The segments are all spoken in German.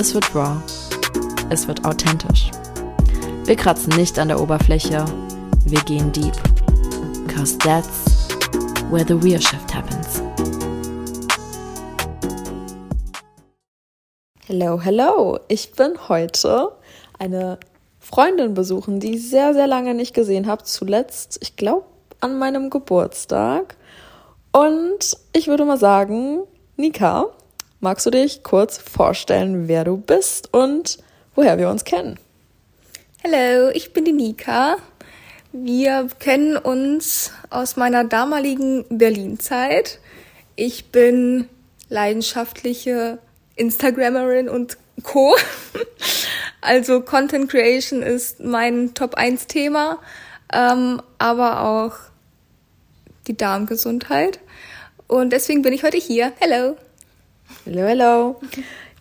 es wird raw, es wird authentisch. Wir kratzen nicht an der Oberfläche, wir gehen deep. Cause that's where the real shift happens. Hello, hello. Ich bin heute eine Freundin besuchen, die ich sehr, sehr lange nicht gesehen habe. Zuletzt, ich glaube, an meinem Geburtstag. Und ich würde mal sagen, Nika, magst du dich kurz vorstellen, wer du bist und woher wir uns kennen? Hallo, ich bin die Nika. Wir kennen uns aus meiner damaligen Berlin-Zeit. Ich bin leidenschaftliche Instagrammerin und Co. Also Content Creation ist mein Top 1 Thema, ähm, aber auch die Darmgesundheit. Und deswegen bin ich heute hier. Hello. Hello, hello.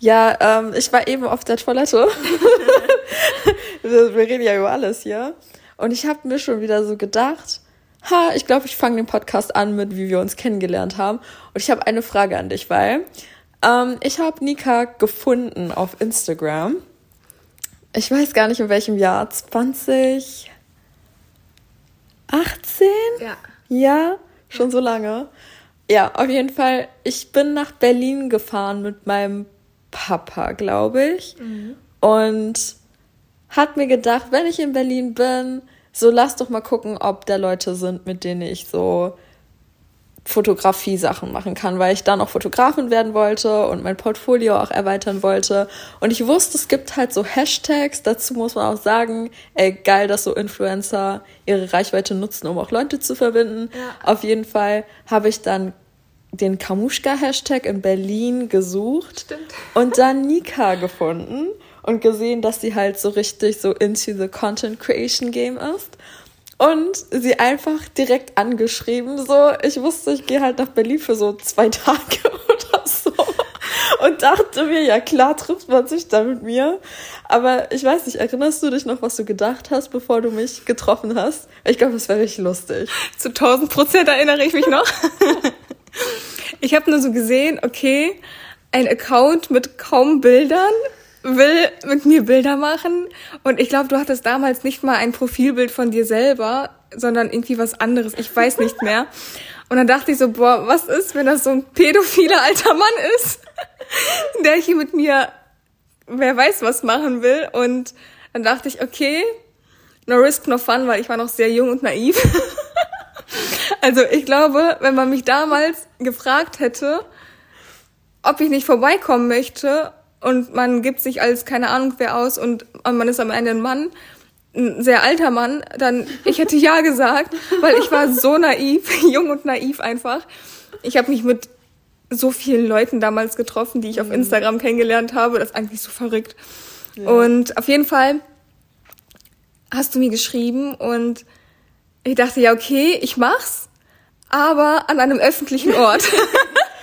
Ja, ähm, ich war eben auf der Toilette. wir, wir reden ja über alles hier. Und ich habe mir schon wieder so gedacht, ha, ich glaube, ich fange den Podcast an mit, wie wir uns kennengelernt haben. Und ich habe eine Frage an dich, weil ähm, ich habe Nika gefunden auf Instagram. Ich weiß gar nicht in welchem Jahr. 2018? Ja. Ja, schon so lange. Ja, auf jeden Fall. Ich bin nach Berlin gefahren mit meinem Papa, glaube ich. Mhm. Und hat mir gedacht, wenn ich in Berlin bin, so lass doch mal gucken, ob da Leute sind, mit denen ich so Fotografie-Sachen machen kann, weil ich dann auch Fotografin werden wollte und mein Portfolio auch erweitern wollte. Und ich wusste, es gibt halt so Hashtags, dazu muss man auch sagen, ey, geil, dass so Influencer ihre Reichweite nutzen, um auch Leute zu verbinden. Ja. Auf jeden Fall habe ich dann den Kamuschka-Hashtag in Berlin gesucht Stimmt. und dann Nika gefunden und gesehen, dass sie halt so richtig so into the Content Creation Game ist. Und sie einfach direkt angeschrieben, so, ich wusste, ich gehe halt nach Berlin für so zwei Tage oder so. Und dachte mir, ja klar, trifft man sich da mit mir. Aber ich weiß nicht, erinnerst du dich noch, was du gedacht hast, bevor du mich getroffen hast? Ich glaube, das wäre richtig lustig. Zu 1000 Prozent erinnere ich mich noch. ich habe nur so gesehen, okay, ein Account mit kaum Bildern will mit mir Bilder machen. Und ich glaube, du hattest damals nicht mal ein Profilbild von dir selber, sondern irgendwie was anderes. Ich weiß nicht mehr. Und dann dachte ich so, boah, was ist, wenn das so ein pädophiler alter Mann ist, der hier mit mir, wer weiß, was machen will. Und dann dachte ich, okay, no risk, no fun, weil ich war noch sehr jung und naiv. Also ich glaube, wenn man mich damals gefragt hätte, ob ich nicht vorbeikommen möchte und man gibt sich als keine Ahnung wer aus und man ist am Ende ein Mann, ein sehr alter Mann, dann ich hätte ja gesagt, weil ich war so naiv, jung und naiv einfach. Ich habe mich mit so vielen Leuten damals getroffen, die ich auf Instagram kennengelernt habe, das ist eigentlich so verrückt. Und auf jeden Fall hast du mir geschrieben und ich dachte, ja, okay, ich mach's, aber an einem öffentlichen Ort.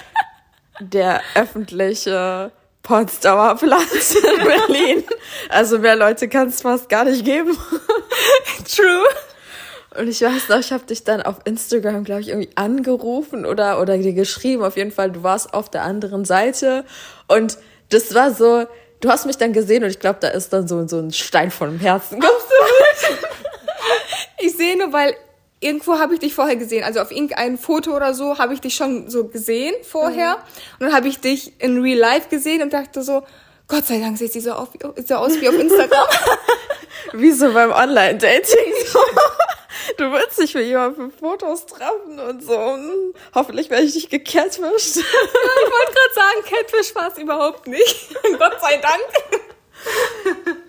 Der öffentliche Potsdamer Platz in Berlin. Also mehr Leute kann es fast gar nicht geben. True. Und ich weiß noch, ich habe dich dann auf Instagram, glaube ich, irgendwie angerufen oder, oder dir geschrieben. Auf jeden Fall, du warst auf der anderen Seite. Und das war so, du hast mich dann gesehen und ich glaube, da ist dann so, so ein Stein von dem Herzen. Absolut. Ich sehe nur, weil irgendwo habe ich dich vorher gesehen. Also auf irgendein Foto oder so habe ich dich schon so gesehen vorher. Und dann habe ich dich in Real Life gesehen und dachte so, Gott sei Dank sieht sie so, auf, so aus wie auf Instagram. Wie so beim Online-Dating. Du willst dich für jemanden für Fotos treffen und so. Hoffentlich werde ich dich gecatfished. ich wollte gerade sagen, Catfish war es überhaupt nicht. Gott sei Dank.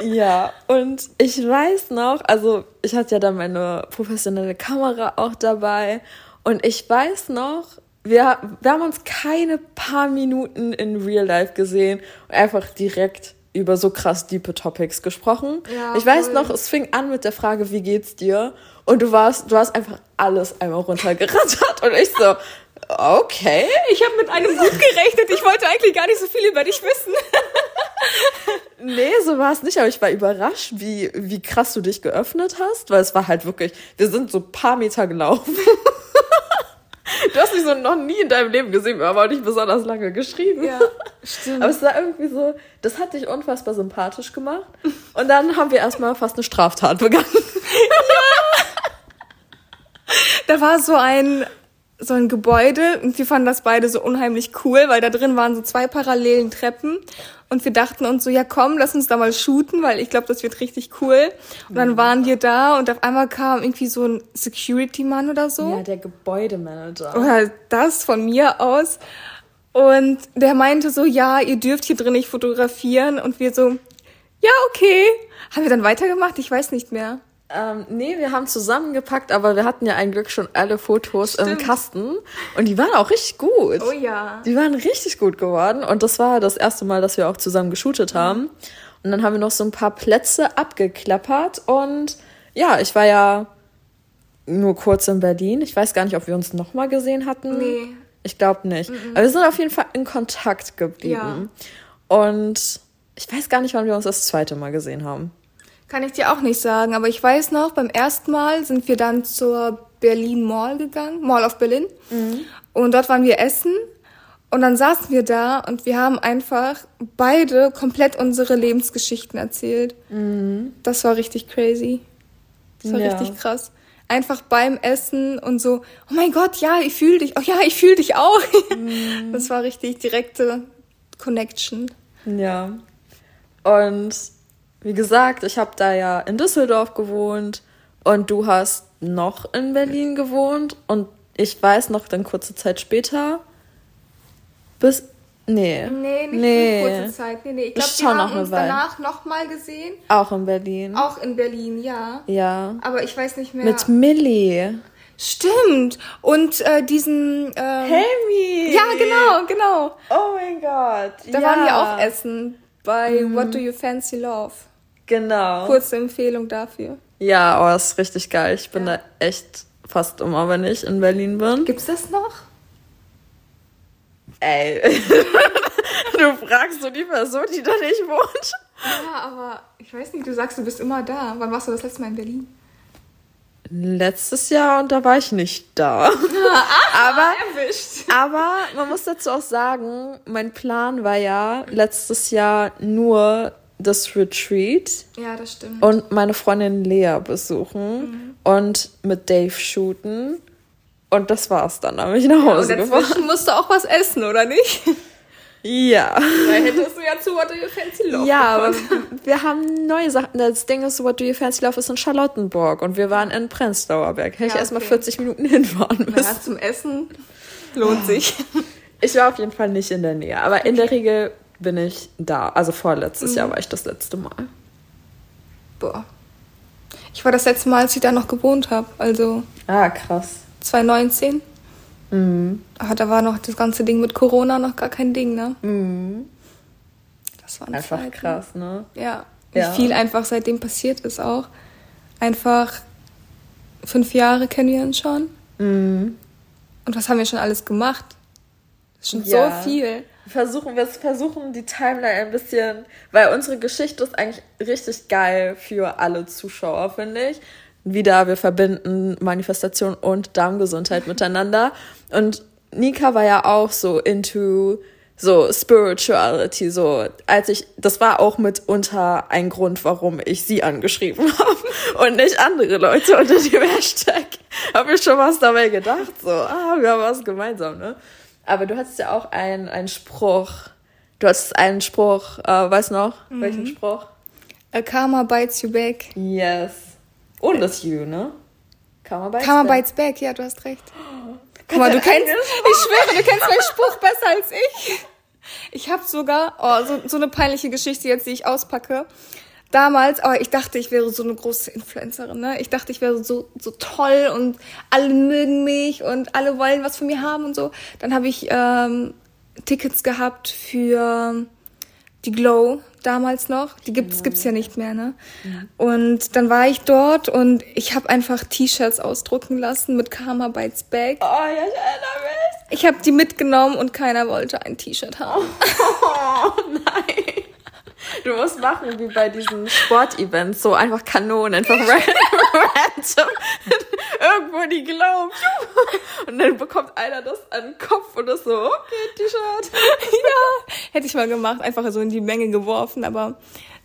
Ja, und ich weiß noch, also ich hatte ja dann meine professionelle Kamera auch dabei und ich weiß noch, wir, wir haben uns keine paar Minuten in Real Life gesehen und einfach direkt über so krass diepe Topics gesprochen. Ja, ich weiß voll. noch, es fing an mit der Frage, wie geht's dir? Und du warst, du hast einfach alles einmal runtergerattert und ich so, okay. Ich habe mit einem gut gerechnet. Ich wollte eigentlich gar nicht so viel über dich wissen. Nee, so war es nicht, aber ich war überrascht, wie, wie krass du dich geöffnet hast, weil es war halt wirklich, wir sind so ein paar Meter gelaufen. du hast mich so noch nie in deinem Leben gesehen, wir haben auch nicht besonders lange geschrieben. Ja, stimmt. Aber es war irgendwie so, das hat dich unfassbar sympathisch gemacht. Und dann haben wir erstmal fast eine Straftat begangen. Da war so ein so ein Gebäude und wir fanden das beide so unheimlich cool, weil da drin waren so zwei parallelen Treppen und wir dachten uns so, ja komm, lass uns da mal shooten, weil ich glaube, das wird richtig cool. Und dann waren wir da und auf einmal kam irgendwie so ein Security-Mann oder so. Ja, der Gebäudemanager. oder das von mir aus. Und der meinte so, ja, ihr dürft hier drin nicht fotografieren. Und wir so, ja, okay. Haben wir dann weitergemacht? Ich weiß nicht mehr. Ähm, nee, wir haben zusammengepackt, aber wir hatten ja ein Glück schon alle Fotos im Stimmt. Kasten. Und die waren auch richtig gut. Oh ja. Die waren richtig gut geworden. Und das war das erste Mal, dass wir auch zusammen geshootet haben. Und dann haben wir noch so ein paar Plätze abgeklappert. Und ja, ich war ja nur kurz in Berlin. Ich weiß gar nicht, ob wir uns nochmal gesehen hatten. Nee. Ich glaube nicht. Aber wir sind auf jeden Fall in Kontakt geblieben. Und ich weiß gar nicht, wann wir uns das zweite Mal gesehen haben. Kann ich dir auch nicht sagen, aber ich weiß noch, beim ersten Mal sind wir dann zur Berlin Mall gegangen, Mall of Berlin. Und dort waren wir essen. Und dann saßen wir da und wir haben einfach beide komplett unsere Lebensgeschichten erzählt. Das war richtig crazy. Das war Ja. richtig krass. Einfach beim Essen und so, oh mein Gott, ja, ich fühle dich. Oh ja, ich fühle dich auch. Das war richtig direkte Connection. Ja. Und wie gesagt, ich habe da ja in Düsseldorf gewohnt und du hast noch in Berlin gewohnt und ich weiß noch dann kurze Zeit später bis nee Nee, nicht nee kurze Zeit. Nee, nee. Ich glaube, wir haben uns Weile. danach nochmal gesehen. auch in Berlin Auch in Berlin, ja. ja Aber ich weiß nicht mehr. mit Millie Stimmt. Und äh, diesen. Ähm, Helmi Ja, genau, genau. oh mein Gott Da ja. waren wir auch essen bei What Do You Fancy Love. Genau Kurze Empfehlung dafür. ja oh das ist richtig geil ich bin Ja. da echt fast immer wenn ich in Berlin bin Gibt's das noch? ey du fragst so die Person die da nicht wohnt Ja, aber ich weiß nicht, du sagst, du bist immer da. Wann warst du das letzte Mal in Berlin? Letztes Jahr und da war ich nicht da. aber, Erwischt. aber man muss dazu auch sagen, mein Plan war ja letztes Jahr nur das Retreat Ja, das stimmt. und meine Freundin Lea besuchen und mit Dave shooten. Und das war's dann. Da bin ich nach Und Hause gefahren. dazwischen musst du auch was essen, oder nicht? Ja. Da hättest du ja zu What Do You Fancy Love Ja, aber wir haben neue Sachen. Das Ding ist, What Do You Fancy Love ist in Charlottenburg und wir waren in Prenzlauer Berg. Hätte ich Ja, erstmal okay. 40 Minuten hinfahren müssen. Ja, zum Essen lohnt sich. Ich war auf jeden Fall nicht in der Nähe, aber in der Regel bin ich da. Also vorletztes Jahr war ich das letzte Mal. Boah. Ich war das letzte Mal, als ich da noch gewohnt habe. Also Ah, krass. 2019. Mhm. Aber da war noch das ganze Ding mit Corona noch gar kein Ding, ne? Das war Einfach krass, ne? Ja. Wie Ja. viel einfach seitdem passiert ist auch. Einfach fünf Jahre kennen wir uns schon. Mhm. Und was haben wir schon alles gemacht? Das ist schon Ja. so viel. Versuchen, wir versuchen die Timeline ein bisschen, weil unsere Geschichte ist eigentlich richtig geil für alle Zuschauer, finde ich. Wieder, wir verbinden Manifestation und Darmgesundheit miteinander. Und Nika war ja auch so into so Spirituality, so als ich, das war auch mitunter ein Grund, warum ich sie angeschrieben habe und nicht andere Leute unter dem Hashtag. Habe ich schon was dabei gedacht, so, ah, wir haben was gemeinsam, ne? Aber du hattest ja auch einen, einen Spruch. Du hattest einen Spruch, äh, weißt noch, welchen Spruch? A Karma bites you back. Yes. Und das You, ne? Karma bites Karma back. bites back, ja, du hast recht. Guck mal, du kennst, ich schwöre, du kennst meinen Spruch besser als ich. Ich habe sogar, oh, so, so eine peinliche Geschichte jetzt, die ich auspacke. Damals, aber ich dachte, ich wäre so eine große Influencerin, ne? Ich dachte, ich wäre so, so toll und alle mögen mich und alle wollen was von mir haben und so. Dann habe ich ähm, Tickets gehabt für die Glow damals noch. Die gibt's gibt's ja nicht mehr, ne? Und dann war ich dort und ich habe einfach T-Shirts ausdrucken lassen mit Karma Bites Back. Oh ja, ich erinnere mich. Ich habe die mitgenommen und keiner wollte ein T-Shirt haben. Oh nein. Du musst machen wie bei diesen Sportevents, so einfach Kanonen, einfach random. Irgendwo die Glow. Und dann bekommt einer das an den Kopf und das so, okay, T-Shirt. ja, hätte ich mal gemacht, einfach so in die Menge geworfen, aber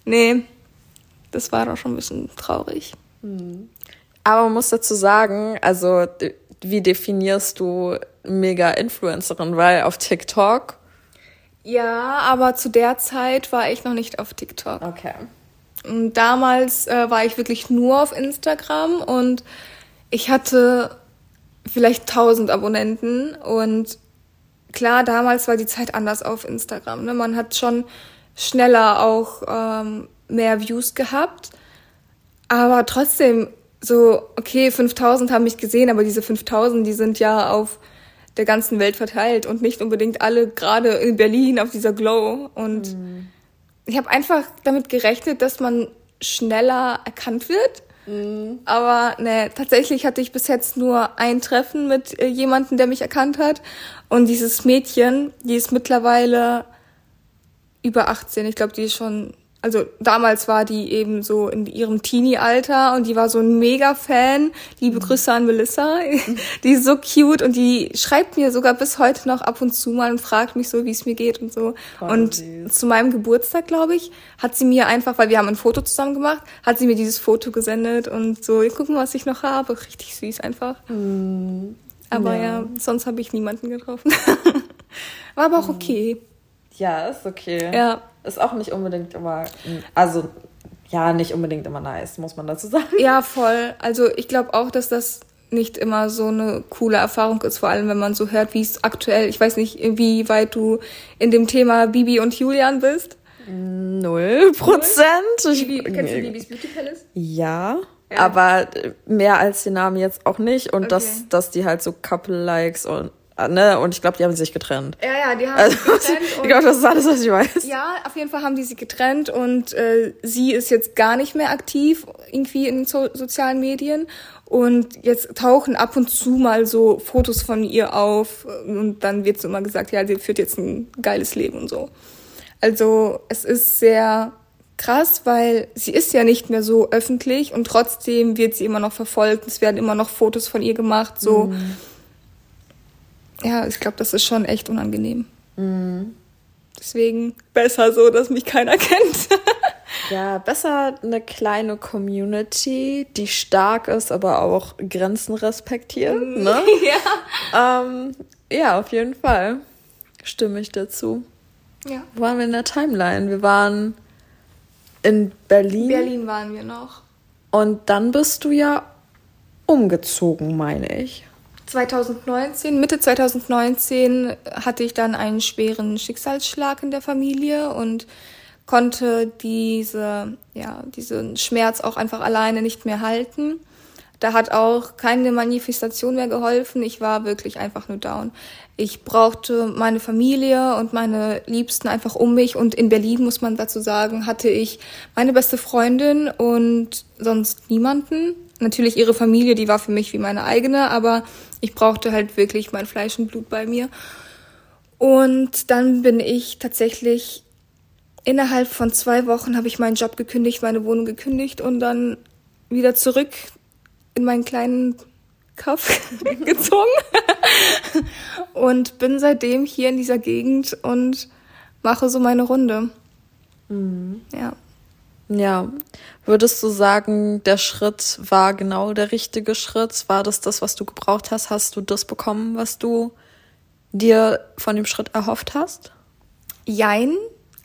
nee, das war doch schon ein bisschen traurig. Aber man muss dazu sagen, also wie definierst du mega Influencerin? Weil auf TikTok. Ja, aber zu der Zeit war ich noch nicht auf TikTok. Okay. Und damals äh, war ich wirklich nur auf Instagram und ich hatte vielleicht 1000 Abonnenten und klar, damals war die Zeit anders auf Instagram. Ne? Man hat schon schneller auch ähm, mehr Views gehabt, aber trotzdem so, okay, 5000 haben mich gesehen, aber diese 5000, die sind ja auf der ganzen Welt verteilt und nicht unbedingt alle gerade in Berlin auf dieser Glow. Und ich habe einfach damit gerechnet, dass man schneller erkannt wird. Aber ne, tatsächlich hatte ich bis jetzt nur ein Treffen mit äh, jemandem, der mich erkannt hat. Und dieses Mädchen, die ist mittlerweile über 18. Ich glaube, die ist schon, also damals war die eben so in ihrem Teenie-Alter und die war so ein Mega-Fan. Liebe Grüße an Melissa. die ist so cute und die schreibt mir sogar bis heute noch ab und zu mal und fragt mich so, wie es mir geht und so. Voll und süß. zu meinem Geburtstag, glaube ich, hat sie mir einfach, weil wir haben ein Foto zusammen gemacht, hat sie mir dieses Foto gesendet und so, guck mal, was ich noch habe. Richtig süß einfach. Aber Ja. ja, sonst habe ich niemanden getroffen. War aber auch okay. Ja, ist okay. Ja. Ist auch nicht unbedingt immer, also ja, nicht unbedingt immer nice, muss man dazu sagen. Ja, voll. Also ich glaube auch, dass das nicht immer so eine coole Erfahrung ist, vor allem wenn man so hört, wie es aktuell, ich weiß nicht, wie weit du in dem Thema Bibi und Julian bist. Null Prozent. Ich- Beauty Palace? Ja, Ja. aber mehr als den Namen jetzt auch nicht. Und dass, Okay. dass die halt so Couple-Likes und, ne, und ich glaube, die haben sich getrennt. Ja, ja, die haben Also, sich getrennt. ich glaube, das ist alles, was ich weiß. Ja, auf jeden Fall haben die sie getrennt und äh, sie ist jetzt gar nicht mehr aktiv irgendwie in so sozialen Medien. Und jetzt tauchen ab und zu mal so Fotos von ihr auf und dann wird so immer gesagt, ja, sie führt jetzt ein geiles Leben und so. Also es ist sehr krass, weil sie ist ja nicht mehr so öffentlich und trotzdem wird sie immer noch verfolgt. Es werden immer noch Fotos von ihr gemacht. So, ja, ich glaube, das ist schon echt unangenehm. Deswegen besser so, dass mich keiner kennt. Ja, besser eine kleine Community, die stark ist, aber auch Grenzen respektiert. Ne? ja. ähm, ja, auf jeden Fall stimme ich dazu. ja. Wo waren wir in der Timeline? Wir waren in Berlin. Berlin waren wir noch. Und dann bist du ja umgezogen, meine ich. 2019, Mitte 2019 hatte ich dann einen schweren Schicksalsschlag in der Familie und konnte diese, ja, diesen Schmerz auch einfach alleine nicht mehr halten. Da hat auch keine Manifestation mehr geholfen. Ich war wirklich einfach nur down. Ich brauchte meine Familie und meine Liebsten einfach um mich. Und in Berlin, muss man dazu sagen, hatte ich meine beste Freundin und sonst niemanden. Natürlich ihre Familie, die war für mich wie meine eigene, aber ich brauchte halt wirklich mein Fleisch und Blut bei mir. Und dann bin ich tatsächlich innerhalb von zwei Wochen habe ich meinen Job gekündigt, meine Wohnung gekündigt und dann wieder zurück in meinen kleinen Kaff gezogen und bin seitdem hier in dieser Gegend und mache so meine Runde. Ja. Ja. Würdest du sagen, der Schritt war genau der richtige Schritt? War das das, was du gebraucht hast? Hast du das bekommen, was du dir von dem Schritt erhofft hast? Jein.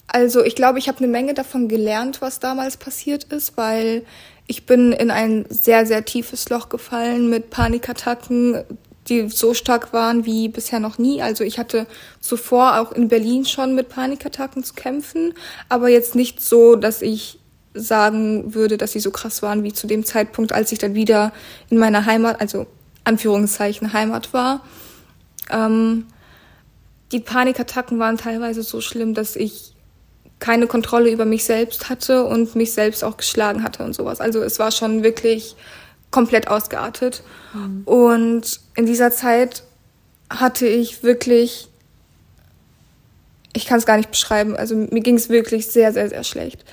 Also ich glaube, ich habe eine Menge davon gelernt, was damals passiert ist, weil ich bin in ein sehr, sehr tiefes Loch gefallen mit Panikattacken, die so stark waren wie bisher noch nie. Also ich hatte zuvor auch in Berlin schon mit Panikattacken zu kämpfen, aber jetzt nicht so, dass ich sagen würde, dass sie so krass waren wie zu dem Zeitpunkt, als ich dann wieder in meiner Heimat, also Anführungszeichen Heimat war. Ähm, die Panikattacken waren teilweise so schlimm, dass ich keine Kontrolle über mich selbst hatte und mich selbst auch geschlagen hatte und sowas. Also es war schon wirklich komplett ausgeartet. Mhm. Und in dieser Zeit hatte ich wirklich, ich kann es gar nicht beschreiben, also mir ging es wirklich sehr, sehr, sehr schlecht.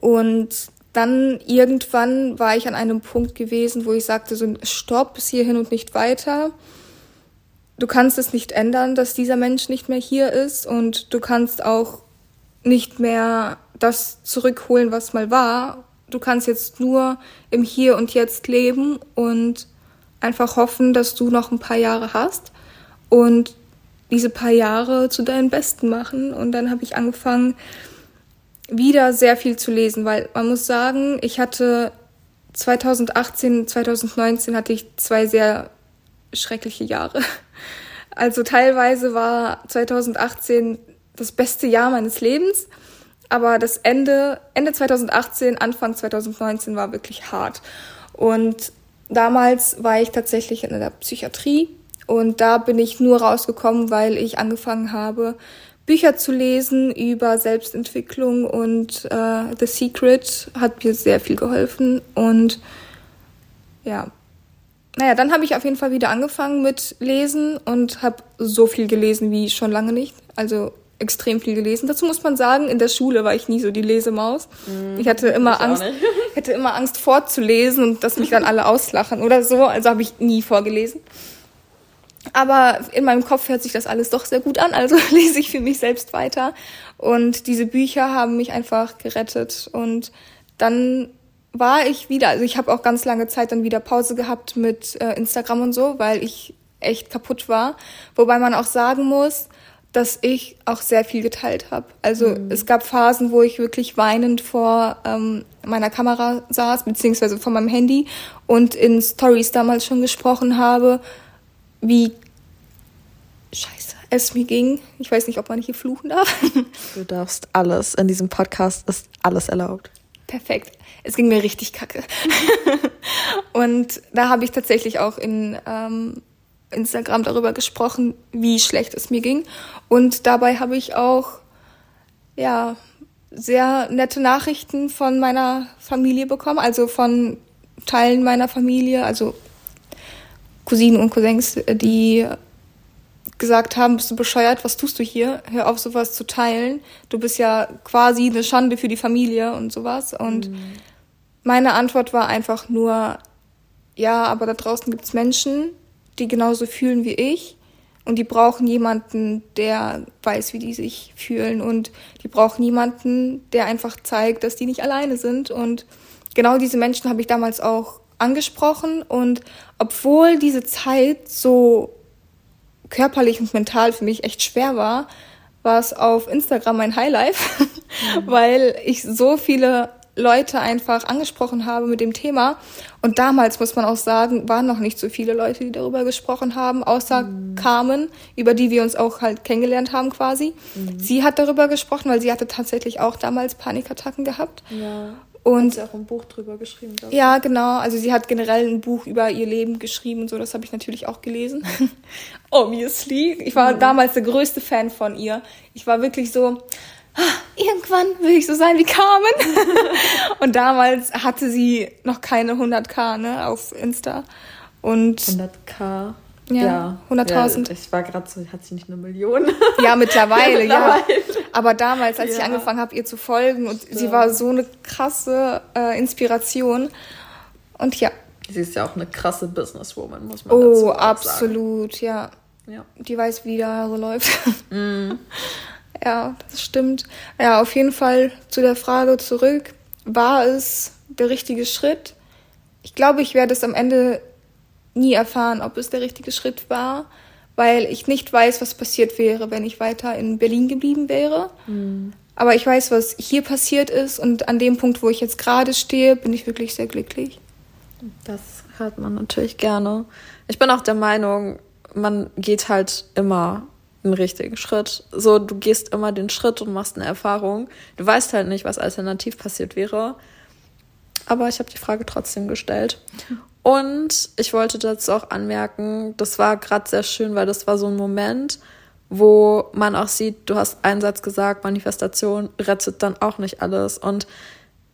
Und dann irgendwann war ich an einem Punkt gewesen, wo ich sagte, so stopp, bis hierhin und nicht weiter. Du kannst es nicht ändern, dass dieser Mensch nicht mehr hier ist und du kannst auch nicht mehr das zurückholen, was mal war. Du kannst jetzt nur im Hier und Jetzt leben und einfach hoffen, dass du noch ein paar Jahre hast und diese paar Jahre zu deinen Besten machen. Und dann habe ich angefangen, wieder sehr viel zu lesen, weil man muss sagen, ich hatte 2018, 2019 hatte ich zwei sehr schreckliche Jahre. Also teilweise war 2018 das beste Jahr meines Lebens. Aber das Ende, Ende 2018, Anfang 2019 war wirklich hart. Und damals war ich tatsächlich in der Psychiatrie und da bin ich nur rausgekommen, weil ich angefangen habe, Bücher zu lesen über Selbstentwicklung und äh, The Secret hat mir sehr viel geholfen. Und ja, naja, dann habe ich auf jeden Fall wieder angefangen mit Lesen und habe so viel gelesen wie schon lange nicht. Also extrem viel gelesen. Dazu muss man sagen, in der Schule war ich nie so die Lesemaus. Mm, ich hatte immer ich Angst, hätte immer Angst vorzulesen und dass mich dann alle auslachen oder so. Also habe ich nie vorgelesen. Aber in meinem Kopf hört sich das alles doch sehr gut an, also lese ich für mich selbst weiter. Und diese Bücher haben mich einfach gerettet. Und dann war ich wieder, also ich habe auch ganz lange Zeit dann wieder Pause gehabt mit äh, Instagram und so, weil ich echt kaputt war. Wobei man auch sagen muss, dass ich auch sehr viel geteilt habe. Also mhm. es gab Phasen, wo ich wirklich weinend vor ähm, meiner Kamera saß, beziehungsweise vor meinem Handy und in Stories damals schon gesprochen habe, wie scheiße es mir ging. Ich weiß nicht, ob man hier fluchen darf. Du darfst alles. In diesem Podcast ist alles erlaubt. Perfekt. Es ging mir richtig kacke. und da habe ich tatsächlich auch in ähm, Instagram darüber gesprochen, wie schlecht es mir ging. Und dabei habe ich auch, ja, sehr nette Nachrichten von meiner Familie bekommen, also von Teilen meiner Familie, also Cousinen und Cousins, die gesagt haben, bist du bescheuert, was tust du hier? Hör auf, sowas zu teilen. Du bist ja quasi eine Schande für die Familie und sowas. Und mhm. meine Antwort war einfach nur, ja, aber da draußen gibt's Menschen, die genauso fühlen wie ich. Und die brauchen jemanden, der weiß, wie die sich fühlen. Und die brauchen jemanden, der einfach zeigt, dass die nicht alleine sind. Und genau diese Menschen habe ich damals auch angesprochen. Und obwohl diese Zeit so körperlich und mental für mich echt schwer war, war es auf Instagram mein Highlife, mhm. weil ich so viele Leute einfach angesprochen habe mit dem Thema. Und damals, muss man auch sagen, waren noch nicht so viele Leute, die darüber gesprochen haben, außer mhm. Carmen, über die wir uns auch halt kennengelernt haben quasi. Mhm. Sie hat darüber gesprochen, weil sie hatte tatsächlich auch damals Panikattacken gehabt. Ja. Und sie auch ein Buch drüber geschrieben. Ja, genau. Also sie hat generell ein Buch über ihr Leben geschrieben und so. Das habe ich natürlich auch gelesen. Obviously. Ich war mhm. damals der größte Fan von ihr. Ich war wirklich so, irgendwann will ich so sein wie Carmen. und damals hatte sie noch keine 100k ne, auf Insta. Und 100k. Ja, ja 100.000. Ja, ich war gerade so, hat sie nicht eine Million? Ja, mittlerweile, ja. Mittlerweile. Aber damals, als ja. ich angefangen habe, ihr zu folgen, und Stimmt. sie war so eine krasse äh, Inspiration. Und ja. Sie ist ja auch eine krasse Businesswoman, muss man oh, dazu sagen. Oh, absolut, ja. ja. Die weiß, wie der Hase läuft. Mm. Ja, das stimmt. Ja, auf jeden Fall zu der Frage zurück. War es der richtige Schritt? Ich glaube, ich werde es am Ende nie erfahren, ob es der richtige Schritt war, weil ich nicht weiß, was passiert wäre, wenn ich weiter in Berlin geblieben wäre. Mhm. Aber ich weiß, was hier passiert ist und an dem Punkt, wo ich jetzt gerade stehe, bin ich wirklich sehr glücklich. Das hört man natürlich gerne. Ich bin auch der Meinung, man geht halt immer einen richtigen Schritt. So, du gehst immer den Schritt und machst eine Erfahrung. Du weißt halt nicht, was alternativ passiert wäre. Aber ich habe die Frage trotzdem gestellt. Und ich wollte dazu auch anmerken, das war gerade sehr schön, weil das war so ein Moment, wo man auch sieht, du hast einen Satz gesagt, Manifestation rettet dann auch nicht alles. Und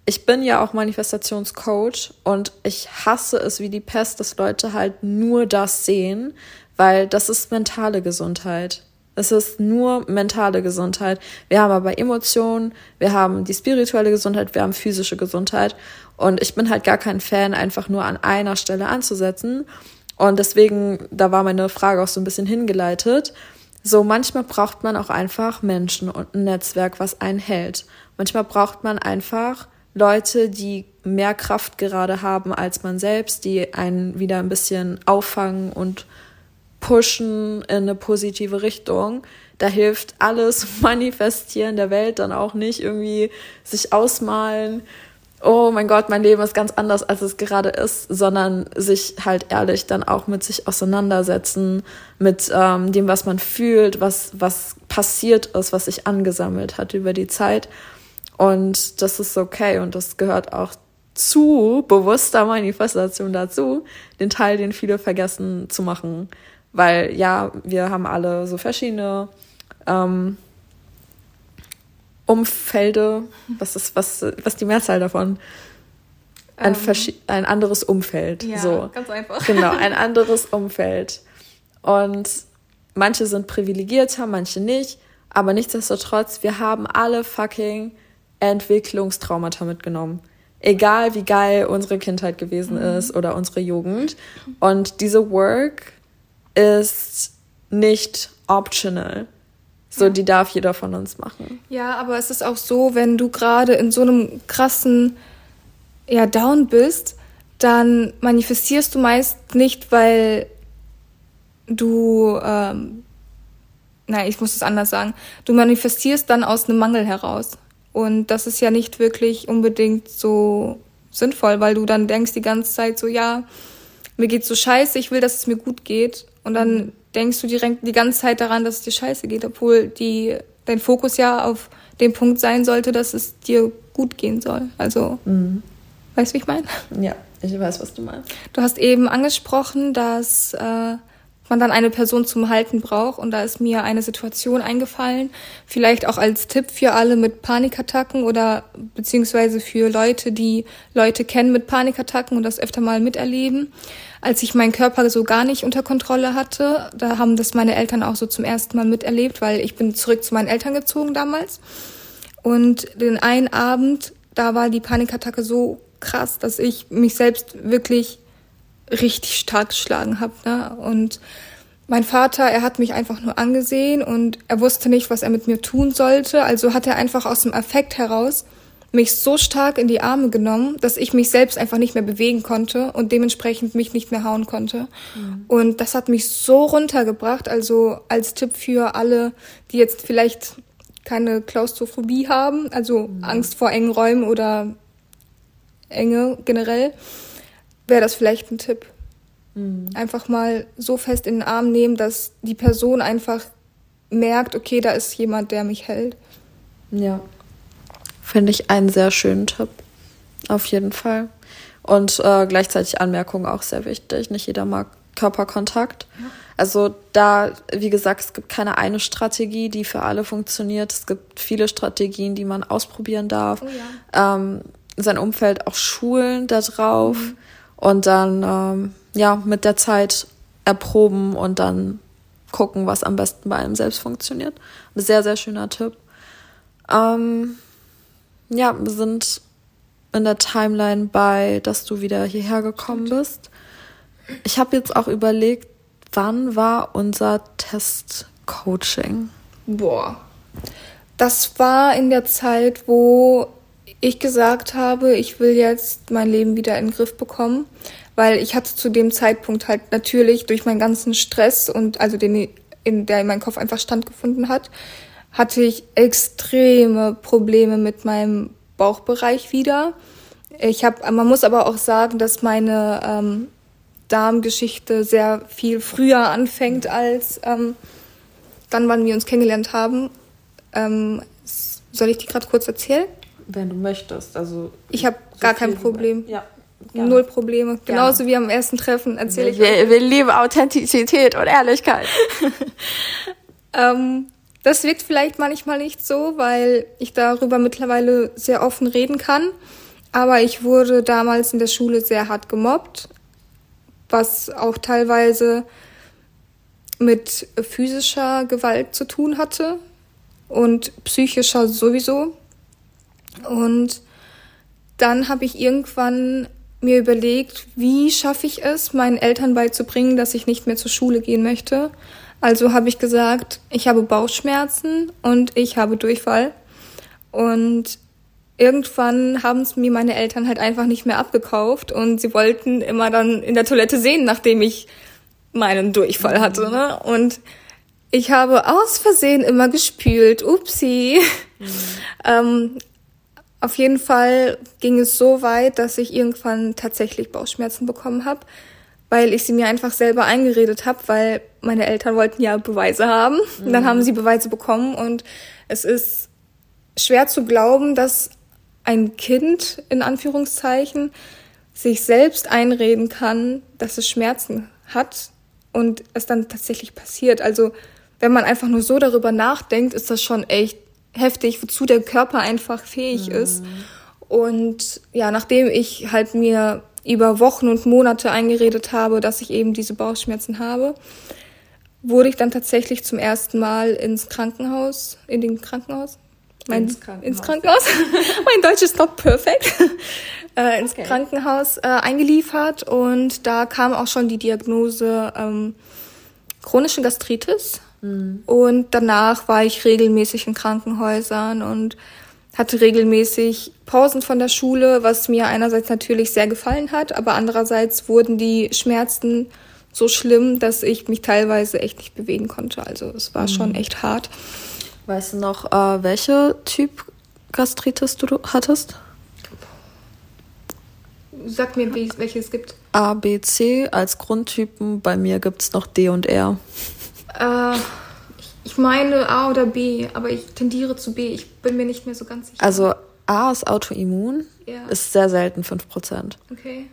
ich bin ja auch Manifestationscoach und ich hasse es wie die Pest, dass Leute halt nur das sehen, weil das ist mentale Gesundheit. Es ist nur mentale Gesundheit. Wir haben aber Emotionen, wir haben die spirituelle Gesundheit, wir haben physische Gesundheit. Und ich bin halt gar kein Fan, einfach nur an einer Stelle anzusetzen. Und deswegen, da war meine Frage auch so ein bisschen hingeleitet. So, manchmal braucht man auch einfach Menschen und ein Netzwerk, was einen hält. Manchmal braucht man einfach Leute, die mehr Kraft gerade haben als man selbst, die einen wieder ein bisschen auffangen und pushen in eine positive Richtung. Da hilft alles Manifestieren der Welt dann auch nicht irgendwie sich ausmalen, oh mein Gott, mein Leben ist ganz anders, als es gerade ist, sondern sich halt ehrlich dann auch mit sich auseinandersetzen, mit ähm, dem, was man fühlt, was, was passiert ist, was sich angesammelt hat über die Zeit. Und das ist okay und das gehört auch zu bewusster Manifestation dazu, den Teil, den viele vergessen zu machen. Weil ja, wir haben alle so verschiedene ähm, Umfelde. Was ist was, was die Mehrzahl davon? Ein, ähm, ein anderes Umfeld. Ja, so. ganz einfach. Genau, ein anderes Umfeld. Und manche sind privilegierter, manche nicht. Aber nichtsdestotrotz, wir haben alle fucking Entwicklungstraumata mitgenommen. Egal wie geil unsere Kindheit gewesen mhm. ist oder unsere Jugend. Und diese Work ist nicht optional. So, die darf jeder von uns machen. Ja, aber es ist auch so, wenn du gerade in so einem krassen, ja, Down bist, dann manifestierst du meist nicht, weil du, ähm, nein, ich muss es anders sagen, du manifestierst dann aus einem Mangel heraus. Und das ist ja nicht wirklich unbedingt so sinnvoll, weil du dann denkst die ganze Zeit so, ja, mir geht's so scheiße, ich will, dass es mir gut geht. Und dann denkst du direkt die ganze Zeit daran, dass es dir scheiße geht, obwohl die, dein Fokus ja auf dem Punkt sein sollte, dass es dir gut gehen soll. Also, mhm. weißt du, wie ich meine? Ja, ich weiß, was du meinst. Du hast eben angesprochen, dass äh, man dann eine Person zum Halten braucht. Und da ist mir eine Situation eingefallen, vielleicht auch als Tipp für alle mit Panikattacken oder beziehungsweise für Leute, die Leute kennen mit Panikattacken und das öfter mal miterleben. Als ich meinen Körper so gar nicht unter Kontrolle hatte, da haben das meine Eltern auch so zum ersten Mal miterlebt, weil ich bin zurück zu meinen Eltern gezogen damals. Und den einen Abend, da war die Panikattacke so krass, dass ich mich selbst wirklich richtig stark geschlagen habe. Ne? Und mein Vater, er hat mich einfach nur angesehen und er wusste nicht, was er mit mir tun sollte. Also hat er einfach aus dem Affekt heraus mich so stark in die Arme genommen, dass ich mich selbst einfach nicht mehr bewegen konnte und dementsprechend mich nicht mehr hauen konnte. Mhm. Und das hat mich so runtergebracht. Also als Tipp für alle, die jetzt vielleicht keine Klaustrophobie haben, also mhm. Angst vor engen Räumen oder Enge generell wäre das vielleicht ein Tipp. Mhm. Einfach mal so fest in den Arm nehmen, dass die Person einfach merkt, okay, da ist jemand, der mich hält. Ja. Finde ich einen sehr schönen Tipp. Auf jeden Fall. Und äh, gleichzeitig Anmerkung auch sehr wichtig. Nicht jeder mag Körperkontakt. Ja. Also da, wie gesagt, es gibt keine eine Strategie, die für alle funktioniert. Es gibt viele Strategien, die man ausprobieren darf. Oh ja. ähm, sein Umfeld auch schulen darauf. Mhm und dann ähm, ja mit der Zeit erproben und dann gucken, was am besten bei einem selbst funktioniert. Ein sehr, sehr schöner Tipp. Ähm, ja, wir sind in der Timeline bei, dass du wieder hierher gekommen bist. Ich habe jetzt auch überlegt, wann war unser Test-Coaching? Boah. Das war in der Zeit, wo ich gesagt habe, ich will jetzt mein Leben wieder in den Griff bekommen, weil ich hatte zu dem Zeitpunkt halt natürlich durch meinen ganzen Stress und also den, in der in meinem Kopf einfach standgefunden hat, hatte ich extreme Probleme mit meinem Bauchbereich wieder. Ich habe, man muss aber auch sagen, dass meine ähm, Darmgeschichte sehr viel früher anfängt als ähm, dann, wann wir uns kennengelernt haben. Ähm, soll ich die gerade kurz erzählen? Wenn du möchtest. Also ich habe so gar kein Problem. Ja. Null Probleme. Genauso wie am ersten Treffen erzähle ich. Wir, wir lieben Authentizität und Ehrlichkeit. Ähm, das wirkt vielleicht manchmal nicht so, weil ich darüber mittlerweile sehr offen reden kann. Aber ich wurde damals in der Schule sehr hart gemobbt, was auch teilweise mit physischer Gewalt zu tun hatte und psychischer sowieso. Und dann habe ich irgendwann mir überlegt, wie schaffe ich es, meinen Eltern beizubringen, dass ich nicht mehr zur Schule gehen möchte. Also habe ich gesagt, ich habe Bauchschmerzen und ich habe Durchfall. Und irgendwann haben es mir meine Eltern halt einfach nicht mehr abgekauft und sie wollten immer dann in der Toilette sehen, nachdem ich meinen Durchfall hatte. Ne? Und ich habe aus Versehen immer gespült. Upsi. ähm, auf jeden Fall ging es so weit, dass ich irgendwann tatsächlich Bauchschmerzen bekommen habe, weil ich sie mir einfach selber eingeredet habe, weil meine Eltern wollten ja Beweise haben. Und dann haben sie Beweise bekommen und es ist schwer zu glauben, dass ein Kind in Anführungszeichen sich selbst einreden kann, dass es Schmerzen hat und es dann tatsächlich passiert. Also wenn man einfach nur so darüber nachdenkt, ist das schon echt heftig, wozu der Körper einfach fähig ist. Und ja, nachdem ich halt mir über Wochen und Monate eingeredet habe, dass ich eben diese Bauchschmerzen habe, wurde ich dann tatsächlich zum ersten Mal ins Krankenhaus, in den Krankenhaus, mein, Ins Krankenhaus, ins Krankenhaus. mein Deutsch ist not perfect. äh, ins Okay. Krankenhaus äh, eingeliefert und da kam auch schon die Diagnose ähm, chronische Gastritis. Und danach war ich regelmäßig in Krankenhäusern und hatte regelmäßig Pausen von der Schule, was mir einerseits natürlich sehr gefallen hat, aber andererseits wurden die Schmerzen so schlimm, dass ich mich teilweise echt nicht bewegen konnte. Also es war schon echt hart. Weißt du noch, äh, welche Typ Gastritis du hattest? Sag mir, welche es gibt. A, B, C als Grundtypen. Bei mir gibt's noch D und R. Äh, ich, meine A oder B, aber ich tendiere zu B. Ich bin mir nicht mehr so ganz sicher. Also A ist Autoimmun, Ja. ist sehr selten 5%. okay.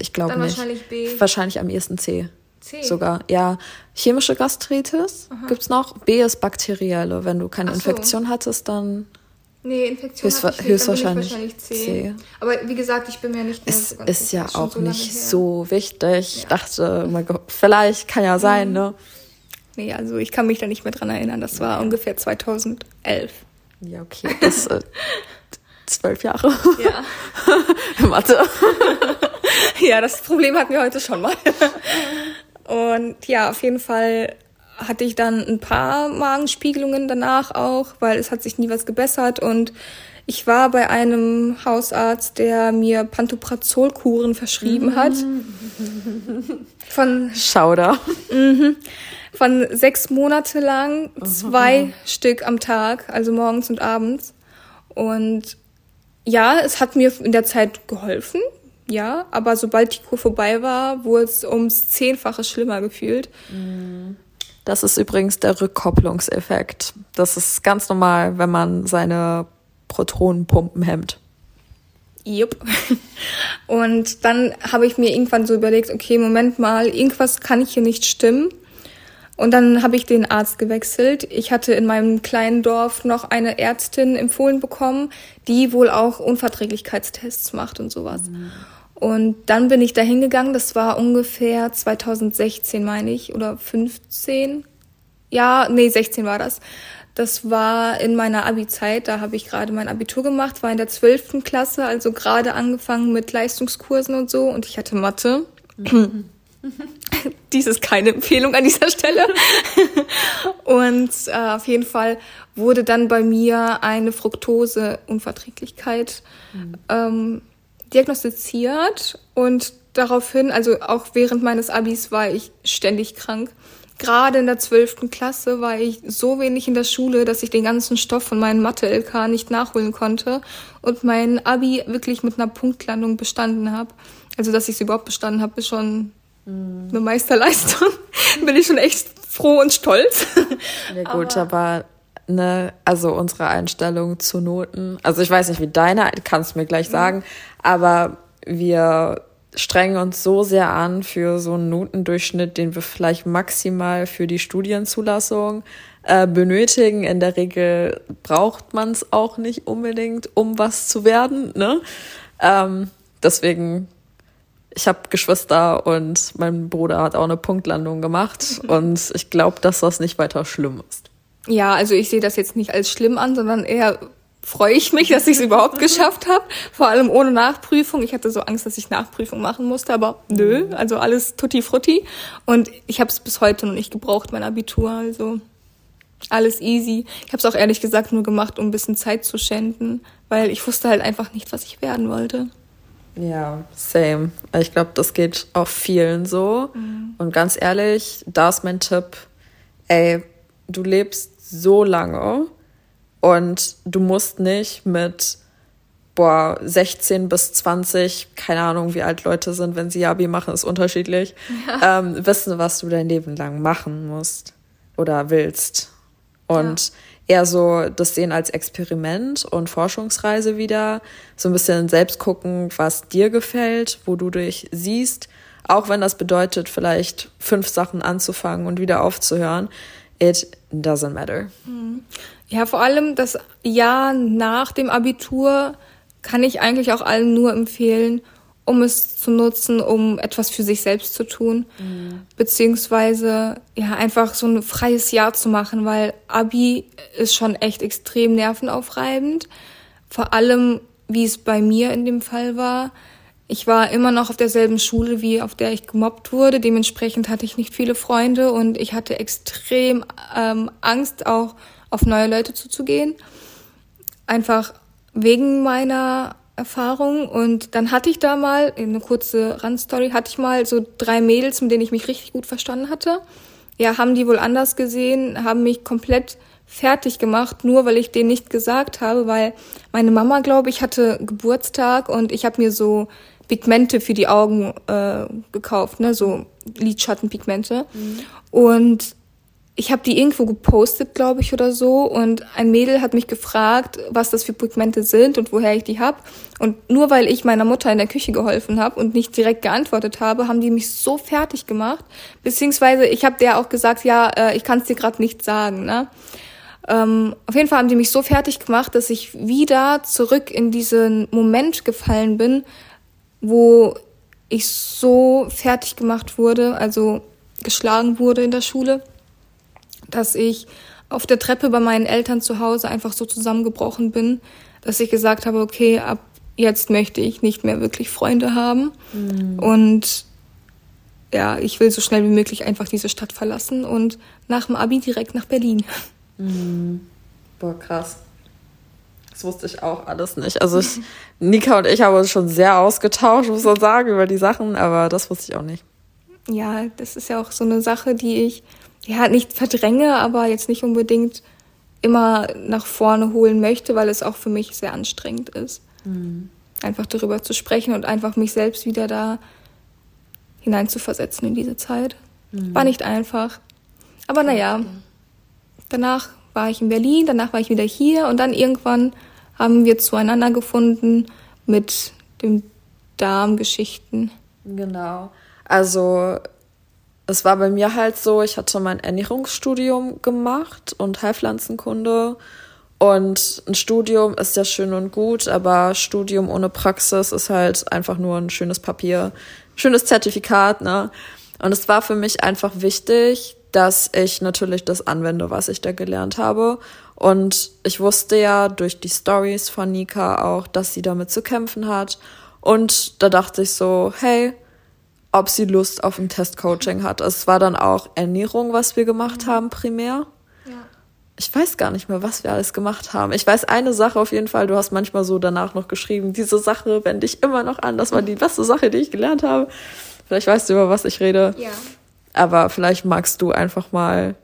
Ich glaube Dann nicht. wahrscheinlich B. Wahrscheinlich am ehesten C. C. Sogar, ja. Chemische Gastritis gibt's noch. B ist bakterielle. Wenn du keine so. Infektion hattest, dann Nee, Infektion ich nicht, höchstwahrscheinlich wahrscheinlich C. C. Aber wie gesagt, ich bin mir nicht mehr ist, so ganz ist sicher. ja auch so nicht her. so wichtig. Ich dachte, mein Gott, vielleicht kann ja sein, ne? Nee, also ich kann mich da nicht mehr dran erinnern. Das war ungefähr 2011. Ja, okay. Das äh, zwölf Jahre. Ja. Mathe. ja, das Problem hatten wir heute schon mal. Und ja, auf jeden Fall hatte ich dann ein paar Magenspiegelungen danach auch, weil es hat sich nie was gebessert und ich war bei einem Hausarzt, der mir Pantoprazolkuren verschrieben hat. Von, Schauder. Von sechs Monate lang, zwei Stück am Tag, also morgens und abends. Und ja, es hat mir in der Zeit geholfen, ja, aber sobald die Kur vorbei war, wurde es ums Zehnfache schlimmer gefühlt. Das ist übrigens der Rückkopplungseffekt. Das ist ganz normal, wenn man seine Protonenpumpen hemmt. Jupp. Und dann habe ich mir irgendwann so überlegt, okay, Moment mal, irgendwas kann hier nicht stimmen. Und dann habe ich den Arzt gewechselt. Ich hatte in meinem kleinen Dorf noch eine Ärztin empfohlen bekommen, die wohl auch Unverträglichkeitstests macht und sowas. Und dann bin ich da hingegangen, das war ungefähr 2016, meine ich, oder 15. Ja, nee, 16 war das. Das war in meiner Abi-Zeit, da habe ich gerade mein Abitur gemacht, war in der 12. Klasse, also gerade angefangen mit Leistungskursen und so und ich hatte Mathe. Dies ist keine Empfehlung an dieser Stelle. und äh, auf jeden Fall wurde dann bei mir eine Fructoseunverträglichkeit ähm, diagnostiziert und daraufhin, also auch während meines Abis war ich ständig krank. Gerade in der zwölften Klasse war ich so wenig in der Schule, dass ich den ganzen Stoff von meinem Mathe-LK nicht nachholen konnte und mein Abi wirklich mit einer Punktlandung bestanden habe. Also, dass ich es überhaupt bestanden habe, ist schon eine Meisterleistung. Bin ich schon echt froh und stolz. Ja gut, aber, aber ne, also unsere Einstellung zu Noten, also ich weiß nicht, wie deine, kannst du mir gleich sagen, mhm. aber wir strengen uns so sehr an für so einen Notendurchschnitt, den wir vielleicht maximal für die Studienzulassung äh, benötigen. In der Regel braucht man es auch nicht unbedingt, um was zu werden. Ne? Ähm, deswegen, ich habe Geschwister und mein Bruder hat auch eine Punktlandung gemacht und ich glaube, dass das nicht weiter schlimm ist. Ja, also ich sehe das jetzt nicht als schlimm an, sondern eher freue ich mich, dass ich es überhaupt geschafft habe. Vor allem ohne Nachprüfung. Ich hatte so Angst, dass ich Nachprüfung machen musste, aber nö, also alles tutti frutti. Und ich habe es bis heute noch nicht gebraucht, mein Abitur. Also alles easy. Ich habe es auch ehrlich gesagt nur gemacht, um ein bisschen Zeit zu schänden, weil ich wusste halt einfach nicht, was ich werden wollte. Ja, same. Ich glaube, das geht auch vielen so. Mhm. Und ganz ehrlich, da ist mein Tipp. Ey, du lebst so lange und du musst nicht mit boah, 16 bis 20, keine Ahnung, wie alt Leute sind, wenn sie Abi machen, ist unterschiedlich, ja. ähm, wissen, was du dein Leben lang machen musst oder willst. Und ja. Eher so das sehen als Experiment und Forschungsreise wieder, so ein bisschen selbst gucken, was dir gefällt, wo du dich siehst, auch wenn das bedeutet, vielleicht fünf Sachen anzufangen und wieder aufzuhören. It doesn't matter. Mhm. Ja, vor allem das Jahr nach dem Abitur kann ich eigentlich auch allen nur empfehlen, um es zu nutzen, um etwas für sich selbst zu tun. Mhm. Beziehungsweise ja einfach so ein freies Jahr zu machen, weil Abi ist schon echt extrem nervenaufreibend. Vor allem, wie es bei mir in dem Fall war. Ich war immer noch auf derselben Schule, wie auf der ich gemobbt wurde. Dementsprechend hatte ich nicht viele Freunde und ich hatte extrem ähm, Angst, auch auf neue Leute zuzugehen. Einfach wegen meiner Erfahrung. Und dann hatte ich da mal, eine kurze Randstory, hatte ich mal so drei Mädels, mit denen ich mich richtig gut verstanden hatte. Ja, haben die wohl anders gesehen, haben mich komplett fertig gemacht, nur weil ich denen nicht gesagt habe, weil meine Mama, glaube ich, hatte Geburtstag und ich habe mir so Pigmente für die Augen äh, gekauft, ne, so Lidschattenpigmente. Mhm. Und ich habe die irgendwo gepostet, glaube ich, oder so. Und ein Mädel hat mich gefragt, was das für Pigmente sind und woher ich die hab. Und nur weil ich meiner Mutter in der Küche geholfen habe und nicht direkt geantwortet habe, haben die mich so fertig gemacht. Beziehungsweise ich habe der auch gesagt, ja, äh, ich kann es dir gerade nicht sagen. Ne? Ähm, auf jeden Fall haben die mich so fertig gemacht, dass ich wieder zurück in diesen Moment gefallen bin, wo ich so fertig gemacht wurde, also geschlagen wurde in der Schule, dass ich auf der Treppe bei meinen Eltern zu Hause einfach so zusammengebrochen bin, dass ich gesagt habe, okay, ab jetzt möchte ich nicht mehr wirklich Freunde haben mhm. und ja, ich will so schnell wie möglich einfach diese Stadt verlassen und nach dem Abi direkt nach Berlin. Mhm. Boah, krass. Das wusste ich auch alles nicht. Also ich, Nika und ich haben uns schon sehr ausgetauscht, muss man sagen, über die Sachen, aber das wusste ich auch nicht. Ja, das ist ja auch so eine Sache, die ich ja nicht verdränge, aber jetzt nicht unbedingt immer nach vorne holen möchte, weil es auch für mich sehr anstrengend ist. Mhm. Einfach darüber zu sprechen und einfach mich selbst wieder da hineinzuversetzen in diese Zeit. Mhm. War nicht einfach. Aber naja, danach war ich in Berlin, danach war ich wieder hier und dann irgendwann haben wir zueinander gefunden mit den Darmgeschichten. Genau. Also es war bei mir halt so, ich hatte mein Ernährungsstudium gemacht und Heilpflanzenkunde. Und ein Studium ist ja schön und gut, aber Studium ohne Praxis ist halt einfach nur ein schönes Papier, schönes Zertifikat, ne? Und es war für mich einfach wichtig, dass ich natürlich das anwende, was ich da gelernt habe. Und ich wusste ja durch die Stories von Nika auch, dass sie damit zu kämpfen hat. Und da dachte ich so, hey, ob sie Lust auf ein Testcoaching hat. Es war dann auch Ernährung, was wir gemacht mhm. haben, primär. Ja. Ich weiß gar nicht mehr, was wir alles gemacht haben. Ich weiß eine Sache auf jeden Fall, du hast manchmal so danach noch geschrieben, diese Sache wende ich immer noch an. Das war die beste Sache, die ich gelernt habe. Vielleicht weißt du, über was ich rede. Ja. Aber vielleicht magst du einfach mal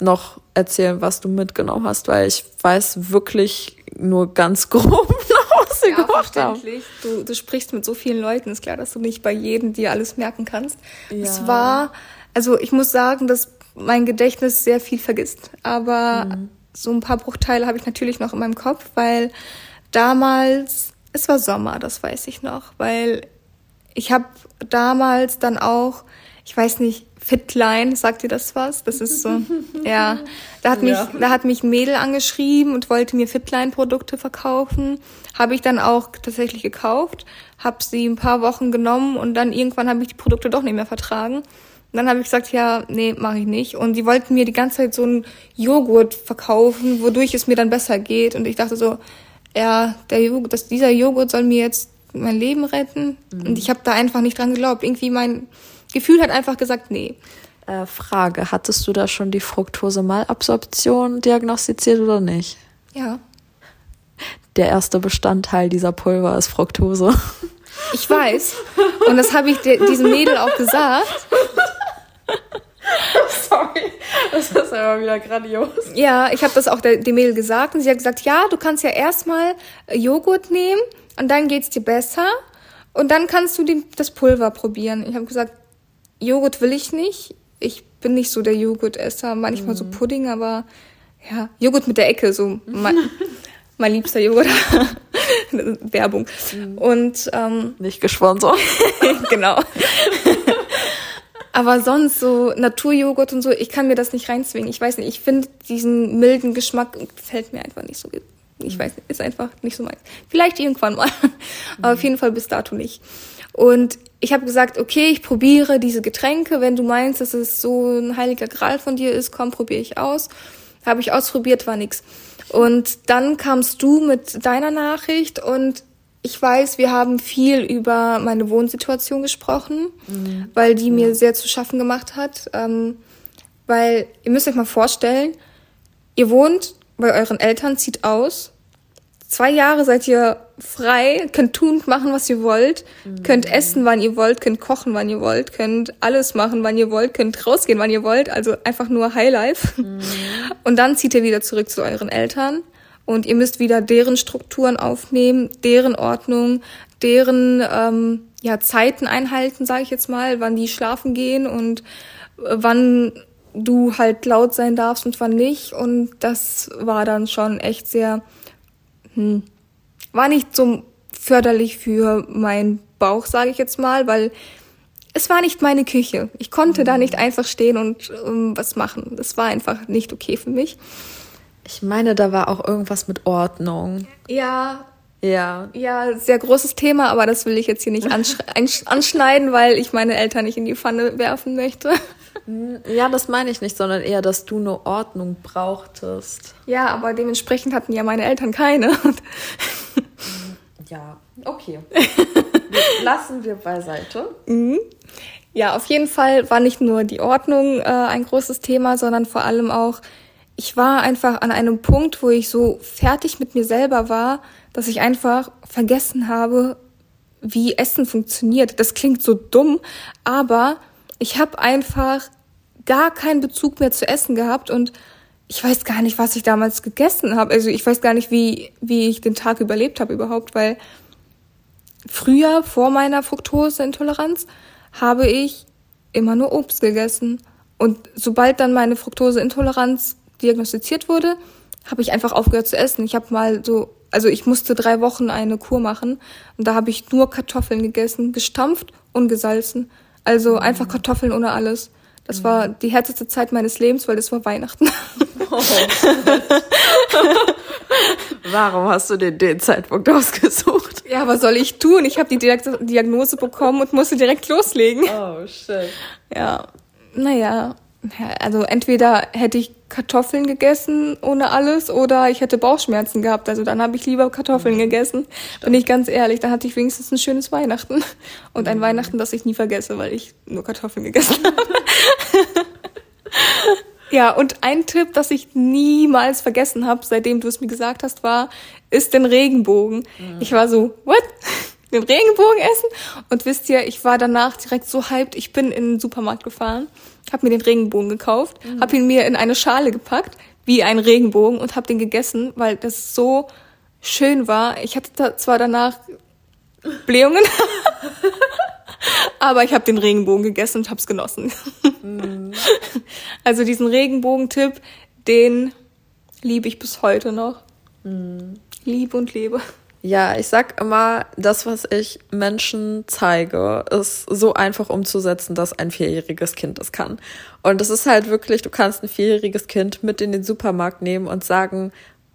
noch erzählen, was du mitgenommen hast, weil ich weiß wirklich nur ganz grob sie ja, gemacht haben. Du, du sprichst mit so vielen Leuten, ist klar, dass du nicht bei jedem dir alles merken kannst. Ja. Es war, also ich muss sagen, das mein Gedächtnis sehr viel vergisst. Aber mhm. so ein paar Bruchteile habe ich natürlich noch in meinem Kopf, weil damals, es war Sommer, das weiß ich noch, weil ich habe damals dann auch, ich weiß nicht, Fitline, sagt ihr das was? Das ist so, ja. Da hat mich, ja. da hat mich ein Mädel angeschrieben und wollte mir Fitline-Produkte verkaufen. Habe ich dann auch tatsächlich gekauft, habe sie ein paar Wochen genommen und dann irgendwann habe ich die Produkte doch nicht mehr vertragen. Und dann habe ich gesagt, ja, nee, mache ich nicht. Und die wollten mir die ganze Zeit so einen Joghurt verkaufen, wodurch es mir dann besser geht. Und ich dachte so, ja, der Joghurt, dass dieser Joghurt soll mir jetzt mein Leben retten. Mhm. Und ich habe da einfach nicht dran geglaubt. Irgendwie mein Gefühl hat einfach gesagt, nee. Äh, Frage, hattest du da schon die Fructose-Malabsorption diagnostiziert oder nicht? Ja. Der erste Bestandteil dieser Pulver ist Fructose. Ich weiß. Und das habe ich diesem Mädel auch gesagt. Sorry, das ist aber wieder grandios. Ja, ich habe das auch der, dem Mädel gesagt und sie hat gesagt, ja, du kannst ja erstmal Joghurt nehmen und dann geht's dir besser und dann kannst du die, das Pulver probieren. Ich habe gesagt, Joghurt will ich nicht. Ich bin nicht so der Joghurtesser, manchmal mhm. so Pudding, aber ja, Joghurt mit der Ecke, so mein, mein liebster Joghurt. Werbung. Mhm. Und ähm, nicht gesponsert. genau. aber sonst so Naturjoghurt und so, ich kann mir das nicht reinzwingen. Ich weiß nicht, ich finde diesen milden Geschmack gefällt mir einfach nicht so. Ich weiß nicht, ist einfach nicht so meins. Vielleicht irgendwann mal, aber mhm. auf jeden Fall bis dato nicht. Und ich habe gesagt, okay, ich probiere diese Getränke. Wenn du meinst, dass es so ein heiliger Gral von dir ist, komm, probiere ich aus. Habe ich ausprobiert, war nix. Und dann kamst du mit deiner Nachricht und ich weiß, wir haben viel über meine Wohnsituation gesprochen, mhm. weil die mir sehr zu schaffen gemacht hat. Ähm, weil ihr müsst euch mal vorstellen, ihr wohnt bei euren Eltern, zieht aus, zwei Jahre seid ihr frei, könnt tun und machen, was ihr wollt, mhm. könnt essen, wann ihr wollt, könnt kochen, wann ihr wollt, könnt alles machen, wann ihr wollt, könnt rausgehen, wann ihr wollt, also einfach nur Highlife. Mhm. Und dann zieht ihr wieder zurück zu euren Eltern und ihr müsst wieder deren Strukturen aufnehmen, deren Ordnung, deren ähm, ja, Zeiten einhalten, sage ich jetzt mal, wann die schlafen gehen und äh, wann du halt laut sein darfst und wann nicht. Und das war dann schon echt sehr hm, war nicht so förderlich für meinen Bauch, sage ich jetzt mal, weil es war nicht meine Küche. Ich konnte mhm. da nicht einfach stehen und um, was machen. Das war einfach nicht okay für mich. Ich meine, da war auch irgendwas mit Ordnung. Ja. Ja. Ja, sehr großes Thema, aber das will ich jetzt hier nicht anschneiden, weil ich meine Eltern nicht in die Pfanne werfen möchte. Ja, das meine ich nicht, sondern eher, dass du eine Ordnung brauchtest. Ja, aber dementsprechend hatten ja meine Eltern keine. ja, okay. Lassen wir beiseite. Mhm. Ja, auf jeden Fall war nicht nur die Ordnung äh, ein großes Thema, sondern vor allem auch, ich war einfach an einem Punkt, wo ich so fertig mit mir selber war, dass ich einfach vergessen habe, wie Essen funktioniert. Das klingt so dumm, aber ich habe einfach gar keinen Bezug mehr zu Essen gehabt und ich weiß gar nicht, was ich damals gegessen habe. Also ich weiß gar nicht, wie, wie ich den Tag überlebt habe überhaupt, weil früher, vor meiner Fructoseintoleranz, habe ich immer nur Obst gegessen. Und sobald dann meine Fructoseintoleranz diagnostiziert wurde, habe ich einfach aufgehört zu essen. Ich habe mal so, also ich musste drei Wochen eine Kur machen und da habe ich nur Kartoffeln gegessen, gestampft und gesalzen. Also einfach Kartoffeln ohne alles. Das war die härteste Zeit meines Lebens, weil es war Weihnachten. Oh. Warum hast du denn den Zeitpunkt ausgesucht? Ja, was soll ich tun? Ich habe die Diagnose bekommen und musste direkt loslegen. Oh, shit. Ja, naja, also entweder hätte ich Kartoffeln gegessen ohne alles oder ich hätte Bauchschmerzen gehabt. Also dann habe ich lieber Kartoffeln mhm. gegessen. Bin ich ganz ehrlich, dann hatte ich wenigstens ein schönes Weihnachten. Und ein mhm. Weihnachten, das ich nie vergesse, weil ich nur Kartoffeln gegessen habe. ja, und ein Tipp, das ich niemals vergessen habe, seitdem du es mir gesagt hast, war, ist den Regenbogen. Mhm. Ich war so, what? Den Regenbogen essen? Und wisst ihr, ich war danach direkt so hyped, ich bin in den Supermarkt gefahren habe mir den Regenbogen gekauft, mhm. habe ihn mir in eine Schale gepackt, wie ein Regenbogen und habe den gegessen, weil das so schön war. Ich hatte da zwar danach Blähungen, aber ich habe den Regenbogen gegessen und habe es genossen. Also diesen Regenbogentipp, den liebe ich bis heute noch. Liebe und lebe. Ja, ich sag immer, das, was ich Menschen zeige, ist so einfach umzusetzen, dass ein vierjähriges Kind das kann. Und es ist halt wirklich, du kannst ein vierjähriges Kind mit in den Supermarkt nehmen und sagen,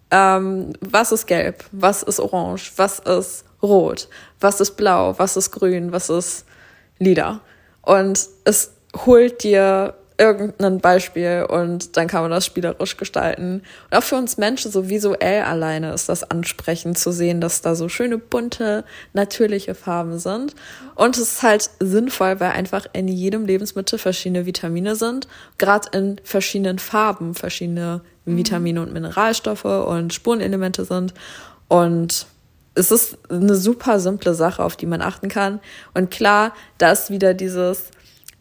ähm, was ist gelb, was ist orange, was ist rot, was ist blau, was ist grün, was ist lila. Und es holt dir irgendein Beispiel und dann kann man das spielerisch gestalten. Und auch für uns Menschen so visuell alleine ist das ansprechend zu sehen, dass da so schöne, bunte, natürliche Farben sind. Und es ist halt sinnvoll, weil einfach in jedem Lebensmittel verschiedene Vitamine sind, gerade in verschiedenen Farben verschiedene Vitamine und Mineralstoffe und Spurenelemente sind. Und es ist eine super simple Sache, auf die man achten kann. Und klar, da ist wieder dieses,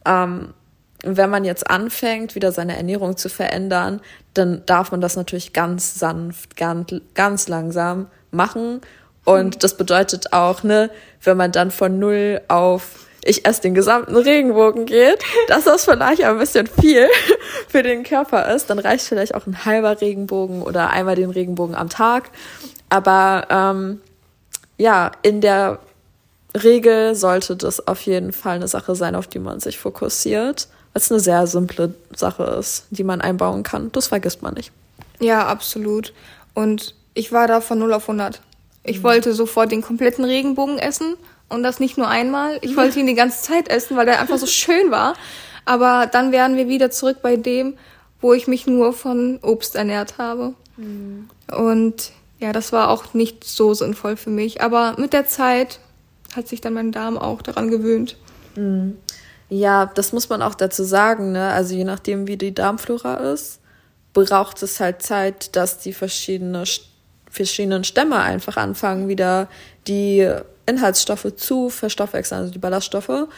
ähm, wenn man jetzt anfängt, wieder seine Ernährung zu verändern, dann darf man das natürlich ganz sanft, ganz, ganz langsam machen. Und das bedeutet auch, ne, wenn man dann von null auf ich esse den gesamten Regenbogen geht, dass das vielleicht ein bisschen viel für den Körper ist, dann reicht vielleicht auch ein halber Regenbogen oder einmal den Regenbogen am Tag. Aber ähm, ja, in der Regel sollte das auf jeden Fall eine Sache sein, auf die man sich fokussiert es eine sehr simple Sache ist, die man einbauen kann. Das vergisst man nicht. Ja, absolut. Und ich war da von 0 auf 100. Ich mhm. wollte sofort den kompletten Regenbogen essen und das nicht nur einmal. Ich wollte ihn die ganze Zeit essen, weil der einfach so schön war. Aber dann wären wir wieder zurück bei dem, wo ich mich nur von Obst ernährt habe. Mhm. Und ja, das war auch nicht so sinnvoll für mich. Aber mit der Zeit hat sich dann mein Darm auch daran gewöhnt. Mhm. Ja, das muss man auch dazu sagen, ne? Also je nachdem, wie die Darmflora ist, braucht es halt Zeit, dass die verschiedene, verschiedenen Stämme einfach anfangen, wieder die Inhaltsstoffe zu verstoffwechseln, also die Ballaststoffe.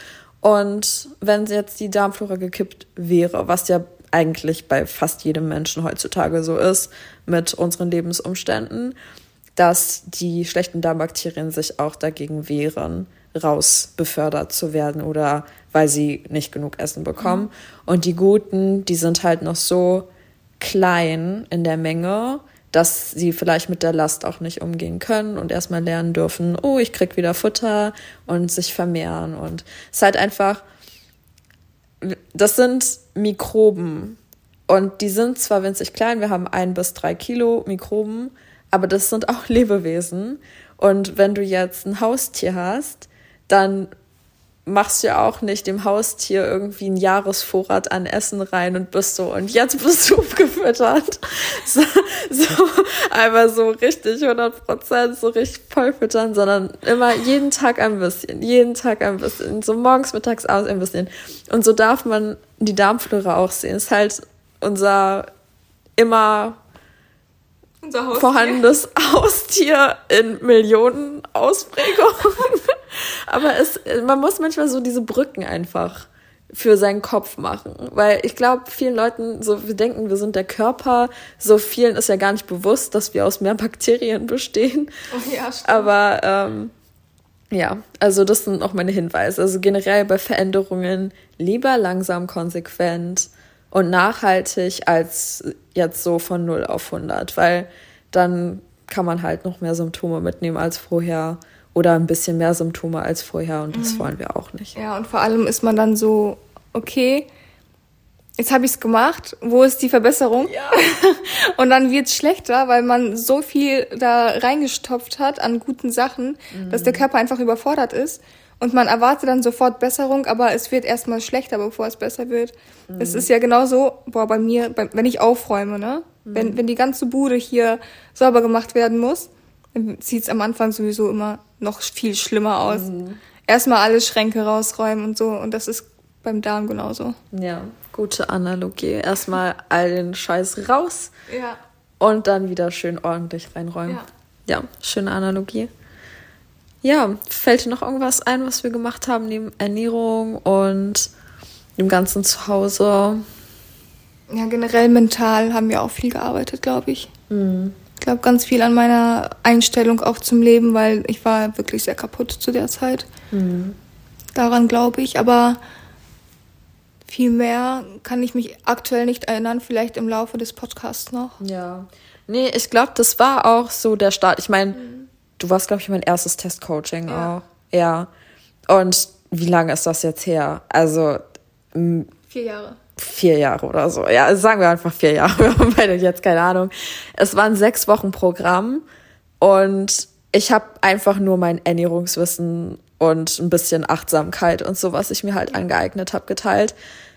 Und wenn jetzt die Darmflora gekippt wäre, was ja eigentlich bei fast jedem Menschen heutzutage so ist, mit unseren Lebensumständen, dass die schlechten Darmbakterien sich auch dagegen wehren, raus befördert zu werden oder weil sie nicht genug Essen bekommen. Mhm. Und die Guten, die sind halt noch so klein in der Menge, dass sie vielleicht mit der Last auch nicht umgehen können und erstmal lernen dürfen, oh, ich krieg wieder Futter und sich vermehren. Und es ist halt einfach, das sind Mikroben. Und die sind zwar winzig klein, wir haben ein bis drei Kilo Mikroben, aber das sind auch Lebewesen. Und wenn du jetzt ein Haustier hast, dann machst du ja auch nicht dem Haustier irgendwie einen Jahresvorrat an Essen rein und bist so, und jetzt bist du gefüttert. So, so einmal so richtig 100 Prozent, so richtig voll füttern, sondern immer jeden Tag ein bisschen, jeden Tag ein bisschen, so morgens, mittags, abends ein bisschen. Und so darf man die Darmflora auch sehen. Ist halt unser immer unser Haustier. vorhandenes Haustier in Millionen Ausprägungen. Aber es, man muss manchmal so diese Brücken einfach für seinen Kopf machen. Weil ich glaube, vielen Leuten, so wir denken, wir sind der Körper, so vielen ist ja gar nicht bewusst, dass wir aus mehr Bakterien bestehen. Oh ja, stimmt. Aber ähm, ja, also das sind auch meine Hinweise. Also generell bei Veränderungen lieber langsam konsequent und nachhaltig als jetzt so von 0 auf 100, weil dann kann man halt noch mehr Symptome mitnehmen als vorher oder ein bisschen mehr Symptome als vorher und das mhm. wollen wir auch nicht. Ja, und vor allem ist man dann so, okay, jetzt habe ich es gemacht, wo ist die Verbesserung? Ja. und dann wird es schlechter, weil man so viel da reingestopft hat an guten Sachen, mhm. dass der mhm. Körper einfach überfordert ist. Und man erwartet dann sofort Besserung, aber es wird erstmal schlechter, bevor es besser wird. Mhm. Es ist ja genauso, boah, bei mir, bei, wenn ich aufräume, ne? Mhm. Wenn, wenn die ganze Bude hier sauber gemacht werden muss, dann sieht es am Anfang sowieso immer noch viel schlimmer aus. Mhm. Erstmal alle Schränke rausräumen und so. Und das ist beim Darm genauso. Ja, gute Analogie. Erstmal all den Scheiß raus. Ja. Und dann wieder schön ordentlich reinräumen. Ja, ja schöne Analogie. Ja, fällt dir noch irgendwas ein, was wir gemacht haben neben Ernährung und dem ganzen Zuhause? Ja, generell mental haben wir auch viel gearbeitet, glaube ich. Mhm. Ich glaube ganz viel an meiner Einstellung auch zum Leben, weil ich war wirklich sehr kaputt zu der Zeit. Mhm. Daran glaube ich. Aber viel mehr kann ich mich aktuell nicht erinnern, vielleicht im Laufe des Podcasts noch. Ja. Nee, ich glaube, das war auch so der Start. Ich meine, mhm. du warst, glaube ich, mein erstes Testcoaching ja. auch. Ja. Und wie lange ist das jetzt her? Also. Vier Jahre. Vier Jahre oder so. Ja, also sagen wir einfach vier Jahre. Wir haben beide jetzt keine Ahnung. Es war ein sechs Wochen Programm und ich habe einfach nur mein Ernährungswissen und ein bisschen Achtsamkeit und so, was ich mir halt angeeignet habe, geteilt.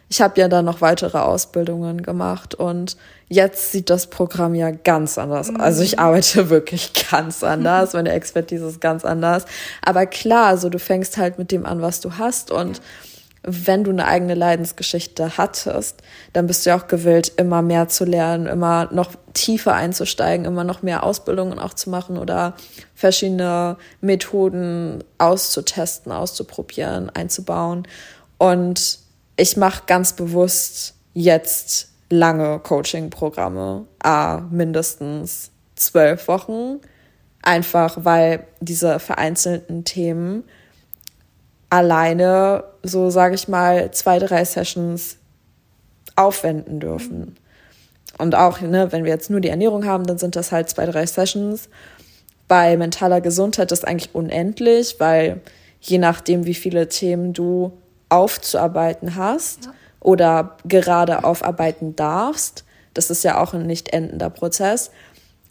Ich habe ja dann noch weitere Ausbildungen gemacht und jetzt sieht das Programm ja ganz anders. Mhm. Also ich arbeite wirklich ganz anders. Meine Expertise ist ganz anders. Aber klar, so also du fängst halt mit dem an, was du hast und ja wenn du eine eigene Leidensgeschichte hattest, dann bist du ja auch gewillt, immer mehr zu lernen, immer noch tiefer einzusteigen, immer noch mehr Ausbildungen auch zu machen oder verschiedene Methoden auszutesten, auszuprobieren, einzubauen. Und ich mache ganz bewusst jetzt lange Coaching-Programme, ah, mindestens zwölf Wochen, einfach weil diese vereinzelten Themen alleine so, sage ich mal, zwei, drei Sessions aufwenden dürfen. Und auch, ne, wenn wir jetzt nur die Ernährung haben, dann sind das halt zwei, drei Sessions. Bei mentaler Gesundheit ist eigentlich unendlich, weil je nachdem, wie viele Themen du aufzuarbeiten hast ja. oder gerade aufarbeiten darfst, das ist ja auch ein nicht endender Prozess,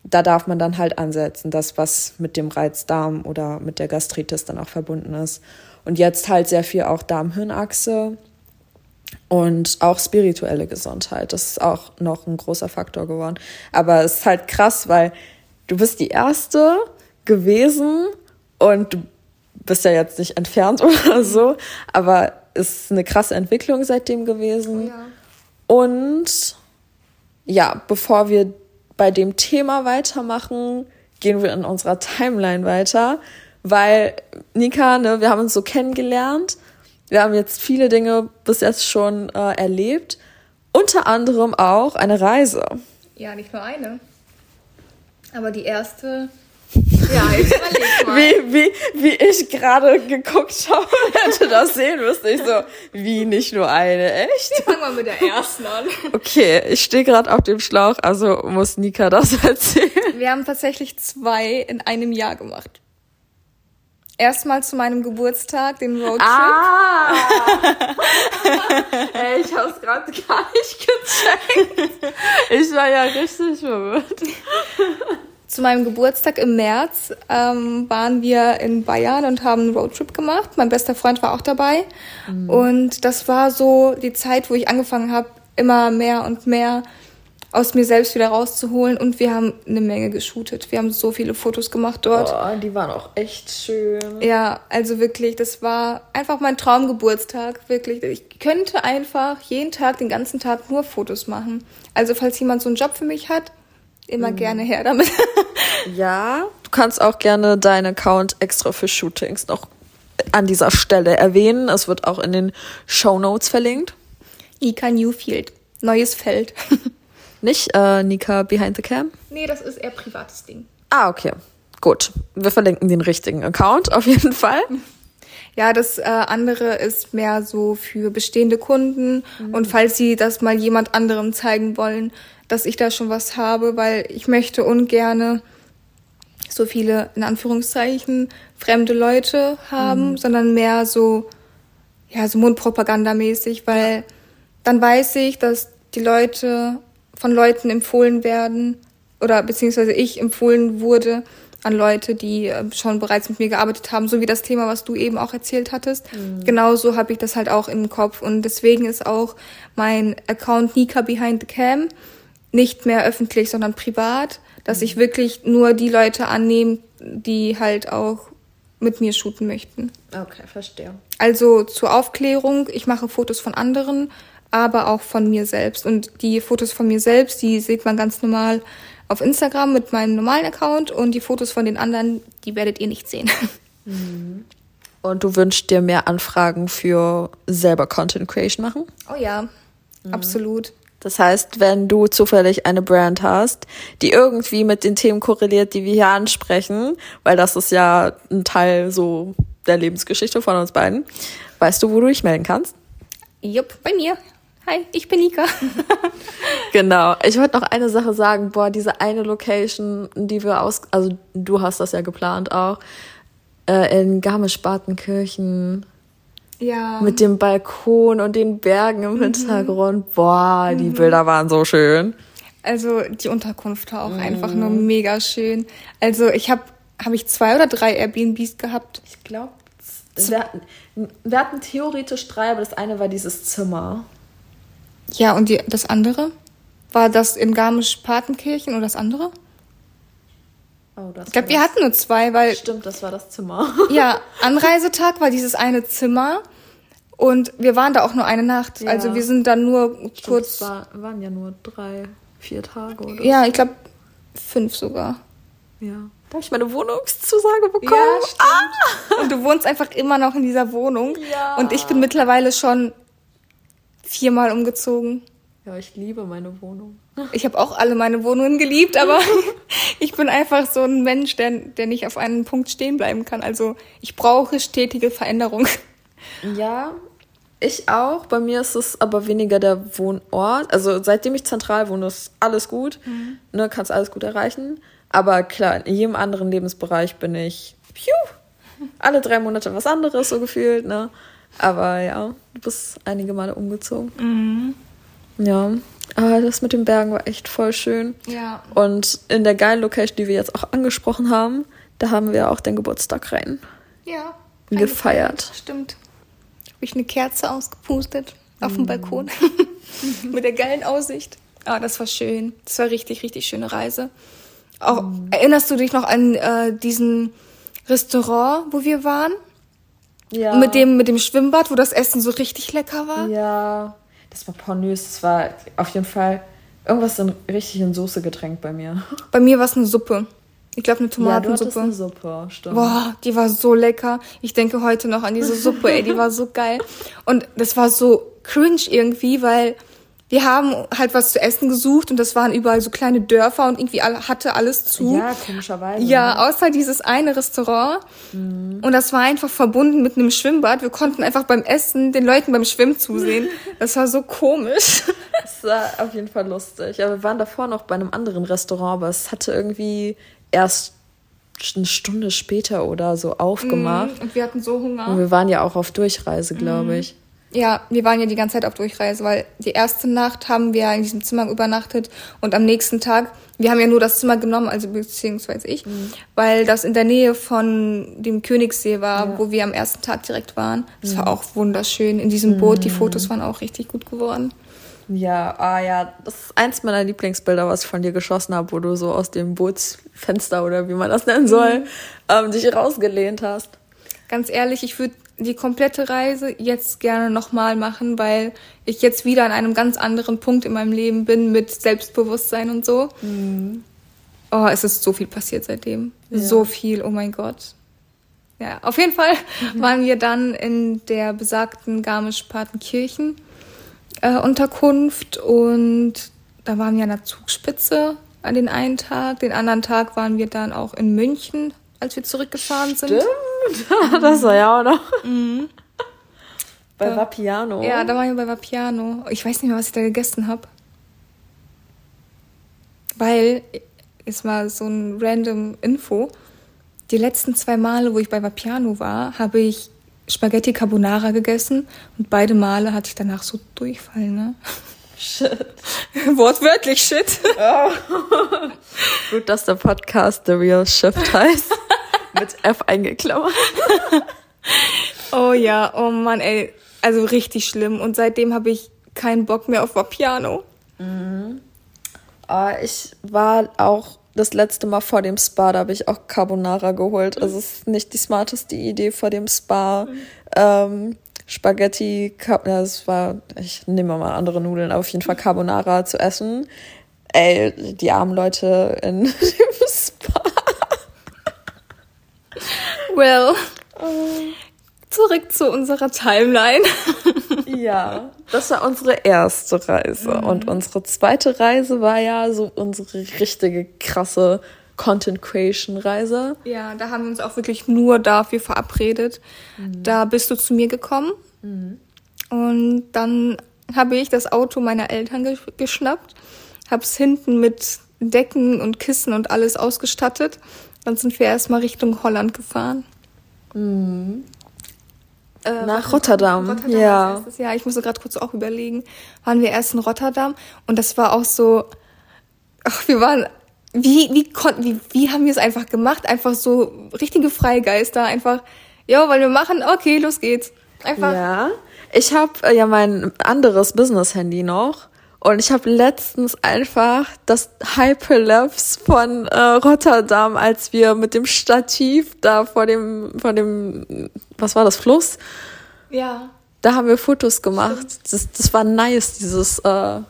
da darf man dann halt ansetzen, das, was mit dem Reizdarm oder mit der Gastritis dann auch verbunden ist. Und jetzt halt sehr viel auch Darm-Hirn-Achse und auch spirituelle Gesundheit. Das ist auch noch ein großer Faktor geworden. Aber es ist halt krass, weil du bist die Erste gewesen und du bist ja jetzt nicht entfernt oder so, aber es ist eine krasse Entwicklung seitdem gewesen. Oh ja. Und ja, bevor wir bei dem Thema weitermachen, gehen wir in unserer Timeline weiter weil Nika, ne, wir haben uns so kennengelernt. Wir haben jetzt viele Dinge bis jetzt schon äh, erlebt. Unter anderem auch eine Reise. Ja, nicht nur eine. Aber die erste. Ja, jetzt mal. wie, wie, wie ich gerade geguckt habe, hätte das sehen müssen. Ich so, wie nicht nur eine, echt? Fangen wir mit der ersten an. Okay, ich stehe gerade auf dem Schlauch, also muss Nika das erzählen. Wir haben tatsächlich zwei in einem Jahr gemacht erstmal zu meinem Geburtstag, den Roadtrip. Ah! Ey, ich hab's gerade gar nicht gecheckt. Ich war ja richtig verwirrt. Zu meinem Geburtstag im März ähm, waren wir in Bayern und haben einen Roadtrip gemacht. Mein bester Freund war auch dabei. Mhm. Und das war so die Zeit, wo ich angefangen habe, immer mehr und mehr aus mir selbst wieder rauszuholen. Und wir haben eine Menge geshootet. Wir haben so viele Fotos gemacht dort. Oh, die waren auch echt schön. Ja, also wirklich, das war einfach mein Traumgeburtstag. Wirklich. Ich könnte einfach jeden Tag, den ganzen Tag nur Fotos machen. Also falls jemand so einen Job für mich hat, immer mhm. gerne her damit. ja, du kannst auch gerne deinen Account extra für Shootings noch an dieser Stelle erwähnen. Es wird auch in den Show Notes verlinkt. Ika Newfield. Neues Feld. Nicht äh, Nika Behind the Cam? Nee, das ist eher privates Ding. Ah, okay. Gut. Wir verlinken den richtigen Account auf jeden Fall. Ja, das äh, andere ist mehr so für bestehende Kunden mhm. und falls sie das mal jemand anderem zeigen wollen, dass ich da schon was habe, weil ich möchte ungerne so viele in Anführungszeichen fremde Leute haben, mhm. sondern mehr so ja so Mundpropagandamäßig, weil dann weiß ich, dass die Leute von Leuten empfohlen werden oder beziehungsweise ich empfohlen wurde an Leute, die äh, schon bereits mit mir gearbeitet haben, so wie das Thema, was du eben auch erzählt hattest. Mhm. Genauso habe ich das halt auch im Kopf und deswegen ist auch mein Account Nika Behind the Cam nicht mehr öffentlich, sondern privat, dass mhm. ich wirklich nur die Leute annehme, die halt auch mit mir shooten möchten. Okay, verstehe. Also zur Aufklärung, ich mache Fotos von anderen, aber auch von mir selbst. Und die Fotos von mir selbst, die sieht man ganz normal auf Instagram mit meinem normalen Account und die Fotos von den anderen, die werdet ihr nicht sehen. Mhm. Und du wünschst dir mehr Anfragen für selber Content Creation machen? Oh ja, mhm. absolut. Das heißt, wenn du zufällig eine Brand hast, die irgendwie mit den Themen korreliert, die wir hier ansprechen, weil das ist ja ein Teil so der Lebensgeschichte von uns beiden, weißt du, wo du dich melden kannst? Jupp, bei mir. Hi, ich bin Nika. Genau. Ich wollte noch eine Sache sagen. Boah, diese eine Location, die wir aus, also du hast das ja geplant auch, äh, in Garmisch-Partenkirchen Ja. mit dem Balkon und den Bergen im Hintergrund. Boah, die Bilder waren so schön. Also die Unterkunft war auch einfach nur mega schön. Also ich habe habe ich zwei oder drei Airbnbs gehabt. Ich glaube, wir, wir hatten theoretisch drei, aber das eine war dieses Zimmer. Ja, und die, das andere? War das in Garmisch-Partenkirchen oder das andere? Oh, das Ich glaube, wir hatten nur zwei, weil Stimmt, das war das Zimmer. ja, Anreisetag war dieses eine Zimmer und wir waren da auch nur eine Nacht. Ja. Also wir sind dann nur Kurz kurz war, waren ja nur drei, vier Tage oder Ja, ich glaube fünf sogar. Ja. Da habe ich meine Wohnungszusage bekommen. stimmt. Und du wohnst einfach immer noch in dieser Wohnung. Ja. Und ich bin mittlerweile schon viermal umgezogen. Ja, ich liebe meine Wohnung. Ich habe auch alle meine Wohnungen geliebt, aber ich bin einfach so ein Mensch, der, der nicht auf einem Punkt stehen bleiben kann. Also ich brauche stetige Veränderung. Ja, ich auch. Bei mir ist es aber weniger der Wohnort. Also seitdem ich zentral wohne, ist alles gut. Ne, kannst alles gut erreichen. Aber klar, in jedem anderen Lebensbereich bin ich piu, alle drei Monate was anderes, so gefühlt, ne? Aber ja, du bist einige Male umgezogen. Ja. Aber das mit den Bergen war echt voll schön. Ja. Und in der geilen Location, die wir jetzt auch angesprochen haben, da haben wir auch den Geburtstag rein. Ja. Gefeiert. Stimmt. Habe ich eine Kerze ausgepustet auf dem Balkon mit der geilen Aussicht. Ah, das war schön. Das war richtig, richtig schöne Reise. Auch, Erinnerst du dich noch an äh, diesen Restaurant, wo wir waren? Ja. Mit dem mit dem Schwimmbad, wo das Essen so richtig lecker war? Ja, das war pornös. Das war auf jeden Fall irgendwas in, richtig in Soße getränkt bei mir. Bei mir war es eine Suppe. Ich glaube eine Ja, du Tomatensuppe. eine Suppe, stimmt. Boah, die war so lecker. Ich denke heute noch an diese Suppe, ey, die war so geil. Und das war so cringe irgendwie, weil wir haben halt was zu essen gesucht und das waren überall so kleine Dörfer und irgendwie alle, hatte alles zu. Ja, komischerweise. Ja, außer dieses eine Restaurant. Mhm. Und das war einfach verbunden mit einem Schwimmbad. Wir konnten einfach beim Essen den Leuten beim Schwimmen zusehen. Das war so komisch. Das war auf jeden Fall lustig. Aber wir waren davor noch bei einem anderen Restaurant, aber es hatte irgendwie erst eine Stunde später oder so aufgemacht. Und wir hatten so Und Hunger. wir waren ja auch auf Durchreise, glaube ich. Ja, wir waren ja die ganze Zeit auf Durchreise, weil die erste Nacht haben wir in diesem Zimmer übernachtet und am nächsten Tag, wir haben ja nur das Zimmer genommen, also beziehungsweise ich, weil das in der Nähe von dem Königssee war, Ja. wo wir am ersten Tag direkt waren. Das war auch wunderschön in diesem Boot. Die Fotos waren auch richtig gut geworden. Ja, ah ja, das ist eins meiner Lieblingsbilder, was ich von dir geschossen habe, wo du so aus dem Bootsfenster oder wie man das nennen soll, ähm, dich rausgelehnt hast. Ganz ehrlich, ich würde die komplette Reise jetzt gerne nochmal machen, weil ich jetzt wieder an einem ganz anderen Punkt in meinem Leben bin mit Selbstbewusstsein und so. Oh, es ist so viel passiert seitdem. So viel, oh mein Gott. Ja, auf jeden Fall waren wir dann in der besagten Garmisch-Partenkirchen äh, Unterkunft und da waren wir an der Zugspitze an den einen Tag. Den anderen Tag waren wir dann auch in München, als wir zurückgefahren sind. Das war ja auch noch. Bei Vapiano. Ja, da waren wir bei Vapiano. Ich weiß nicht mehr, was ich da gegessen habe. Weil, es war so ein random Info. Die letzten zwei Male, wo ich bei Vapiano war, habe ich Spaghetti Carbonara gegessen und beide Male hatte ich danach so Durchfall, ne? Shit. Wortwörtlich Shit. Gut, dass der Podcast The Real Shift heißt. Mit F eingeklammert. Oh ja, oh Mann, ey. Also richtig schlimm. Und seitdem habe ich keinen Bock mehr auf Vapiano. Ah, ich war auch das letzte Mal vor dem Spa, da habe ich auch Carbonara geholt. Also es ist nicht die smarteste Idee vor dem Spa. Ähm, Spaghetti, Car ja, das war, ich nehme mal andere Nudeln, aber auf jeden Fall Carbonara zu essen. Ey, die armen Leute in dem Spa. Well, zurück zu unserer Timeline. Ja, das war unsere erste Reise. Und unsere zweite Reise war ja so unsere richtige krasse Content Creation Reise. Ja, da haben wir uns auch wirklich nur dafür verabredet. Da bist du zu mir gekommen Und dann habe ich das Auto meiner Eltern ge geschnappt, habe es hinten mit Decken und Kissen und alles ausgestattet. Dann sind wir erstmal Richtung Holland gefahren. Mhm. Äh, Nach Rotterdam. Rotterdam ja. Ja, ich musste gerade kurz auch überlegen. Waren wir erst in Rotterdam und das war auch so, ach, wir waren, wie, wie konnten, wie, wie haben wir es einfach gemacht? Einfach so richtige Freigeister, einfach, ja, wollen wir machen? Okay, los geht's. Einfach. Ja. Ich habe äh, ja mein anderes Business-Handy noch und ich habe letztens einfach das Hyperlapse von äh, Rotterdam, als wir mit dem Stativ da vor dem, vor dem, was war das, Fluss? Ja. Da haben wir Fotos gemacht. Das, das war nice, dieses äh,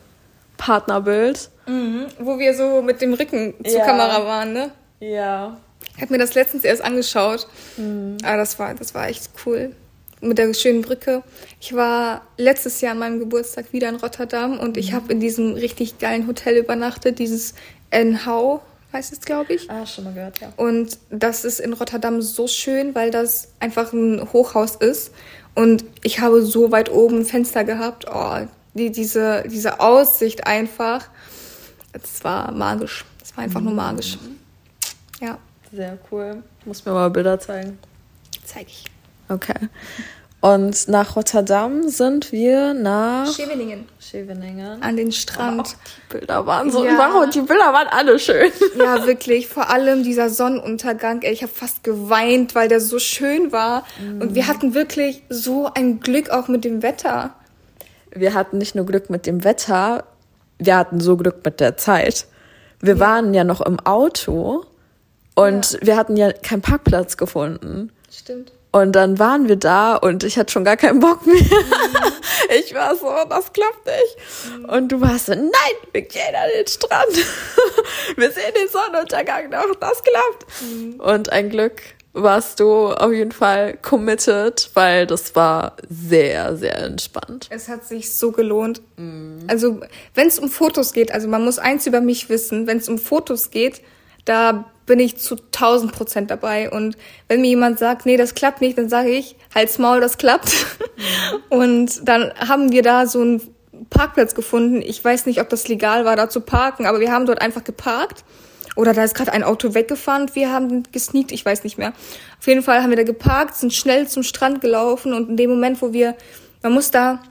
Partnerbild. Mhm. Wo wir so mit dem Rücken zur ja. Kamera waren, ne? Ja. Ich habe mir das letztens erst angeschaut. Mhm. Aber das war, das war echt cool mit der schönen Brücke. Ich war letztes Jahr an meinem Geburtstag wieder in Rotterdam und ich mhm. habe in diesem richtig geilen Hotel übernachtet, dieses Enhau heißt es, glaube ich. Ah, schon mal gehört, ja. Und das ist in Rotterdam so schön, weil das einfach ein Hochhaus ist und ich habe so weit oben ein Fenster gehabt. Oh, die, diese, diese Aussicht einfach. Es war magisch. Es war einfach mhm. nur magisch. Ja. Sehr cool. Ich muss mir mal Bilder zeigen. Zeig ich. Okay. Und nach Rotterdam sind wir nach Scheveningen. Scheveningen. An den Strand. Oh, die Bilder waren so ja. wow, die Bilder waren alle schön. Ja, wirklich. Vor allem dieser Sonnenuntergang. Ey, ich habe fast geweint, weil der so schön war. Mm. Und wir hatten wirklich so ein Glück auch mit dem Wetter. Wir hatten nicht nur Glück mit dem Wetter, wir hatten so Glück mit der Zeit. Wir ja. waren ja noch im Auto und ja. wir hatten ja keinen Parkplatz gefunden. Stimmt. Und dann waren wir da und ich hatte schon gar keinen Bock mehr. Ich war so, das klappt nicht. Und du warst so, nein, wir gehen an den Strand. wir sehen den Sonnenuntergang noch, das klappt. Und ein Glück warst du auf jeden Fall committed, weil das war sehr, sehr entspannt. Es hat sich so gelohnt. Also, wenn es um Fotos geht, also man muss eins über mich wissen, wenn es um Fotos geht, da bin ich zu 1000 Prozent dabei. Und wenn mir jemand sagt, nee, das klappt nicht, dann sage ich, halt's Maul, das klappt. Mhm. Und dann haben wir da so einen Parkplatz gefunden. Ich weiß nicht, ob das legal war, da zu parken, aber wir haben dort einfach geparkt. Oder da ist gerade ein Auto weggefahren und wir haben gesneakt, ich weiß nicht mehr. Auf jeden Fall haben wir da geparkt, sind schnell zum Strand gelaufen und in dem Moment, wo wir, man muss da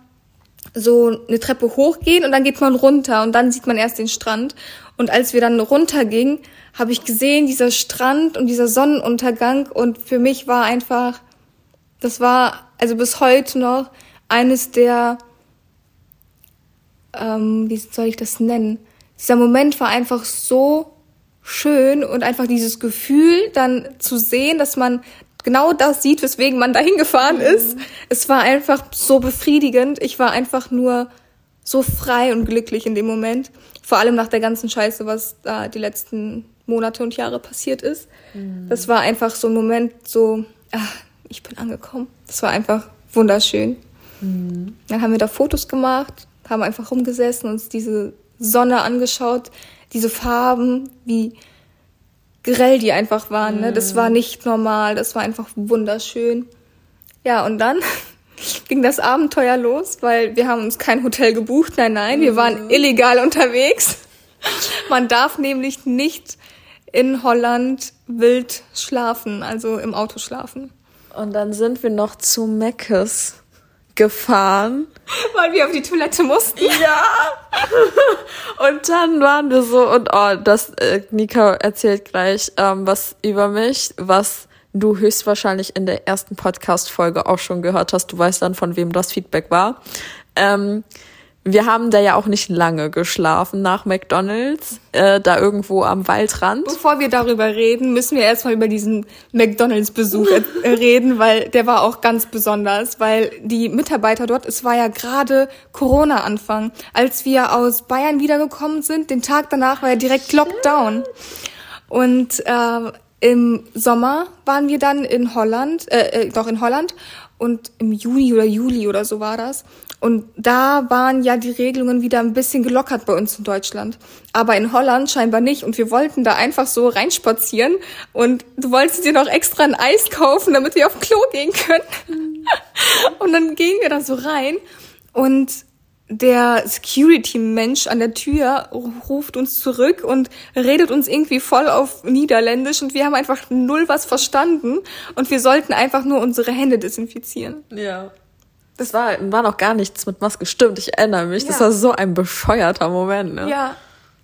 so eine Treppe hochgehen und dann geht man runter und dann sieht man erst den Strand. Und als wir dann runtergingen, habe ich gesehen, dieser Strand und dieser Sonnenuntergang und für mich war einfach, das war also bis heute noch eines der, ähm, wie soll ich das nennen? Dieser Moment war einfach so schön und einfach dieses Gefühl dann zu sehen, dass man genau das sieht, weswegen man dahin gefahren mhm. ist. Es war einfach so befriedigend. Ich war einfach nur so frei und glücklich in dem Moment. Vor allem nach der ganzen Scheiße, was da die letzten Monate und Jahre passiert ist. Mhm. Das war einfach so ein Moment, so, ach, ich bin angekommen. Das war einfach wunderschön. Mhm. Dann haben wir da Fotos gemacht, haben einfach rumgesessen, uns diese Sonne angeschaut, diese Farben, wie grell die einfach waren. Ne? Das war mhm. nicht normal, das war einfach wunderschön. Ja, und dann ging das Abenteuer los, weil wir haben uns kein Hotel gebucht. Nein, nein, wir waren mhm. illegal unterwegs. Man darf nämlich nicht in Holland wild schlafen, also im Auto schlafen. Und dann sind wir noch zu Meckes gefahren. Weil wir auf die Toilette mussten. Ja. und dann waren wir so, und oh, das, äh, Nika erzählt gleich ähm, was über mich, was du höchstwahrscheinlich in der ersten Podcast-Folge auch schon gehört hast. Du weißt dann, von wem das Feedback war. Ähm, wir haben da ja auch nicht lange geschlafen nach McDonalds, äh, da irgendwo am Waldrand. Bevor wir darüber reden, müssen wir erstmal über diesen McDonalds-Besuch äh, reden, weil der war auch ganz besonders, weil die Mitarbeiter dort, es war ja gerade Corona-Anfang. Als wir aus Bayern wiedergekommen sind, den Tag danach war ja direkt Lockdown. Und äh, im Sommer waren wir dann in Holland, äh, äh, doch in Holland und im Juni oder Juli oder so war das. Und da waren ja die Regelungen wieder ein bisschen gelockert bei uns in Deutschland. Aber in Holland scheinbar nicht. Und wir wollten da einfach so reinspazieren. Und du wolltest dir noch extra ein Eis kaufen, damit wir auf Klo gehen können. und dann gehen wir da so rein. Und der Security-Mensch an der Tür ruft uns zurück und redet uns irgendwie voll auf Niederländisch und wir haben einfach null was verstanden und wir sollten einfach nur unsere Hände desinfizieren. Ja. Das war, war noch gar nichts mit Maske. Stimmt, ich erinnere mich. Ja. Das war so ein bescheuerter Moment, ne? Ja.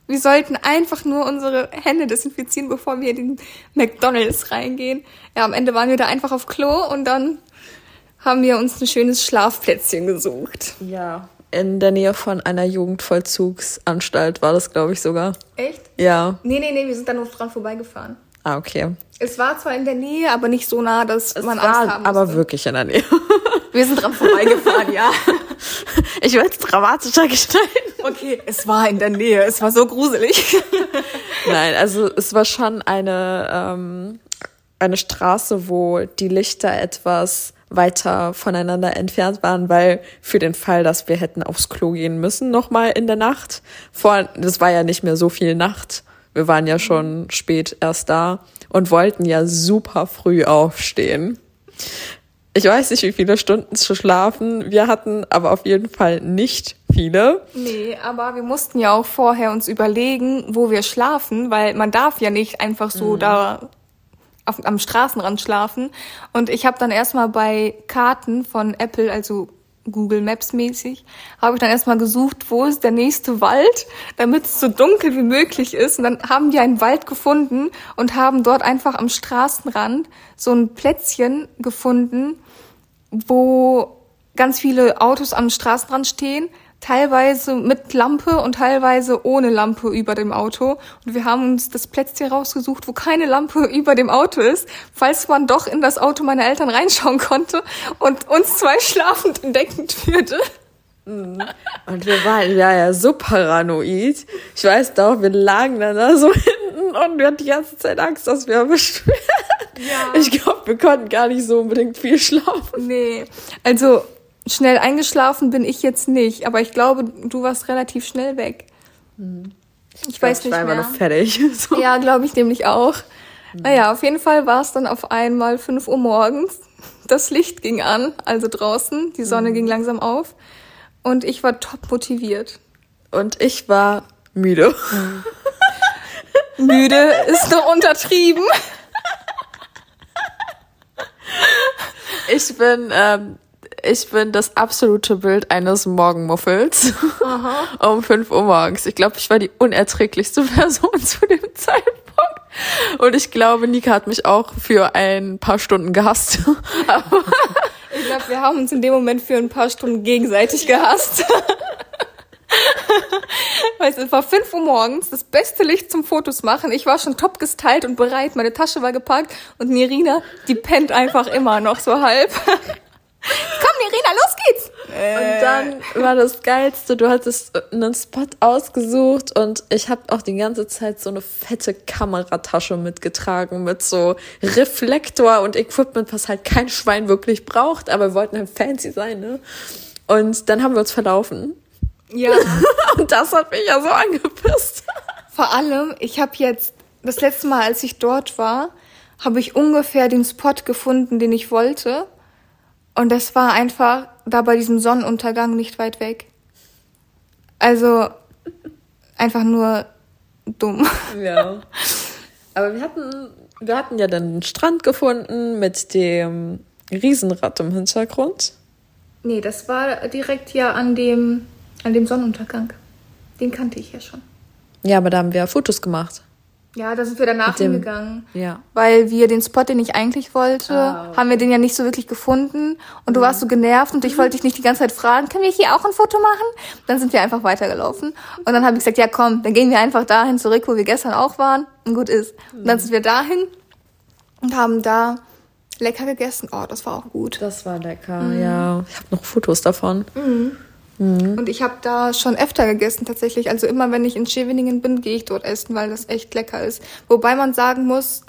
Wir sollten einfach nur unsere Hände desinfizieren, bevor wir in den McDonalds reingehen. Ja, am Ende waren wir da einfach auf Klo und dann haben wir uns ein schönes Schlafplätzchen gesucht. Ja, in der Nähe von einer Jugendvollzugsanstalt war das, glaube ich, sogar. Echt? Ja. Nee, nee, nee, wir sind da nur dran vorbeigefahren. Ah, okay. Es war zwar in der Nähe, aber nicht so nah, dass es man Angst haben musste. aber wirklich in der Nähe. Wir sind dran vorbeigefahren, ja. Ich will es dramatischer gestalten. Okay, es war in der Nähe. Es war so gruselig. Nein, also es war schon eine, ähm, eine Straße, wo die Lichter etwas weiter voneinander entfernt waren, weil für den Fall, dass wir hätten aufs Klo gehen müssen, nochmal in der Nacht. Vor, das war ja nicht mehr so viel Nacht. Wir waren ja schon spät erst da und wollten ja super früh aufstehen. Ich weiß nicht, wie viele Stunden zu schlafen wir hatten, aber auf jeden Fall nicht viele. Nee, aber wir mussten ja auch vorher uns überlegen, wo wir schlafen, weil man darf ja nicht einfach so mhm. da auf, am Straßenrand schlafen. Und ich habe dann erstmal bei Karten von Apple, also Google Maps mäßig, habe ich dann erstmal gesucht, wo ist der nächste Wald, damit es so dunkel wie möglich ist. Und dann haben wir einen Wald gefunden und haben dort einfach am Straßenrand so ein Plätzchen gefunden, wo ganz viele Autos am Straßenrand stehen teilweise mit Lampe und teilweise ohne Lampe über dem Auto. Und wir haben uns das Plätzchen rausgesucht, wo keine Lampe über dem Auto ist, falls man doch in das Auto meiner Eltern reinschauen konnte und uns zwei schlafend entdeckend würde. Mhm. Und wir waren ja, ja so paranoid. Ich weiß doch, wir lagen dann da so hinten und wir hatten die ganze Zeit Angst, dass wir beschweren. Ja. Ich glaube, wir konnten gar nicht so unbedingt viel schlafen. Nee. Also Schnell eingeschlafen bin ich jetzt nicht, aber ich glaube, du warst relativ schnell weg. Hm. Ich, ich weiß nicht ich war mehr. noch fertig. So. Ja, glaube ich nämlich auch. Hm. Naja, auf jeden Fall war es dann auf einmal 5 Uhr morgens. Das Licht ging an, also draußen. Die Sonne hm. ging langsam auf. Und ich war top motiviert. Und ich war müde. müde ist doch untertrieben. Ich bin ähm, ich bin das absolute Bild eines Morgenmuffels Aha. um 5 Uhr morgens. Ich glaube, ich war die unerträglichste Person zu dem Zeitpunkt. Und ich glaube, Nika hat mich auch für ein paar Stunden gehasst. ich glaube, wir haben uns in dem Moment für ein paar Stunden gegenseitig gehasst. Weil es war 5 Uhr morgens, das beste Licht zum Fotos machen. Ich war schon top gestylt und bereit, meine Tasche war gepackt und Nirina, die pennt einfach immer noch so halb. Komm, Irina, los geht's! Und dann war das Geilste, du hattest einen Spot ausgesucht und ich habe auch die ganze Zeit so eine fette Kameratasche mitgetragen mit so Reflektor und Equipment, was halt kein Schwein wirklich braucht, aber wir wollten halt fancy sein, ne? Und dann haben wir uns verlaufen. Ja. und das hat mich ja so angepisst. Vor allem, ich habe jetzt das letzte Mal, als ich dort war, habe ich ungefähr den Spot gefunden, den ich wollte. Und das war einfach da bei diesem Sonnenuntergang nicht weit weg. Also einfach nur dumm. Ja. Aber wir hatten, wir hatten ja dann einen Strand gefunden mit dem Riesenrad im Hintergrund. Nee, das war direkt ja an dem, an dem Sonnenuntergang. Den kannte ich ja schon. Ja, aber da haben wir Fotos gemacht. Ja, da sind wir danach dem, hingegangen. Ja. Weil wir den Spot, den ich eigentlich wollte, okay. haben wir den ja nicht so wirklich gefunden. Und du mhm. warst so genervt und ich wollte dich nicht die ganze Zeit fragen, können wir hier auch ein Foto machen? Dann sind wir einfach weitergelaufen. Und dann habe ich gesagt, ja komm, dann gehen wir einfach dahin zurück, wo wir gestern auch waren. Und gut ist. Mhm. Und dann sind wir dahin und haben da lecker gegessen. Oh, das war auch gut. Das war lecker, mhm. ja. Ich habe noch Fotos davon. Mhm. Mhm. Und ich habe da schon öfter gegessen tatsächlich. Also immer wenn ich in Scheveningen bin, gehe ich dort essen, weil das echt lecker ist. Wobei man sagen muss,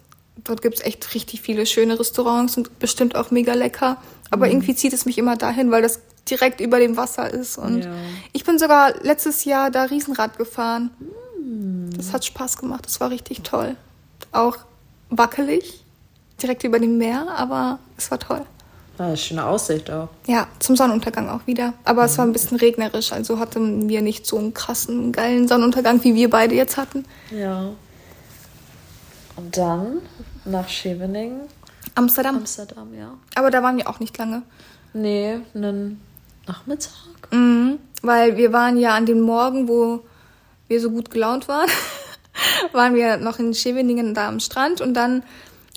dort gibt's echt richtig viele schöne Restaurants und bestimmt auch mega lecker. Aber mhm. irgendwie zieht es mich immer dahin, weil das direkt über dem Wasser ist. Und ja. ich bin sogar letztes Jahr da Riesenrad gefahren. Mhm. Das hat Spaß gemacht. Das war richtig toll. Auch wackelig, direkt über dem Meer, aber es war toll. War eine schöne Aussicht auch. Ja, zum Sonnenuntergang auch wieder. Aber es war ein bisschen regnerisch, also hatten wir nicht so einen krassen, geilen Sonnenuntergang, wie wir beide jetzt hatten. Ja. Und dann nach Scheveningen. Amsterdam. Amsterdam, ja. Aber da waren wir auch nicht lange. Nee, einen Nachmittag. Mhm, weil wir waren ja an dem Morgen, wo wir so gut gelaunt waren, waren wir noch in Scheveningen da am Strand und dann,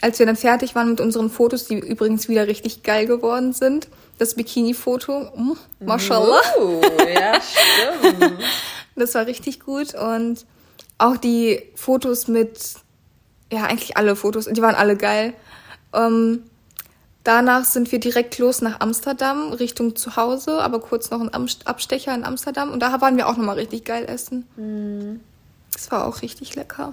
als wir dann fertig waren mit unseren Fotos, die übrigens wieder richtig geil geworden sind, das Bikini-Foto, mm, mashallah, Oh, ja, stimmt. das war richtig gut und auch die Fotos mit, ja, eigentlich alle Fotos, die waren alle geil. Ähm, danach sind wir direkt los nach Amsterdam, Richtung zu Hause, aber kurz noch ein Abstecher in Amsterdam. Und da waren wir auch nochmal richtig geil essen. Das war auch richtig lecker.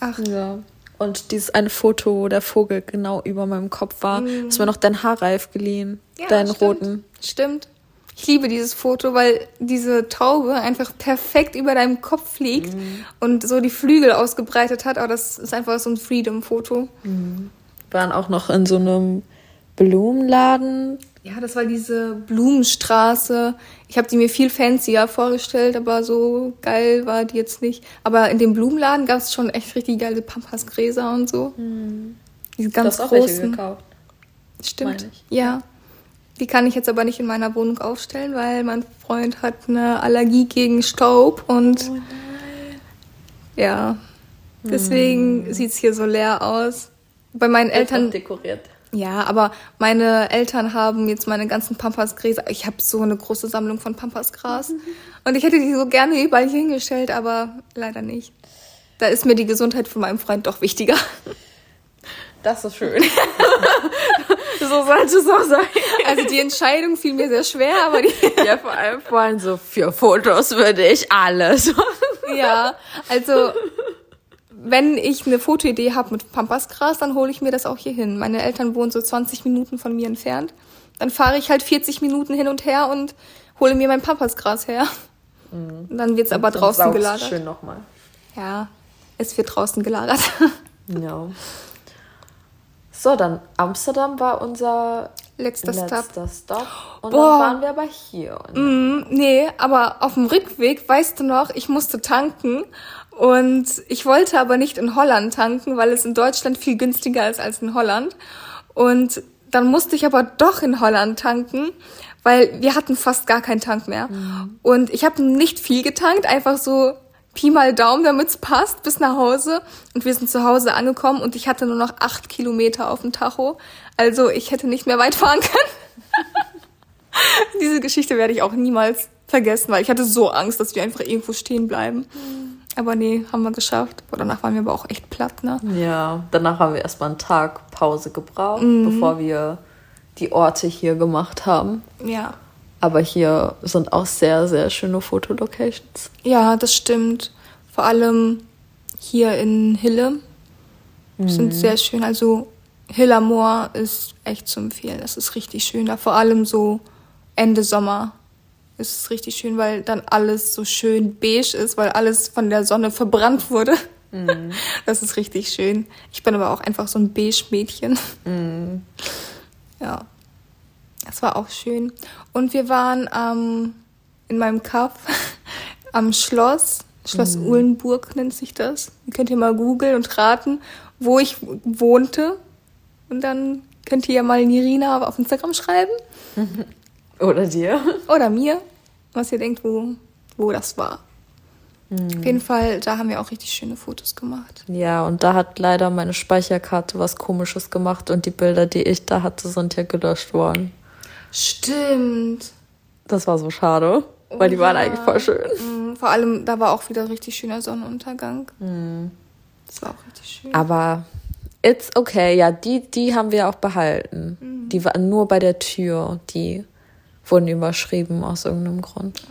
Ach, ja. Und dieses eine Foto, wo der Vogel genau über meinem Kopf war, ist mir noch dein Haarreif geliehen. ja, deinen stimmt. roten. Stimmt. Ich liebe dieses Foto, weil diese Taube einfach perfekt über deinem Kopf fliegt und so die Flügel ausgebreitet hat. Aber das ist einfach so ein Freedom-Foto. Waren auch noch in so einem Blumenladen. Ja, das war diese Blumenstraße. Ich habe die mir viel fancier vorgestellt, aber so geil war die jetzt nicht. Aber in dem Blumenladen gab es schon echt richtig geile Pampasgräser und so. Diese Du ganz hast auch welche großen. gekauft. Stimmt. ich. Ja. Die kann ich jetzt aber nicht in meiner Wohnung aufstellen, weil mein Freund hat eine Allergie gegen Staub und ja. Deswegen sieht's hier so leer aus. Bei meinen Eltern dekoriert. Ja, aber meine Eltern haben jetzt meine ganzen Pampasgräser. Ich habe so eine große Sammlung von Pampasgras. Und ich hätte die so gerne überall hingestellt, aber leider nicht. Da ist mir die Gesundheit von meinem Freund doch wichtiger. Das ist schön. so sollte es auch sein. Also die Entscheidung fiel mir sehr schwer, aber die, Ja, vor allem, vor allem so für Fotos würde ich alles. ja, also wenn ich eine Fotoidee habe mit Pampasgras, dann hole ich mir das auch hier hin. Meine Eltern wohnen so 20 Minuten von mir entfernt. Dann fahre ich halt 40 Minuten hin und her und hole mir mein Pampasgras her. Und dann wird's aber draußen Saugst gelagert. Schön nochmal. Ja, es wird draußen gelagert. Ja. So, dann Amsterdam war unser Letzter Stop. letzter Stop. Und Boah. dann waren wir aber hier. Mm, nee, aber auf dem Rückweg, weißt du noch, ich musste tanken und ich wollte aber nicht in Holland tanken, weil es in Deutschland viel günstiger ist als in Holland. Und dann musste ich aber doch in Holland tanken, weil wir hatten fast gar keinen Tank mehr. Und ich habe nicht viel getankt, einfach so Pi mal Daumen, damit's passt, bis nach Hause. Und wir sind zu Hause angekommen und ich hatte nur noch acht Kilometer auf dem Tacho. Also ich hätte nicht mehr weit fahren können. Diese Geschichte werde ich auch niemals vergessen, weil ich hatte so Angst, dass wir einfach irgendwo stehen bleiben. Aber nee, haben wir geschafft. Aber danach waren wir aber auch echt platt, ne? Ja, danach haben wir erstmal einen Tag Pause gebraucht, Mhm. bevor wir die Orte hier gemacht haben. Ja. Aber hier sind auch sehr, sehr schöne Fotolocations. Ja, das stimmt. Vor allem hier in Hille sind sehr schön. Also Hillermoor ist echt zu empfehlen. Das ist richtig schön. Da vor allem so Ende Sommer ist es richtig schön, weil dann alles so schön beige ist, weil alles von der Sonne verbrannt wurde. Das ist richtig schön. Ich bin aber auch einfach so ein Beige-Mädchen. Ja, das war auch schön. Und wir waren ähm, in meinem Kaff am Schloss. Schloss Uhlenburg nennt sich das. Ihr könnt ihr mal googeln und raten, wo ich wohnte. Und dann könnt ihr ja mal Nirina auf Instagram schreiben. Oder dir? Oder mir, was ihr denkt, wo, wo das war. Auf jeden Fall, da haben wir auch richtig schöne Fotos gemacht. Ja, und da hat leider meine Speicherkarte was Komisches gemacht und die Bilder, die ich da hatte, sind ja gelöscht worden. Stimmt. Das war so schade, weil die waren ja. eigentlich voll schön. Mhm, Vor allem, da war auch wieder richtig schöner Sonnenuntergang. Das war auch richtig schön. Aber it's okay, ja, die, die haben wir auch behalten. Mhm. Die waren nur bei der Tür, die wurden überschrieben aus irgendeinem Grund.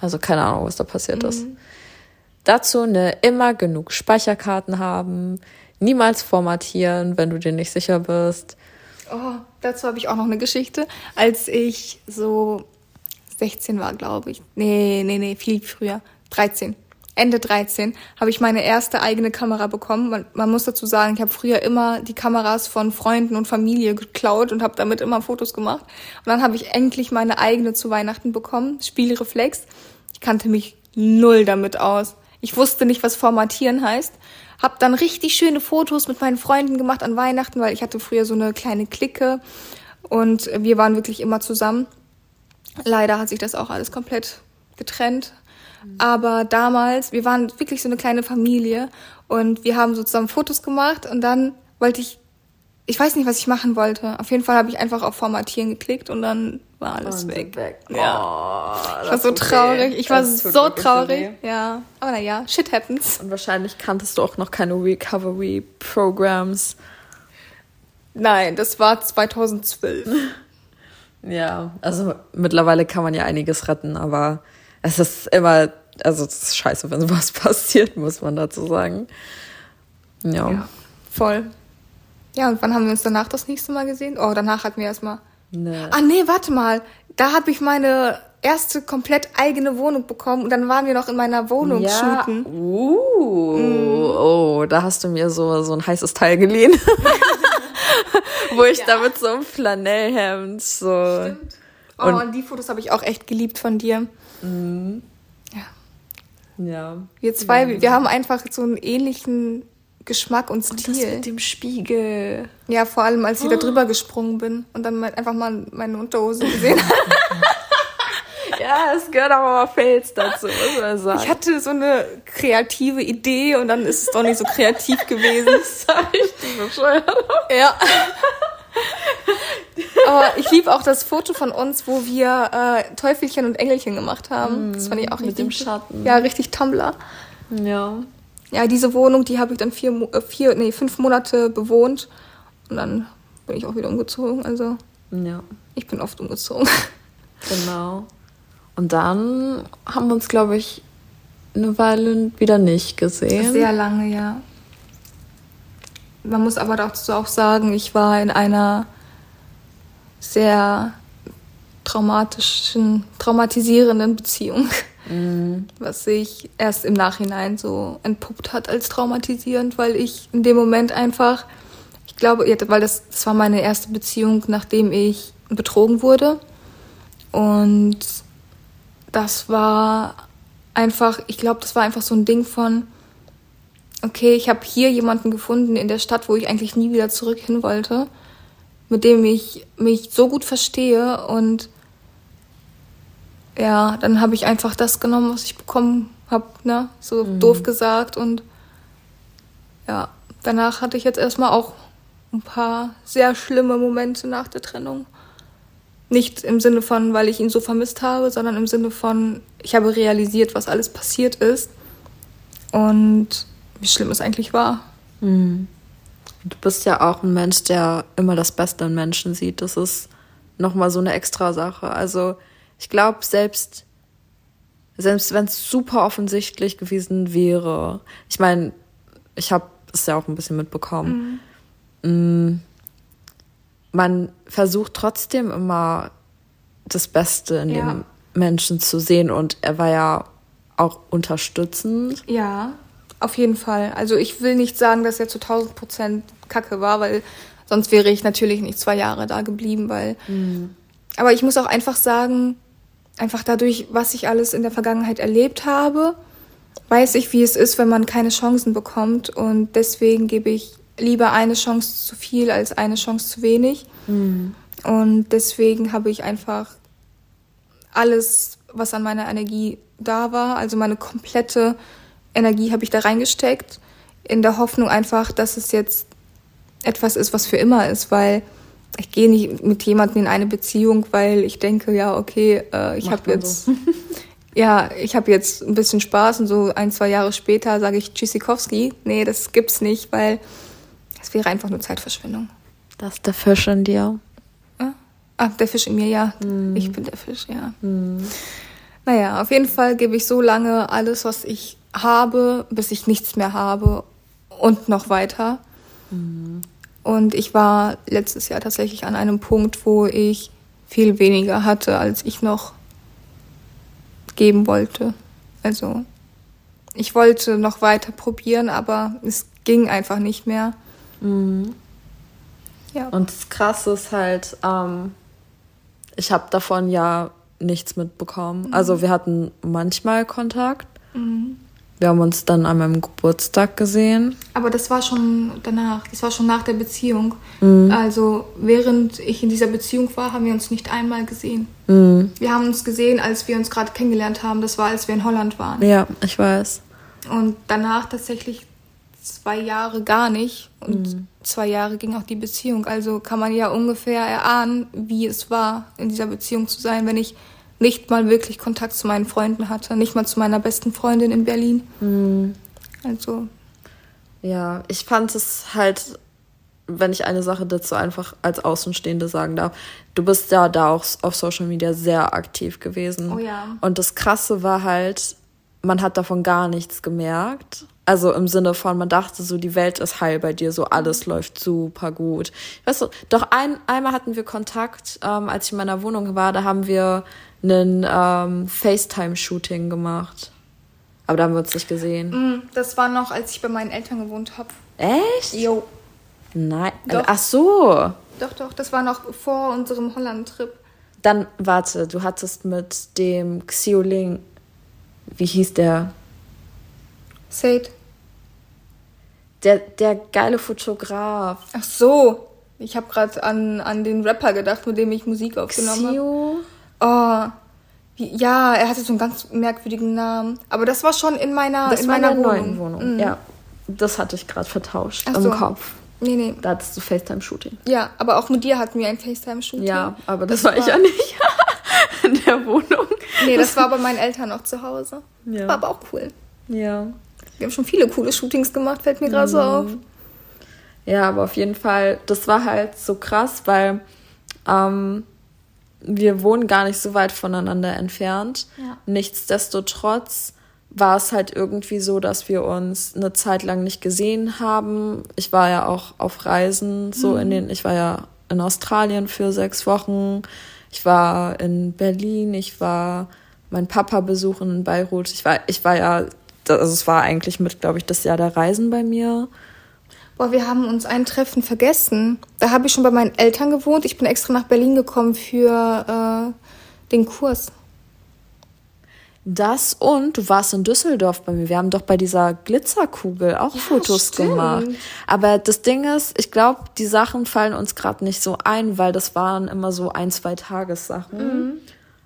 Also keine Ahnung, was da passiert ist. Mhm. Dazu eine immer genug Speicherkarten haben, niemals formatieren, wenn du dir nicht sicher bist. Oh, dazu habe ich auch noch eine Geschichte. Als ich so 16 war, glaube ich. Nee, nee, nee, viel früher. 13. Ende 13 habe ich meine erste eigene Kamera bekommen. Man, man muss dazu sagen, ich habe früher immer die Kameras von Freunden und Familie geklaut und habe damit immer Fotos gemacht. Und dann habe ich endlich meine eigene zu Weihnachten bekommen, Spielreflex. Ich kannte mich null damit aus. Ich wusste nicht, was formatieren heißt. Hab dann richtig schöne Fotos mit meinen Freunden gemacht an Weihnachten, weil ich hatte früher so eine kleine Clique und wir waren wirklich immer zusammen. Leider hat sich das auch alles komplett getrennt. Aber damals, wir waren wirklich so eine kleine Familie und wir haben so zusammen Fotos gemacht und dann wollte ich, ich weiß nicht, was ich machen wollte. Auf jeden Fall habe ich einfach auf Formatieren geklickt und dann war alles und weg. weg. Ja. Oh, ich war so traurig. Weh. Ich war so traurig. Ja. Aber naja, shit happens. Und wahrscheinlich kanntest du auch noch keine Recovery-Programs. Nein, das war 2012. ja, also mittlerweile kann man ja einiges retten, aber es ist immer, also es ist scheiße, wenn sowas passiert, muss man dazu sagen. Ja. ja. Voll. Ja, und wann haben wir uns danach das nächste Mal gesehen? Oh, danach hatten wir erstmal. Nee. Ah, nee, warte mal. Da habe ich meine erste komplett eigene Wohnung bekommen und dann waren wir noch in meiner Wohnung ja. shooten. Uh, mm. Oh, da hast du mir so, so ein heißes Teil geliehen. Wo ich ja. da mit so einem Flanellhemd so. Stimmt. Oh, und, und die Fotos habe ich auch echt geliebt von dir. Mhm. Ja. Ja. Wir zwei, ja. wir haben einfach so einen ähnlichen Geschmack und Stil. Und das mit dem Spiegel. Ja, vor allem, als ich oh. da drüber gesprungen bin und dann einfach mal meine Unterhose gesehen habe. ja, es gehört aber mal Fails dazu, muss man sagen. Ich hatte so eine kreative Idee und dann ist es doch nicht so kreativ gewesen. das war richtig bescheuert. Ja. Aber ich liebe auch das Foto von uns, wo wir äh, Teufelchen und Engelchen gemacht haben. Mm, das fand ich auch richtig. Mit dem Schatten. Ja, richtig Tumblr. Ja. Ja, diese Wohnung, die habe ich dann vier, äh, vier, nee, fünf Monate bewohnt. Und dann bin ich auch wieder umgezogen. Also. Ja. Ich bin oft umgezogen. Genau. Und dann haben wir uns, glaube ich, eine Weile wieder nicht gesehen. Sehr lange, ja. Man muss aber dazu auch sagen, ich war in einer sehr traumatischen, traumatisierenden Beziehung, mhm. was sich erst im Nachhinein so entpuppt hat als traumatisierend, weil ich in dem Moment einfach, ich glaube, weil das, das war meine erste Beziehung, nachdem ich betrogen wurde. Und das war einfach, ich glaube, das war einfach so ein Ding von, okay, ich habe hier jemanden gefunden in der Stadt, wo ich eigentlich nie wieder zurück hin wollte, mit dem ich mich so gut verstehe und ja, dann habe ich einfach das genommen, was ich bekommen habe, ne, so mhm. doof gesagt und ja, danach hatte ich jetzt erstmal auch ein paar sehr schlimme Momente nach der Trennung. Nicht im Sinne von, weil ich ihn so vermisst habe, sondern im Sinne von, ich habe realisiert, was alles passiert ist und wie schlimm es eigentlich war. Mhm. Du bist ja auch ein Mensch, der immer das Beste in Menschen sieht. Das ist nochmal so eine extra Sache. Also ich glaube, selbst, selbst wenn es super offensichtlich gewesen wäre, ich meine, ich habe es ja auch ein bisschen mitbekommen. Mhm. Mm, man versucht trotzdem immer das Beste in ja. dem Menschen zu sehen und er war ja auch unterstützend. Ja. Auf jeden Fall. Also ich will nicht sagen, dass er zu 1000 Prozent Kacke war, weil sonst wäre ich natürlich nicht zwei Jahre da geblieben, weil. Mhm. Aber ich muss auch einfach sagen, einfach dadurch, was ich alles in der Vergangenheit erlebt habe, weiß ich, wie es ist, wenn man keine Chancen bekommt. Und deswegen gebe ich lieber eine Chance zu viel als eine Chance zu wenig. Mhm. Und deswegen habe ich einfach alles, was an meiner Energie da war, also meine komplette Energie habe ich da reingesteckt, in der Hoffnung einfach, dass es jetzt etwas ist, was für immer ist, weil ich gehe nicht mit jemandem in eine Beziehung, weil ich denke, ja, okay, äh, ich habe jetzt, so. ja, ich habe jetzt ein bisschen Spaß und so ein, zwei Jahre später sage ich Tschüssikowski. Nee, das gibt's nicht, weil es wäre einfach nur Zeitverschwendung. Das ist der Fisch in dir. Ja? Ah, der Fisch in mir, ja. Mm. Ich bin der Fisch, ja. Mm. Naja, auf jeden Fall gebe ich so lange alles, was ich habe, bis ich nichts mehr habe und noch weiter. Mhm. Und ich war letztes Jahr tatsächlich an einem Punkt, wo ich viel weniger hatte, als ich noch geben wollte. Also ich wollte noch weiter probieren, aber es ging einfach nicht mehr. Ja. Und das Krasse ist halt, ähm, ich habe davon ja nichts mitbekommen. Mhm. Also wir hatten manchmal Kontakt. Mhm. Wir haben uns dann an meinem Geburtstag gesehen. Aber das war schon danach, das war schon nach der Beziehung. Mhm. Also während ich in dieser Beziehung war, haben wir uns nicht einmal gesehen. Mhm. Wir haben uns gesehen, als wir uns gerade kennengelernt haben. Das war, als wir in Holland waren. Ja, ich weiß. Und danach tatsächlich zwei Jahre gar nicht. Und mhm. zwei Jahre ging auch die Beziehung. Also kann man ja ungefähr erahnen, wie es war, in dieser Beziehung zu sein, wenn ich nicht mal wirklich Kontakt zu meinen Freunden hatte, nicht mal zu meiner besten Freundin in Berlin. Mhm. Also. Ja, ich fand es halt, wenn ich eine Sache dazu einfach als Außenstehende sagen darf, du bist ja da auch auf Social Media sehr aktiv gewesen. Oh ja. Und das Krasse war halt, man hat davon gar nichts gemerkt. Also im Sinne von, man dachte so, die Welt ist heil bei dir, so alles mhm. läuft super gut. Weißt du, doch ein, einmal hatten wir Kontakt, ähm, als ich in meiner Wohnung war, da haben wir einen ähm, FaceTime-Shooting gemacht. Aber da haben wir uns nicht gesehen. Mm, das war noch, als ich bei meinen Eltern gewohnt habe. Echt? Jo. Nein. Doch. Ach so. Doch, doch, das war noch vor unserem Holland-Trip. Dann, warte, du hattest mit dem Xiuling, wie hieß der? Said. Der, der geile Fotograf. Ach so. Ich habe gerade an, an den Rapper gedacht, mit dem ich Musik aufgenommen habe. Oh, ja, er hatte so einen ganz merkwürdigen Namen. Aber das war schon in meiner, das in meiner in Wohnung. Wohnung. Mhm. Ja, das hatte ich gerade vertauscht Ach im so. Kopf. Nee, nee. Da hattest du FaceTime-Shooting. Ja, aber auch mit dir hatten wir ein FaceTime-Shooting. Ja, aber das, das war ich ja nicht in der Wohnung. Nee, das war bei meinen Eltern noch zu Hause. Ja. War aber auch cool. Ja. Wir haben schon viele coole Shootings gemacht, fällt mir gerade mhm. so auf. Ja, aber auf jeden Fall, das war halt so krass, weil ähm, wir wohnen gar nicht so weit voneinander entfernt. Ja. Nichtsdestotrotz war es halt irgendwie so, dass wir uns eine Zeit lang nicht gesehen haben. Ich war ja auch auf Reisen, so mhm. in den, ich war ja in Australien für sechs Wochen. Ich war in Berlin, ich war meinen Papa besuchen in Beirut. Ich war, ich war ja, also es war eigentlich mit, glaube ich, das Jahr der Reisen bei mir. Boah, wir haben uns ein Treffen vergessen. Da habe ich schon bei meinen Eltern gewohnt. Ich bin extra nach Berlin gekommen für äh, den Kurs. Das und du warst in Düsseldorf bei mir. Wir haben doch bei dieser Glitzerkugel auch ja, Fotos stimmt. gemacht. Aber das Ding ist, ich glaube, die Sachen fallen uns gerade nicht so ein, weil das waren immer so ein, zwei Tagessachen. Mhm.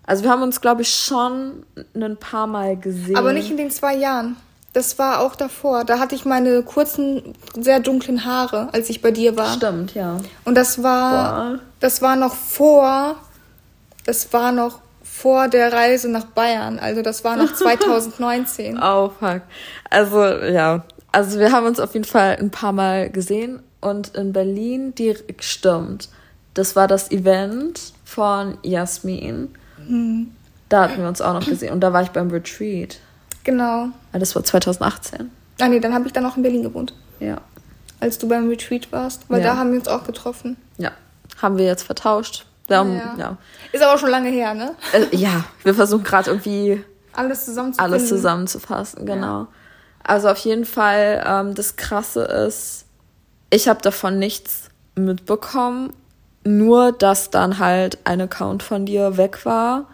Also wir haben uns, glaube ich, schon ein paar Mal gesehen. Aber nicht in den zwei Jahren. Das war auch davor. Da hatte ich meine kurzen, sehr dunklen Haare, als ich bei dir war. Stimmt, ja. Und das war, Boah. das war noch vor, das war noch vor der Reise nach Bayern. Also das war noch 2019. oh, fuck. Also, ja. Also wir haben uns auf jeden Fall ein paar Mal gesehen und in Berlin, die stimmt. Das war das Event von Jasmin. Mhm. Da hatten wir uns auch noch gesehen. Und da war ich beim Retreat. Genau. Ah, das war 2018. Ah nee, dann habe ich dann noch in Berlin gewohnt. Ja. Als du beim Retreat warst, weil ja. da haben wir uns auch getroffen. Ja, haben wir jetzt vertauscht. Haben, ja. ja. Ist aber schon lange her, ne? Äh, ja, wir versuchen gerade irgendwie alles zusammenzufassen. Alles zusammenzufassen, genau. Ja. Also auf jeden Fall, ähm, das Krasse ist, ich habe davon nichts mitbekommen, nur dass dann halt ein Account von dir weg war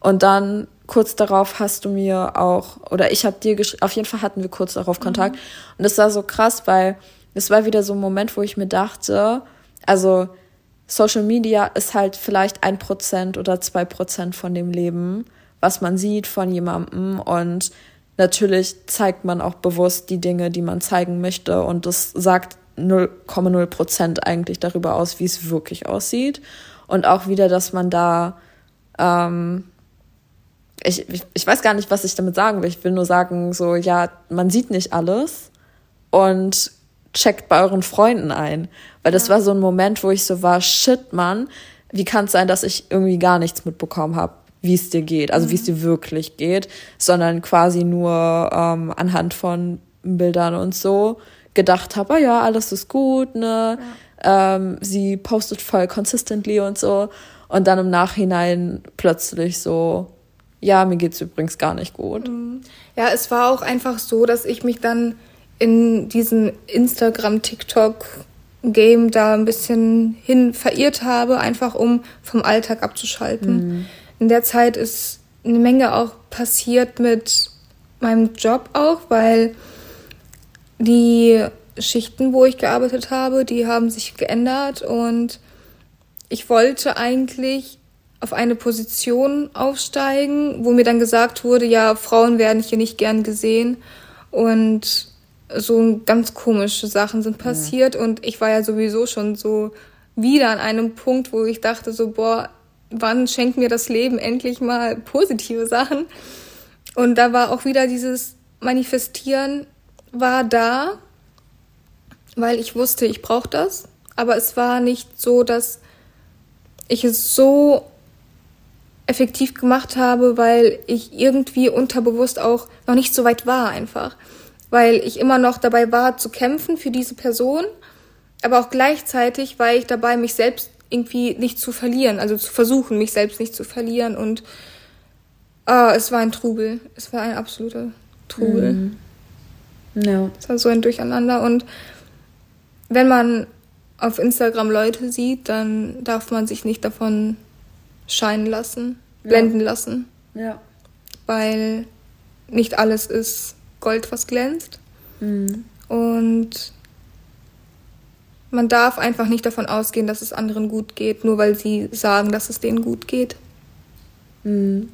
und dann kurz darauf hast du mir auch, oder ich habe dir geschrieben, auf jeden Fall hatten wir kurz darauf Kontakt. Mhm. Und das war so krass, weil es war wieder so ein Moment, wo ich mir dachte, also Social Media ist halt vielleicht ein Prozent oder zwei Prozent von dem Leben, was man sieht von jemandem. Und natürlich zeigt man auch bewusst die Dinge, die man zeigen möchte. Und das sagt 0,0 Prozent eigentlich darüber aus, wie es wirklich aussieht. Und auch wieder, dass man da ähm, ich, ich, ich weiß gar nicht, was ich damit sagen will. Ich will nur sagen, so, ja, man sieht nicht alles und checkt bei euren Freunden ein. Weil das ja. war so ein Moment, wo ich so war, shit, Mann, wie kann es sein, dass ich irgendwie gar nichts mitbekommen habe, wie es dir geht, also mhm. wie es dir wirklich geht, sondern quasi nur ähm, anhand von Bildern und so gedacht habe, ah ja, alles ist gut, ne? Ja. Ähm, sie postet voll consistently und so. Und dann im Nachhinein plötzlich so, ja, mir geht's übrigens gar nicht gut. Mhm. Ja, es war auch einfach so, dass ich mich dann in diesen Instagram, TikTok, Game da ein bisschen hin verirrt habe, einfach um vom Alltag abzuschalten. Mhm. In der Zeit ist eine Menge auch passiert mit meinem Job auch, weil die Schichten, wo ich gearbeitet habe, die haben sich geändert und ich wollte eigentlich auf eine Position aufsteigen, wo mir dann gesagt wurde, ja, Frauen werden hier nicht gern gesehen und so ganz komische Sachen sind passiert ja. und ich war ja sowieso schon so wieder an einem Punkt, wo ich dachte so, boah, wann schenkt mir das Leben endlich mal positive Sachen? Und da war auch wieder dieses Manifestieren war da, weil ich wusste, ich brauche das, aber es war nicht so, dass ich es so effektiv gemacht habe, weil ich irgendwie unterbewusst auch noch nicht so weit war einfach weil ich immer noch dabei war zu kämpfen für diese Person, aber auch gleichzeitig war ich dabei, mich selbst irgendwie nicht zu verlieren, also zu versuchen, mich selbst nicht zu verlieren und ah, es war ein Trubel, es war ein absoluter Trubel. Mhm. Ja. Es war so ein Durcheinander und wenn man auf Instagram Leute sieht, dann darf man sich nicht davon scheinen lassen, blenden ja. lassen. Ja. Weil nicht alles ist Gold, was glänzt. Mhm. Und man darf einfach nicht davon ausgehen, dass es anderen gut geht, nur weil sie sagen, dass es denen gut geht. Mhm.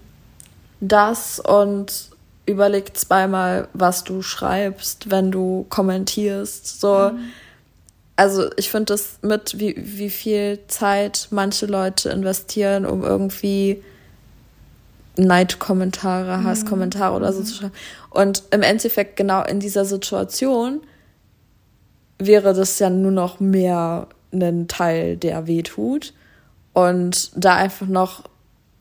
Das und überleg zweimal, was du schreibst, wenn du kommentierst. So, mhm. Also ich finde das mit, wie, wie viel Zeit manche Leute investieren, um irgendwie Neidkommentare, mhm. Hasskommentare oder so mhm. zu schreiben. Und im Endeffekt genau in dieser Situation wäre das ja nur noch mehr ein Teil, der weh tut. Und da einfach noch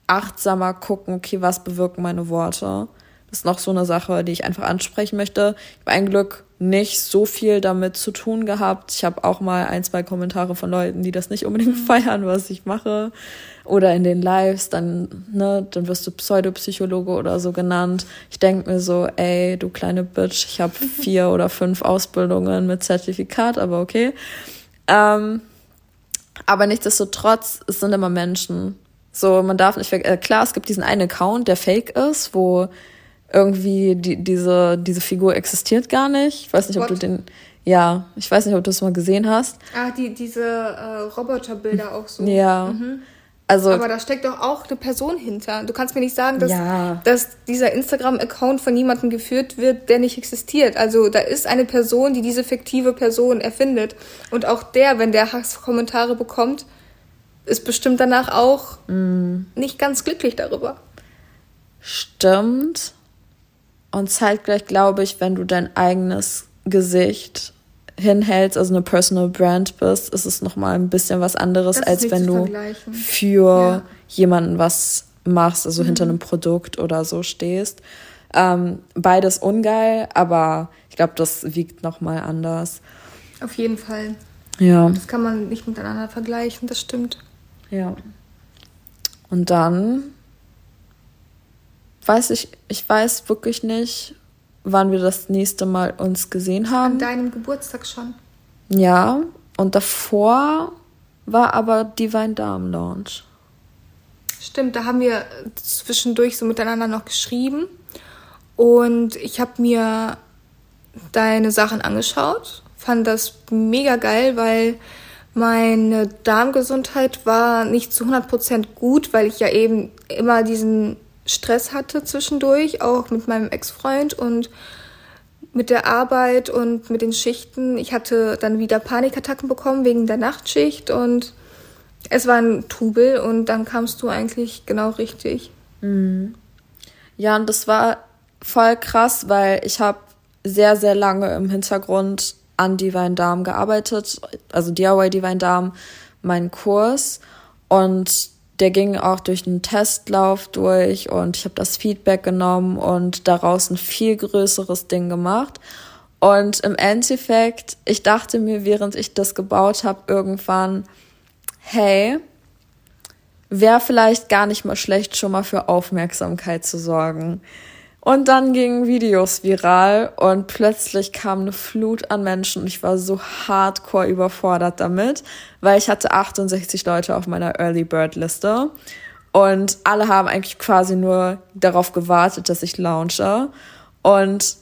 achtsamer gucken, okay, was bewirken meine Worte. Das ist noch so eine Sache, die ich einfach ansprechen möchte. Ich habe ein Glück nicht so viel damit zu tun gehabt. Ich habe auch mal ein, zwei Kommentare von Leuten, die das nicht unbedingt mhm. feiern, was ich mache. Oder in den Lives, dann, ne, dann wirst du Pseudopsychologe oder so genannt. Ich denk mir so, ey, du kleine Bitch, ich habe vier oder fünf Ausbildungen mit Zertifikat, aber okay. Ähm, aber nichtsdestotrotz, es sind immer Menschen. So, man darf nicht, äh, klar, es gibt diesen einen Account, der fake ist, wo irgendwie die, diese, diese Figur existiert gar nicht. Ich weiß nicht, What? ob du den, ja, ich weiß nicht, ob du es mal gesehen hast. Ah, die, diese äh, Roboterbilder auch so. Ja. Mhm. Also, Aber da steckt doch auch eine Person hinter. Du kannst mir nicht sagen, dass, ja. dass dieser Instagram-Account von jemandem geführt wird, der nicht existiert. Also da ist eine Person, die diese fiktive Person erfindet. Und auch der, wenn der Hasskommentare bekommt, ist bestimmt danach auch mm. nicht ganz glücklich darüber. Stimmt. Und zeitgleich glaube ich, wenn du dein eigenes Gesicht hinhältst, also eine Personal Brand bist, ist es nochmal ein bisschen was anderes, als wenn du für ja. jemanden was machst, also mhm. hinter einem Produkt oder so stehst. Ähm, beides ungeil, aber ich glaube, das wiegt nochmal anders. Auf jeden Fall. Ja. Das kann man nicht miteinander vergleichen, das stimmt. Ja. Und dann weiß ich, ich weiß wirklich nicht, wann wir das nächste Mal uns gesehen haben. An deinem Geburtstag schon. Ja, und davor war aber Divine Darm Launch. Stimmt, da haben wir zwischendurch so miteinander noch geschrieben. Und ich habe mir deine Sachen angeschaut, fand das mega geil, weil meine Darmgesundheit war nicht zu 100% gut, weil ich ja eben immer diesen Stress hatte zwischendurch, auch mit meinem Ex-Freund und mit der Arbeit und mit den Schichten. Ich hatte dann wieder Panikattacken bekommen wegen der Nachtschicht und es war ein Trubel und dann kamst du eigentlich genau richtig. Mhm. Ja, und das war voll krass, weil ich habe sehr, sehr lange im Hintergrund an Divine Darm gearbeitet, also DIY Divine Darm, meinen Kurs. Und der ging auch durch einen Testlauf durch und ich habe das Feedback genommen und daraus ein viel größeres Ding gemacht. Und im Endeffekt, ich dachte mir, während ich das gebaut habe, irgendwann, hey, wäre vielleicht gar nicht mal schlecht, schon mal für Aufmerksamkeit zu sorgen. Und dann gingen Videos viral und plötzlich kam eine Flut an Menschen und ich war so hardcore überfordert damit, weil ich hatte 68 Leute auf meiner Early Bird Liste und alle haben eigentlich quasi nur darauf gewartet, dass ich launche. Und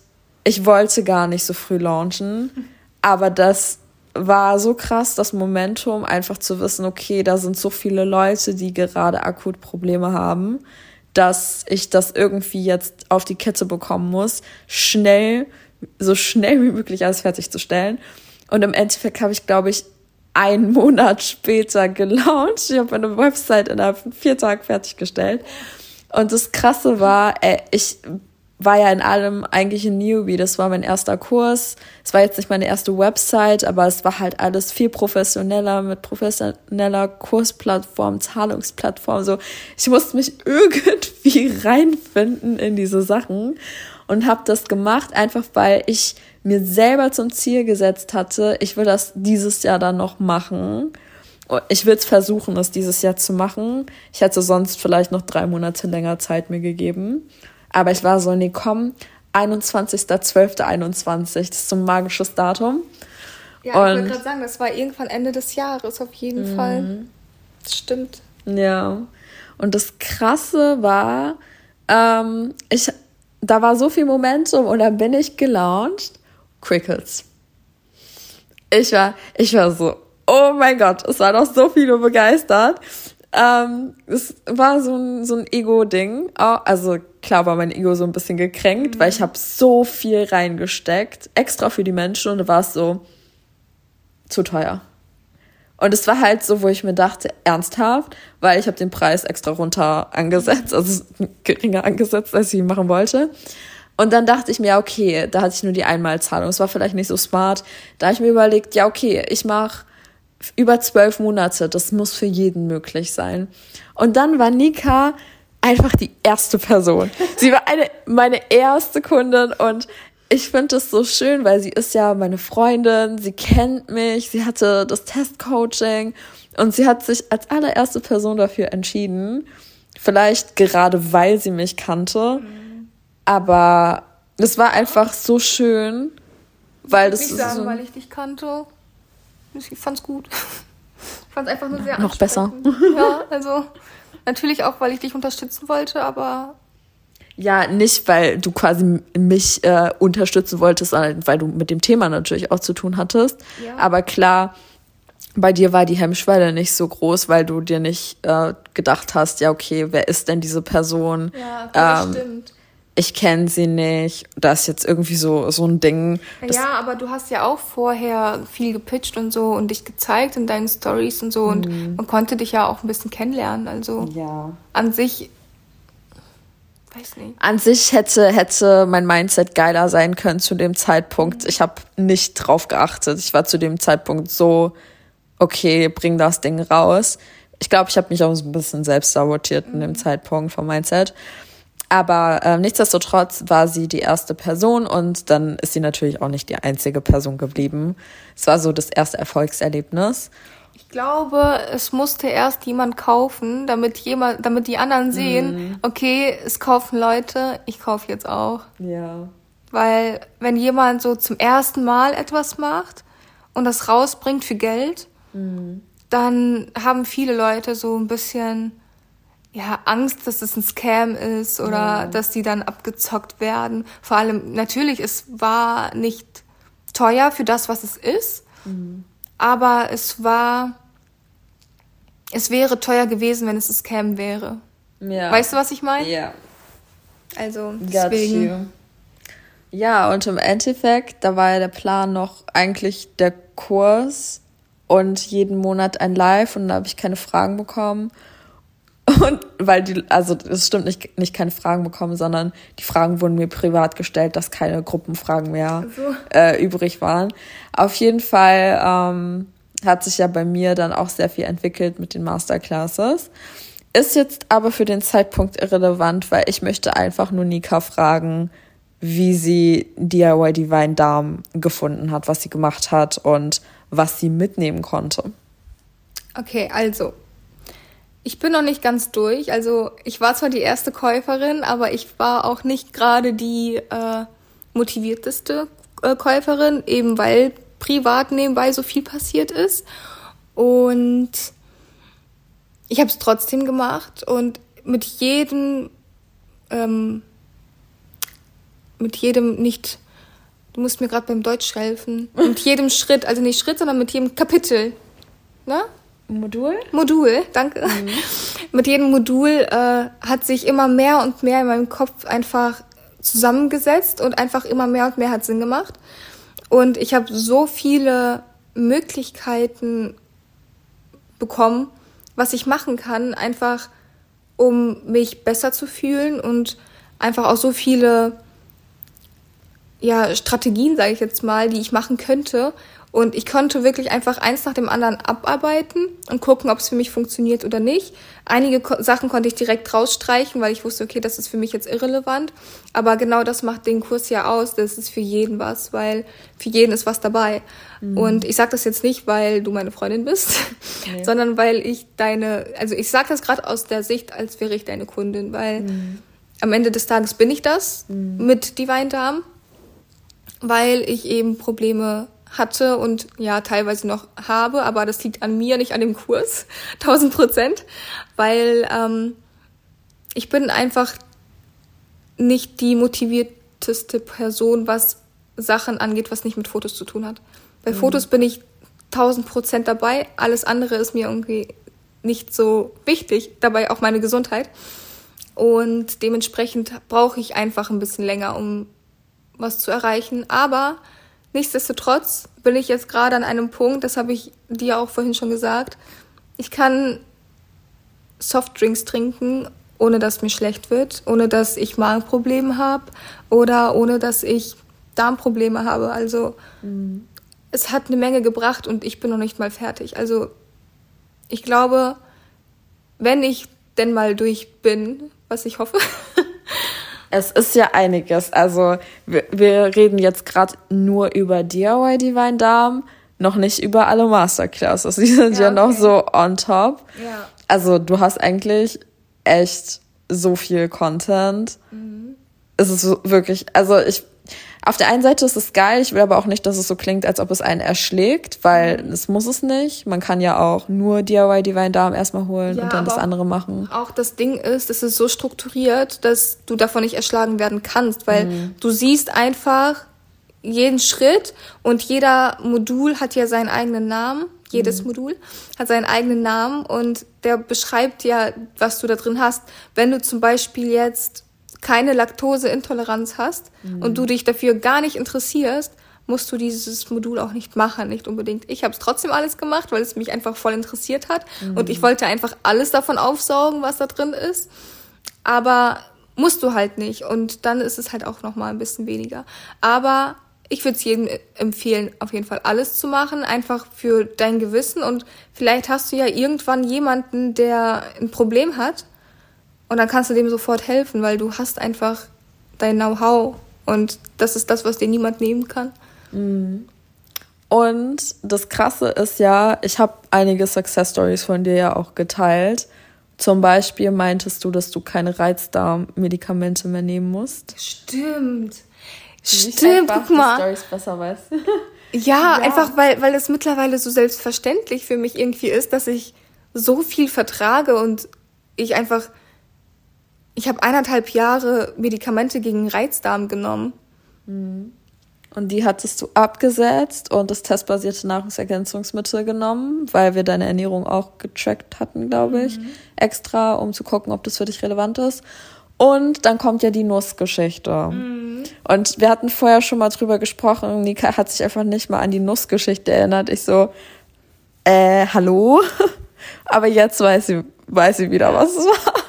ich wollte gar nicht so früh launchen, aber das war so krass, das Momentum, einfach zu wissen, okay, da sind so viele Leute, die gerade akut Probleme haben, dass ich das irgendwie jetzt auf die Kette bekommen muss, schnell, so schnell wie möglich alles fertigzustellen. Und im Endeffekt habe ich, glaube ich, einen Monat später gelauncht. Ich habe meine Website innerhalb von vier Tagen fertiggestellt. Und das Krasse war, ey, ich war ja in allem eigentlich ein Newbie. Das war mein erster Kurs. Es war jetzt nicht meine erste Website, aber es war halt alles viel professioneller mit professioneller Kursplattform, Zahlungsplattform. So, ich musste mich irgendwie reinfinden in diese Sachen und habe das gemacht, einfach weil ich mir selber zum Ziel gesetzt hatte, ich will das dieses Jahr dann noch machen. Ich will es versuchen, es dieses Jahr zu machen. Ich hätte sonst vielleicht noch drei Monate länger Zeit mir gegeben. Aber ich war so, nee, komm, 21.12.21, das ist so ein magisches Datum. Ja, ich wollte gerade sagen, das war irgendwann Ende des Jahres auf jeden mhm. Fall. Das stimmt. Ja. Und das Krasse war, ähm, ich, da war so viel Momentum und dann bin ich gelauncht. Crickets. Ich war, ich war so, oh mein Gott, es waren auch so viele begeistert. Ähm, es war so ein, so ein Ego-Ding. Also klar war mein Ego so ein bisschen gekränkt, mhm. weil ich habe so viel reingesteckt, extra für die Menschen und da war es so zu teuer. Und es war halt so, wo ich mir dachte, ernsthaft, weil ich habe den Preis extra runter angesetzt, also geringer angesetzt, als ich ihn machen wollte. Und dann dachte ich mir, okay, da hatte ich nur die Einmalzahlung. Es war vielleicht nicht so smart. Da habe ich mir überlegt, ja, okay, ich mache über zwölf Monate. Das muss für jeden möglich sein. Und dann war Nika einfach die erste Person. Sie war eine, meine erste Kundin und ich finde es so schön, weil sie ist ja meine Freundin, sie kennt mich, sie hatte das Testcoaching und sie hat sich als allererste Person dafür entschieden. Vielleicht gerade weil sie mich kannte, mhm. aber es war einfach so schön, weil das ich sagen, so weil ich dich kannte. Ich fand's gut. Ich fand's einfach nur sehr Noch besser. Ja, also natürlich auch, weil ich dich unterstützen wollte, aber. Ja, nicht, weil du quasi mich äh, unterstützen wolltest, sondern weil du mit dem Thema natürlich auch zu tun hattest. Ja. Aber klar, bei dir war die Hemmschwelle nicht so groß, weil du dir nicht äh, gedacht hast, ja, okay, wer ist denn diese Person? Ja, das ähm, stimmt ich kenne sie nicht. Das ist jetzt irgendwie so, so ein Ding. Ja, aber du hast ja auch vorher viel gepitcht und so und dich gezeigt in deinen Stories und so mhm. und man konnte dich ja auch ein bisschen kennenlernen. Also ja. an sich, weiß nicht. An sich hätte, hätte mein Mindset geiler sein können zu dem Zeitpunkt. Mhm. Ich habe nicht drauf geachtet. Ich war zu dem Zeitpunkt so, okay, bring das Ding raus. Ich glaube, ich habe mich auch so ein bisschen selbst sabotiert mhm. in dem mhm. Zeitpunkt vom Mindset. Aber äh, nichtsdestotrotz war sie die erste Person und dann ist sie natürlich auch nicht die einzige Person geblieben. Es war so das erste Erfolgserlebnis. Ich glaube, es musste erst jemand kaufen, damit jemand, damit die anderen sehen, mm. okay, es kaufen Leute, ich kaufe jetzt auch. Ja. Weil wenn jemand so zum ersten Mal etwas macht und das rausbringt für Geld, mm. dann haben viele Leute so ein bisschen ja, Angst, dass es ein Scam ist oder ja. dass die dann abgezockt werden. Vor allem, natürlich, es war nicht teuer für das, was es ist, mhm. aber es war, es wäre teuer gewesen, wenn es ein Scam wäre. Ja. Weißt du, was ich meine? Ja. Also, deswegen. Ja, und im Endeffekt, da war ja der Plan noch eigentlich der Kurs und jeden Monat ein Live und da habe ich keine Fragen bekommen. Und weil die, also es stimmt nicht, nicht keine Fragen bekommen, sondern die Fragen wurden mir privat gestellt, dass keine Gruppenfragen mehr so. äh, übrig waren. Auf jeden Fall ähm, hat sich ja bei mir dann auch sehr viel entwickelt mit den Masterclasses. Ist jetzt aber für den Zeitpunkt irrelevant, weil ich möchte einfach nur Nika fragen, wie sie DIY Divine Darm gefunden hat, was sie gemacht hat und was sie mitnehmen konnte. Okay, also Ich bin noch nicht ganz durch. Also ich war zwar die erste Käuferin, aber ich war auch nicht gerade die äh, motivierteste äh, Käuferin, eben weil privat nebenbei so viel passiert ist. Und ich habe es trotzdem gemacht und mit jedem, ähm, mit jedem nicht, du musst mir gerade beim Deutsch helfen, mit jedem Schritt, also nicht Schritt, sondern mit jedem Kapitel, ne? Modul? Modul, danke. Mhm. Mit jedem Modul äh, hat sich immer mehr und mehr in meinem Kopf einfach zusammengesetzt und einfach immer mehr und mehr hat Sinn gemacht. Und ich habe so viele Möglichkeiten bekommen, was ich machen kann, einfach um mich besser zu fühlen und einfach auch so viele ja, Strategien, sage ich jetzt mal, die ich machen könnte, und ich konnte wirklich einfach eins nach dem anderen abarbeiten und gucken, ob es für mich funktioniert oder nicht. Einige Ko Sachen konnte ich direkt rausstreichen, weil ich wusste, okay, das ist für mich jetzt irrelevant. Aber genau das macht den Kurs ja aus. Das ist für jeden was, weil für jeden ist was dabei. Mhm. Und ich sage das jetzt nicht, weil du meine Freundin bist, nee. sondern weil ich deine, also ich sage das gerade aus der Sicht, als wäre ich deine Kundin, weil mhm. am Ende des Tages bin ich das mhm. mit Divine Darm, weil ich eben Probleme hatte und ja teilweise noch habe, aber das liegt an mir, nicht an dem Kurs, 1000 Prozent, weil ähm, ich bin einfach nicht die motivierteste Person, was Sachen angeht, was nicht mit Fotos zu tun hat. Bei mhm. Fotos bin ich 1000 Prozent dabei, alles andere ist mir irgendwie nicht so wichtig, dabei auch meine Gesundheit. Und dementsprechend brauche ich einfach ein bisschen länger, um was zu erreichen. Aber Nichtsdestotrotz bin ich jetzt gerade an einem Punkt, das habe ich dir auch vorhin schon gesagt, ich kann Softdrinks trinken, ohne dass mir schlecht wird, ohne dass ich Magenprobleme habe oder ohne dass ich Darmprobleme habe. Also mhm. es hat eine Menge gebracht und ich bin noch nicht mal fertig. Also ich glaube, wenn ich denn mal durch bin, was ich hoffe, Es ist ja einiges. Also wir, wir reden jetzt gerade nur über DIY Divine Darm, noch nicht über alle Masterclasses. Die sind ja, ja noch so on top. Ja. Also du hast eigentlich echt so viel Content. Mhm. Es ist wirklich, also ich auf der einen Seite ist es geil, ich will aber auch nicht, dass es so klingt, als ob es einen erschlägt, weil mhm. es muss es nicht. Man kann ja auch nur DIY Divine Darm erstmal holen ja, und dann das andere machen. Auch das Ding ist, es ist so strukturiert, dass du davon nicht erschlagen werden kannst, weil mhm. du siehst einfach jeden Schritt und jeder Modul hat ja seinen eigenen Namen. Jedes mhm. Modul hat seinen eigenen Namen und der beschreibt ja, was du da drin hast. Wenn du zum Beispiel jetzt keine Laktoseintoleranz hast mhm. und du dich dafür gar nicht interessierst, musst du dieses Modul auch nicht machen, nicht unbedingt. Ich habe es trotzdem alles gemacht, weil es mich einfach voll interessiert hat mhm. und ich wollte einfach alles davon aufsaugen, was da drin ist. Aber musst du halt nicht und dann ist es halt auch noch mal ein bisschen weniger. Aber ich würde es jedem empfehlen, auf jeden Fall alles zu machen, einfach für dein Gewissen und vielleicht hast du ja irgendwann jemanden, der ein Problem hat und dann kannst du dem sofort helfen, weil du hast einfach dein Know-how und das ist das, was dir niemand nehmen kann. Mhm. Und das Krasse ist ja, ich habe einige Success Stories von dir ja auch geteilt. Zum Beispiel meintest du, dass du keine Reizdarm-Medikamente mehr nehmen musst. Stimmt. Stimmt, guck mal. Stories besser weiß. ja, ja, einfach weil, weil es mittlerweile so selbstverständlich für mich irgendwie ist, dass ich so viel vertrage und ich einfach ich habe eineinhalb Jahre Medikamente gegen Reizdarm genommen. Mhm. Und die hattest du abgesetzt und das testbasierte Nahrungsergänzungsmittel genommen, weil wir deine Ernährung auch getrackt hatten, glaube ich, mhm. extra, um zu gucken, ob das für dich relevant ist. Und dann kommt ja die Nussgeschichte. Mhm. Und wir hatten vorher schon mal drüber gesprochen. Nika hat sich einfach nicht mal an die Nussgeschichte erinnert. Ich so, äh, hallo? Aber jetzt weiß sie, weiß sie wieder, was es war.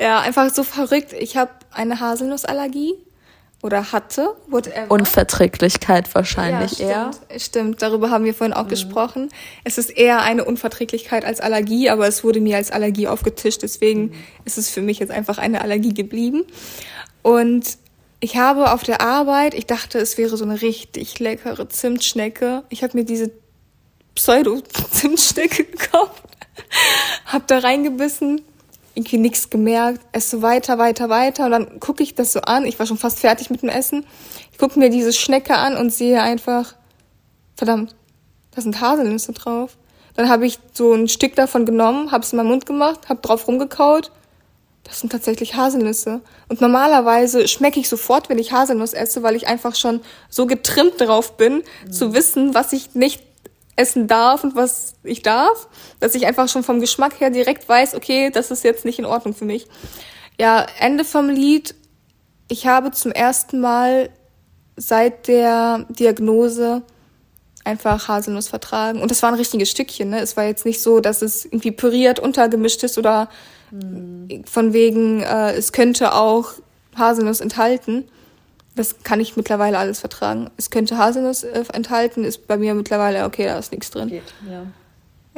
Ja, einfach so verrückt. Ich habe eine Haselnussallergie oder hatte, whatever. Unverträglichkeit wahrscheinlich ja, stimmt, eher. Stimmt, darüber haben wir vorhin auch mhm. gesprochen. Es ist eher eine Unverträglichkeit als Allergie, aber es wurde mir als Allergie aufgetischt, deswegen mhm. ist es für mich jetzt einfach eine Allergie geblieben. Und ich habe auf der Arbeit, ich dachte, es wäre so eine richtig leckere Zimtschnecke. Ich habe mir diese Pseudo-Zimtschnecke gekauft. hab da reingebissen, irgendwie nichts gemerkt, esse weiter, weiter, weiter und dann gucke ich das so an. Ich war schon fast fertig mit dem Essen. Ich gucke mir diese Schnecke an und sehe einfach, verdammt, da sind Haselnüsse drauf. Dann habe ich so ein Stück davon genommen, habe es in meinen Mund gemacht, habe drauf rumgekaut. Das sind tatsächlich Haselnüsse. Und normalerweise schmecke ich sofort, wenn ich Haselnuss esse, weil ich einfach schon so getrimmt drauf bin, mhm. zu wissen, was ich nicht essen darf und was ich darf, dass ich einfach schon vom Geschmack her direkt weiß, okay, das ist jetzt nicht in Ordnung für mich. Ja, Ende vom Lied. Ich habe zum ersten Mal seit der Diagnose einfach Haselnuss vertragen. Und das war ein richtiges Stückchen, ne? Es war jetzt nicht so, dass es irgendwie püriert untergemischt ist oder mhm. von wegen, äh, es könnte auch Haselnuss enthalten. Das kann ich mittlerweile alles vertragen. Es könnte Haselnuss äh, enthalten, ist bei mir mittlerweile, okay, da ist nichts drin. Geht, ja.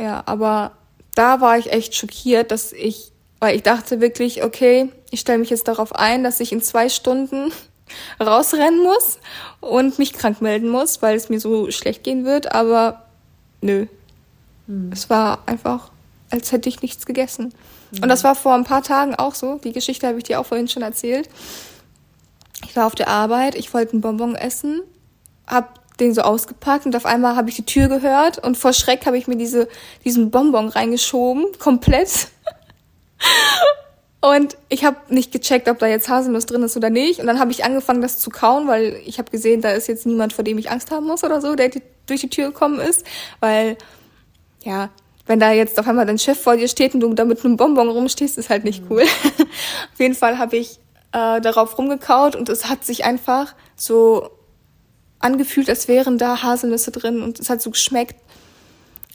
Ja, aber da war ich echt schockiert, dass ich, weil ich dachte wirklich, okay, ich stelle mich jetzt darauf ein, dass ich in zwei Stunden rausrennen muss und mich krank melden muss, weil es mir so schlecht gehen wird, aber nö. Hm. Es war einfach, als hätte ich nichts gegessen. Mhm. Und das war vor ein paar Tagen auch so. Die Geschichte habe ich dir auch vorhin schon erzählt. Ich war auf der Arbeit, ich wollte einen Bonbon essen, hab den so ausgepackt und auf einmal habe ich die Tür gehört und vor Schreck habe ich mir diese, diesen Bonbon reingeschoben, komplett. Und ich habe nicht gecheckt, ob da jetzt Haselnuss drin ist oder nicht. Und dann habe ich angefangen, das zu kauen, weil ich habe gesehen, da ist jetzt niemand, vor dem ich Angst haben muss oder so, der durch die Tür gekommen ist. Weil, ja, wenn da jetzt auf einmal dein Chef vor dir steht und du da mit einem Bonbon rumstehst, ist halt nicht mhm. cool. auf jeden Fall habe ich äh, darauf rumgekaut und es hat sich einfach so angefühlt, als wären da Haselnüsse drin und es hat so geschmeckt.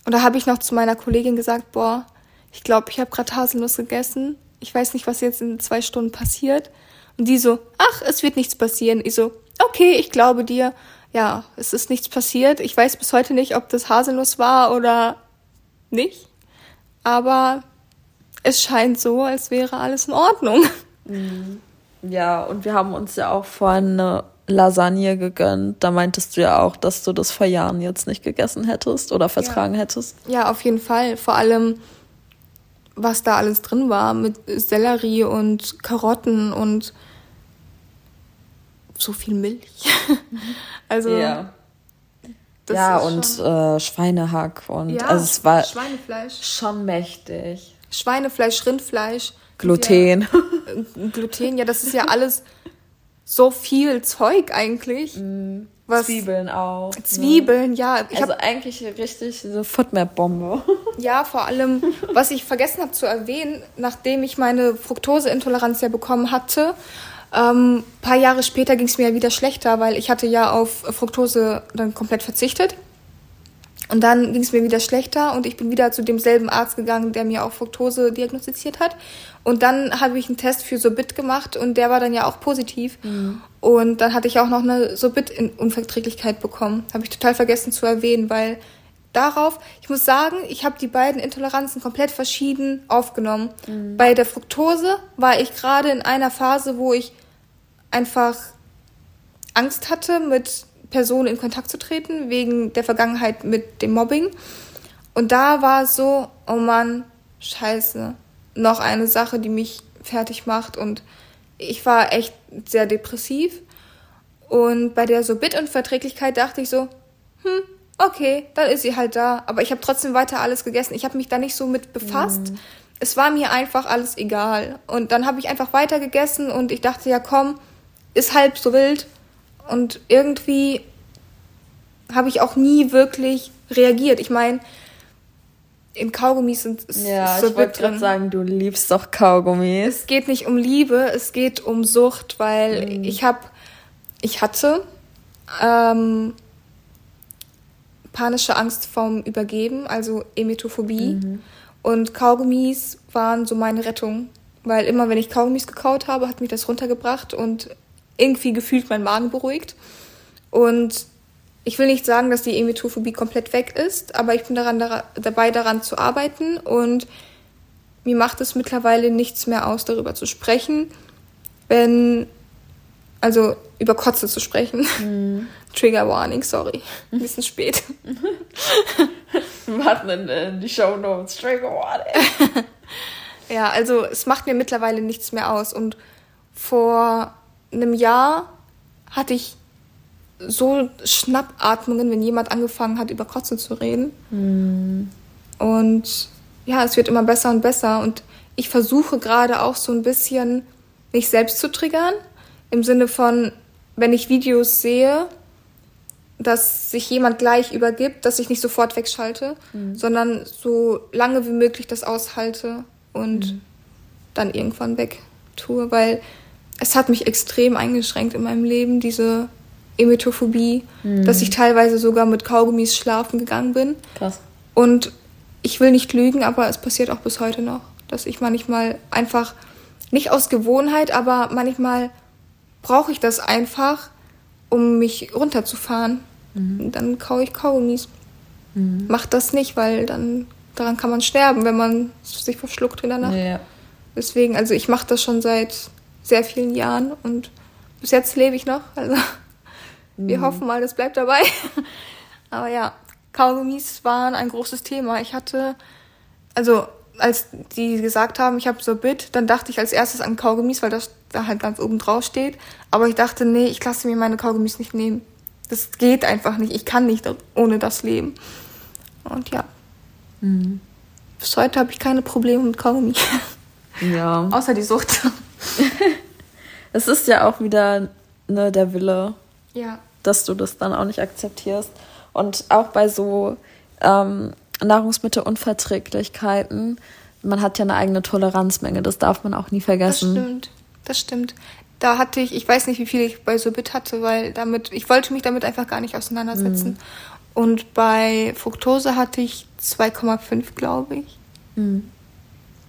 Und da habe ich noch zu meiner Kollegin gesagt, boah, ich glaube, ich habe gerade Haselnuss gegessen ich weiß nicht, was jetzt in zwei Stunden passiert. Und die so, ach, es wird nichts passieren. Ich so, okay, ich glaube dir. Ja, es ist nichts passiert. Ich weiß bis heute nicht, ob das Haselnuss war oder nicht. Aber es scheint so, als wäre alles in Ordnung. Mhm. Ja, und wir haben uns ja auch vorhin eine Lasagne gegönnt. Da meintest du ja auch, dass du das vor Jahren jetzt nicht gegessen hättest oder vertragen ja. hättest. Ja, auf jeden Fall. Vor allem, was da alles drin war mit Sellerie und Karotten und so viel Milch. also ja, ja und äh, Schweinehack und ja, also es war Schweinefleisch. schon mächtig. Schweinefleisch, Rindfleisch. Gluten. Ja, Gluten, ja, das ist ja alles so viel Zeug eigentlich. Mm. Was? Zwiebeln auch. Ne? Zwiebeln, ne? ja. Ich also hab, eigentlich richtig so Footmap-Bombe. Ja, vor allem, was ich vergessen habe zu erwähnen, nachdem ich meine Fructoseintoleranz ja bekommen hatte, ähm, paar Jahre später ging es mir ja wieder schlechter, weil ich hatte ja auf Fructose dann komplett verzichtet. Und dann ging es mir wieder schlechter und ich bin wieder zu demselben Arzt gegangen, der mir auch Fructose diagnostiziert hat. Und dann habe ich einen Test für Sobit gemacht und der war dann ja auch positiv. Mhm. Und dann hatte ich auch noch eine Sobit-Unverträglichkeit bekommen. Habe ich total vergessen zu erwähnen, weil darauf, ich muss sagen, ich habe die beiden Intoleranzen komplett verschieden aufgenommen. Mhm. Bei der Fructose war ich gerade in einer Phase, wo ich einfach Angst hatte, mit Person in Kontakt zu treten, wegen der Vergangenheit mit dem Mobbing. Und da war es so, oh Mann, scheiße, noch eine Sache, die mich fertig macht. Und ich war echt sehr depressiv. Und bei der so Bit-Unverträglichkeit dachte ich so, hm, okay, dann ist sie halt da. Aber ich habe trotzdem weiter alles gegessen. Ich habe mich da nicht so mit befasst. Mhm. Es war mir einfach alles egal. Und dann habe ich einfach weiter gegessen und ich dachte, ja komm, ist halb so wild. Und irgendwie habe ich auch nie wirklich reagiert. Ich meine, in Kaugummis sind es ja, so ich wollte gerade sagen, du liebst doch Kaugummis. Es geht nicht um Liebe, es geht um Sucht, weil mhm. ich habe, ich hatte ähm, panische Angst vorm Übergeben, also Emetophobie. Mhm. Und Kaugummis waren so meine Rettung, weil immer wenn ich Kaugummis gekaut habe, hat mich das runtergebracht und irgendwie gefühlt mein Magen beruhigt. Und ich will nicht sagen, dass die Emetophobie komplett weg ist, aber ich bin daran, da, dabei, daran zu arbeiten und mir macht es mittlerweile nichts mehr aus, darüber zu sprechen, wenn, also über Kotze zu sprechen. Mhm. Trigger Warning, sorry. Ein bisschen spät. Wir machen in, in die Show Notes Trigger Warning. Ja, also es macht mir mittlerweile nichts mehr aus. Und vor einem Jahr hatte ich so Schnappatmungen, wenn jemand angefangen hat, über Kotzen zu reden. Und ja, es wird immer besser und besser. Und ich versuche gerade auch so ein bisschen, mich selbst zu triggern. Im Sinne von, wenn ich Videos sehe, dass sich jemand gleich übergibt, dass ich nicht sofort wegschalte, sondern so lange wie möglich das aushalte und dann irgendwann weg tue, weil es hat mich extrem eingeschränkt in meinem Leben, diese Emetophobie, dass ich teilweise sogar mit Kaugummis schlafen gegangen bin. Krass. Und ich will nicht lügen, aber es passiert auch bis heute noch, dass ich manchmal einfach, nicht aus Gewohnheit, aber manchmal brauche ich das einfach, um mich runterzufahren. Und dann kaue ich Kaugummis. Macht das nicht, weil dann daran kann man sterben, wenn man sich verschluckt in der Nacht. Ja. Deswegen, also ich mache das schon seit sehr vielen Jahren und bis jetzt lebe ich noch. Also wir hoffen mal, das bleibt dabei. Aber ja, Kaugummis waren ein großes Thema. Ich hatte, also als die gesagt haben, ich habe so Bit, dann dachte ich als erstes an Kaugummis, weil das da halt ganz oben drauf steht. Aber ich dachte, nee, ich lasse mir meine Kaugummis nicht nehmen. Das geht einfach nicht. Ich kann nicht ohne das leben. Und ja. Bis heute habe ich keine Probleme mit Kaugummi. Ja. Außer die Sucht. Es ist ja auch wieder ne, der Wille, Ja. dass du das dann auch nicht akzeptierst. Und auch bei so ähm, Nahrungsmittelunverträglichkeiten, man hat ja eine eigene Toleranzmenge, das darf man auch nie Das vergessen. stimmt. Das stimmt. Da hatte ich, ich weiß nicht, wie viel ich bei Sobit hatte, weil damit, ich wollte mich damit einfach gar nicht auseinandersetzen. Und bei Fructose hatte ich 2,5, glaube ich. Mhm.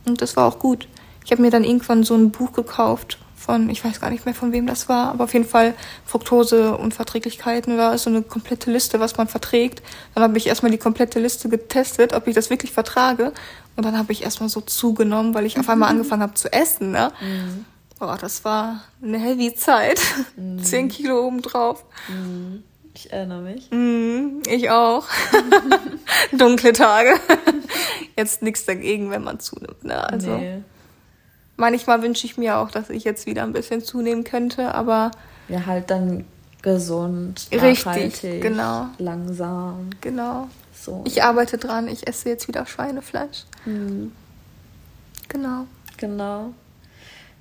Und das war auch gut. Ich habe mir dann irgendwann so ein Buch gekauft von, ich weiß gar nicht mehr von wem das war, aber auf jeden Fall Fructose-Unverträglichkeiten war so eine komplette Liste, was man verträgt. Dann habe ich erstmal die komplette Liste getestet, ob ich das wirklich vertrage. Und dann habe ich erstmal so zugenommen, weil ich auf einmal angefangen habe zu essen. Ne? Boah, das war eine heavy Zeit. Zehn Kilo obendrauf. Ich erinnere mich. Mhm, ich auch. Dunkle Tage. Jetzt nichts dagegen, wenn man zunimmt. Ne? Also nee. Manchmal wünsche ich mir auch, dass ich jetzt wieder ein bisschen zunehmen könnte, aber Ja, halt dann gesund, Richtig, genau. langsam. genau. So. Ich arbeite dran. Ich esse jetzt wieder Schweinefleisch. Mhm. Genau. Genau.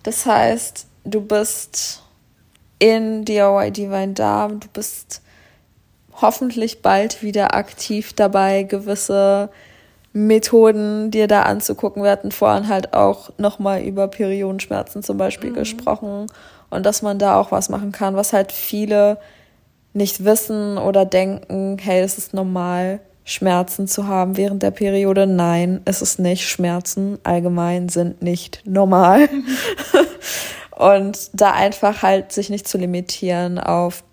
Das heißt, du bist in DIY Divine Darm, du bist hoffentlich bald wieder aktiv dabei, gewisse Methoden dir da anzugucken. Wir hatten vorhin halt auch nochmal über Periodenschmerzen zum Beispiel gesprochen und dass man da auch was machen kann, was halt viele nicht wissen oder denken, hey, es ist normal, Schmerzen zu haben während der Periode. Nein, es ist nicht. Schmerzen allgemein sind nicht normal. und da einfach halt sich nicht zu limitieren auf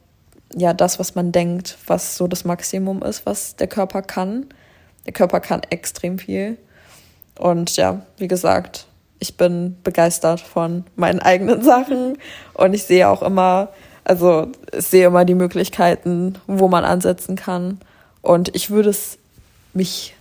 ja das, was man denkt, was so das Maximum ist, was der Körper kann. Der Körper kann extrem viel. Und ja, wie gesagt, ich bin begeistert von meinen eigenen Sachen und ich sehe auch immer, also ich sehe immer die Möglichkeiten, wo man ansetzen kann. Und ich würde es mich,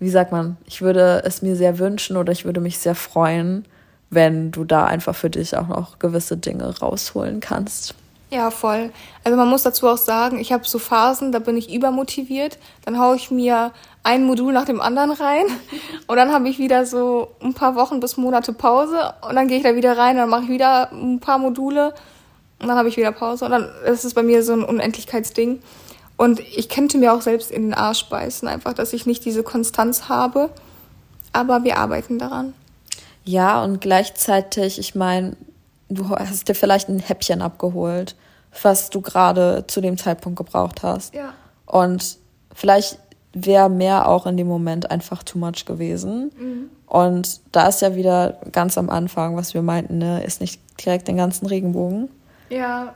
wie sagt man, ich würde es mir sehr wünschen oder ich würde mich sehr freuen, wenn du da einfach für dich auch noch gewisse Dinge rausholen kannst. Ja, voll. Also man muss dazu auch sagen, ich habe so Phasen, da bin ich übermotiviert. Dann haue ich mir ein Modul nach dem anderen rein und dann habe ich wieder so ein paar Wochen bis Monate Pause und dann gehe ich da wieder rein und dann mache ich wieder ein paar Module und dann habe ich wieder Pause und dann ist es bei mir so ein Unendlichkeitsding. Und ich könnte mir auch selbst in den Arsch beißen, einfach, dass ich nicht diese Konstanz habe. Aber wir arbeiten daran. Ja, und gleichzeitig, ich meine, du hast dir vielleicht ein Häppchen abgeholt, was du gerade zu dem Zeitpunkt gebraucht hast. Ja. Und vielleicht wäre mehr auch in dem Moment einfach too much gewesen. Und da ist ja wieder ganz am Anfang, was wir meinten, ne, ist nicht direkt den ganzen Regenbogen. Ja,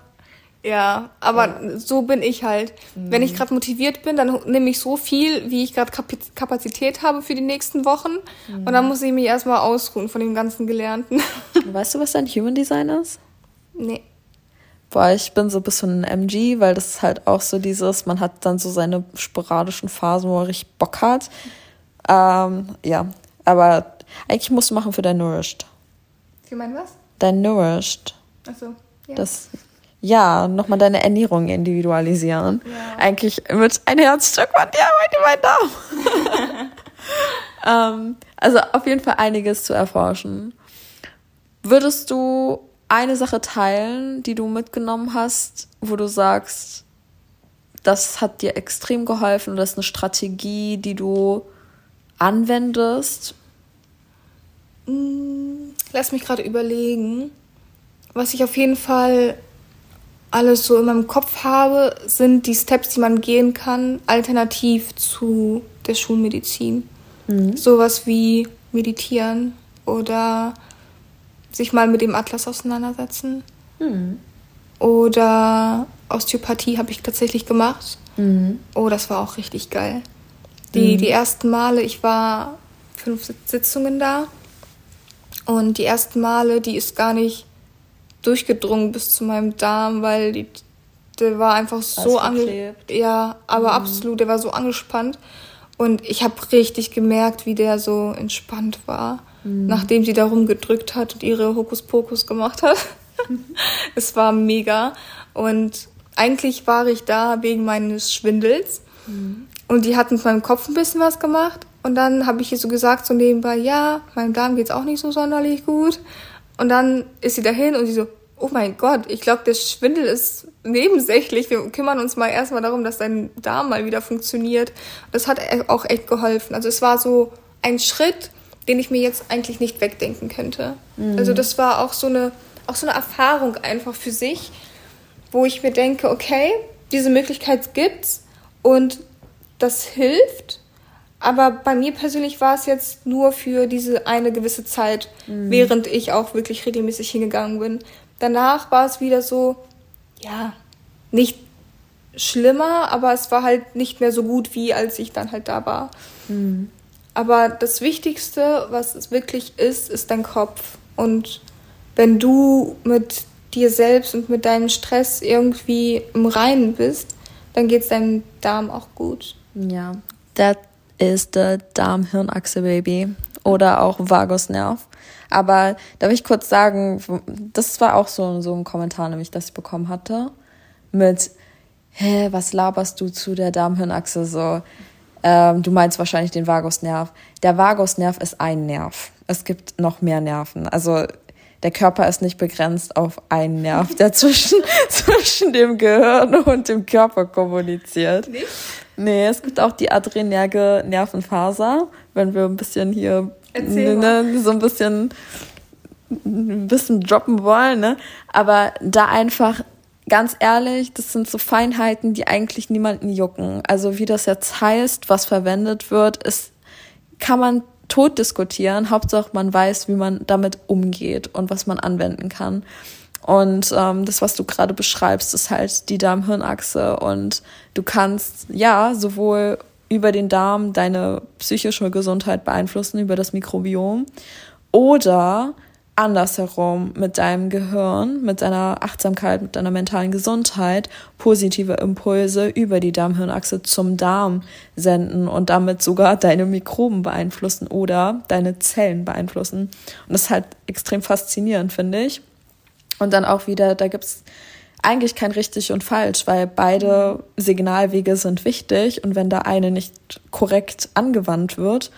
ja, aber so bin ich halt. Wenn ich gerade motiviert bin, dann nehme ich so viel, wie ich gerade Kapazität habe für die nächsten Wochen. Und dann muss ich mich erstmal ausruhen von dem ganzen Gelernten. Weißt du, was dein Human Design ist? nee. boah, ich bin so ein bisschen ein MG, weil das ist halt auch so dieses, man hat dann so seine sporadischen Phasen, wo man richtig Bock hat. Ähm, ja, aber eigentlich musst du machen für dein Nourished. Für mein was? Dein Nourished. Achso, ja. Das, ja, nochmal deine Ernährung individualisieren. Ja. Eigentlich mit ein Herzstück von dir heute mein Daumen. ähm, also auf jeden Fall einiges zu erforschen. Würdest du eine Sache teilen, die du mitgenommen hast, wo du sagst, das hat dir extrem geholfen, das ist eine Strategie, die du anwendest? Mm, Lass mich gerade überlegen. Was ich auf jeden Fall alles so in meinem Kopf habe, sind die Steps, die man gehen kann, alternativ zu der Schulmedizin. Sowas wie meditieren oder sich mal mit dem Atlas auseinandersetzen. Oder Osteopathie habe ich tatsächlich gemacht. Oh, das war auch richtig geil. Die, die ersten Male, ich war fünf Sitzungen da. Und die ersten Male, die ist gar nicht durchgedrungen bis zu meinem Darm, weil die, der war einfach so ange ja, aber absolut, der war so angespannt. Und ich habe richtig gemerkt, wie der so entspannt war, nachdem sie da rumgedrückt hat und ihre Hokuspokus gemacht hat. es war mega. Und eigentlich war ich da wegen meines Schwindels. Und die hat mit meinem Kopf ein bisschen was gemacht. Und dann habe ich ihr so gesagt, so nebenbei, ja, meinem Darm geht's auch nicht so sonderlich gut. Und dann ist sie dahin und sie so, oh mein Gott, ich glaube, der Schwindel ist nebensächlich. Wir kümmern uns mal erstmal darum, dass dein Darm mal wieder funktioniert. Das hat e- auch echt geholfen. Also es war so ein Schritt, den ich mir jetzt eigentlich nicht wegdenken könnte. Also das war auch so eine, auch so eine Erfahrung einfach für sich, wo ich mir denke, okay, diese Möglichkeit gibt's und das hilft. Aber bei mir persönlich war es jetzt nur für diese eine gewisse Zeit, während ich auch wirklich regelmäßig hingegangen bin. Danach war es wieder so, ja, nicht schlimmer, aber es war halt nicht mehr so gut, wie als ich dann halt da war. Aber das Wichtigste, was es wirklich ist, ist dein Kopf. Und wenn du mit dir selbst und mit deinem Stress irgendwie im Reinen bist, dann geht es deinem Darm auch gut. Ja, that is the Darm-Hirnachse, Baby. Oder auch Vagusnerv. Aber darf ich kurz sagen, das war auch so, so ein Kommentar, nämlich, das ich bekommen hatte. Mit, hä, was laberst du zu der Darmhirnachse so? Ähm, du meinst wahrscheinlich den Vagusnerv. Der Vagusnerv ist ein Nerv. Es gibt noch mehr Nerven. Also der Körper ist nicht begrenzt auf einen Nerv, der zwischen, zwischen dem Gehirn und dem Körper kommuniziert. Nicht? Nee, es gibt auch die adrenerge Nervenfaser, wenn wir ein bisschen hier Erzähl ne, so ein bisschen ein bisschen droppen wollen, ne? Aber da einfach ganz ehrlich, das sind so Feinheiten, die eigentlich niemanden jucken. Also wie das jetzt heißt, was verwendet wird, ist kann man tot diskutieren. Hauptsache man weiß, wie man damit umgeht und was man anwenden kann. Und ähm, das, was du gerade beschreibst, ist halt die Darm-Hirn-Achse. Und du kannst ja sowohl über den Darm deine psychische Gesundheit beeinflussen, über das Mikrobiom, oder andersherum mit deinem Gehirn, mit deiner Achtsamkeit, mit deiner mentalen Gesundheit positive Impulse über die Darm-Hirn-Achse zum Darm senden und damit sogar deine Mikroben beeinflussen oder deine Zellen beeinflussen. Und das ist halt extrem faszinierend, finde ich. Und dann auch wieder, da gibt's eigentlich kein richtig und falsch, weil beide Signalwege sind wichtig und wenn der eine nicht korrekt angewandt wird,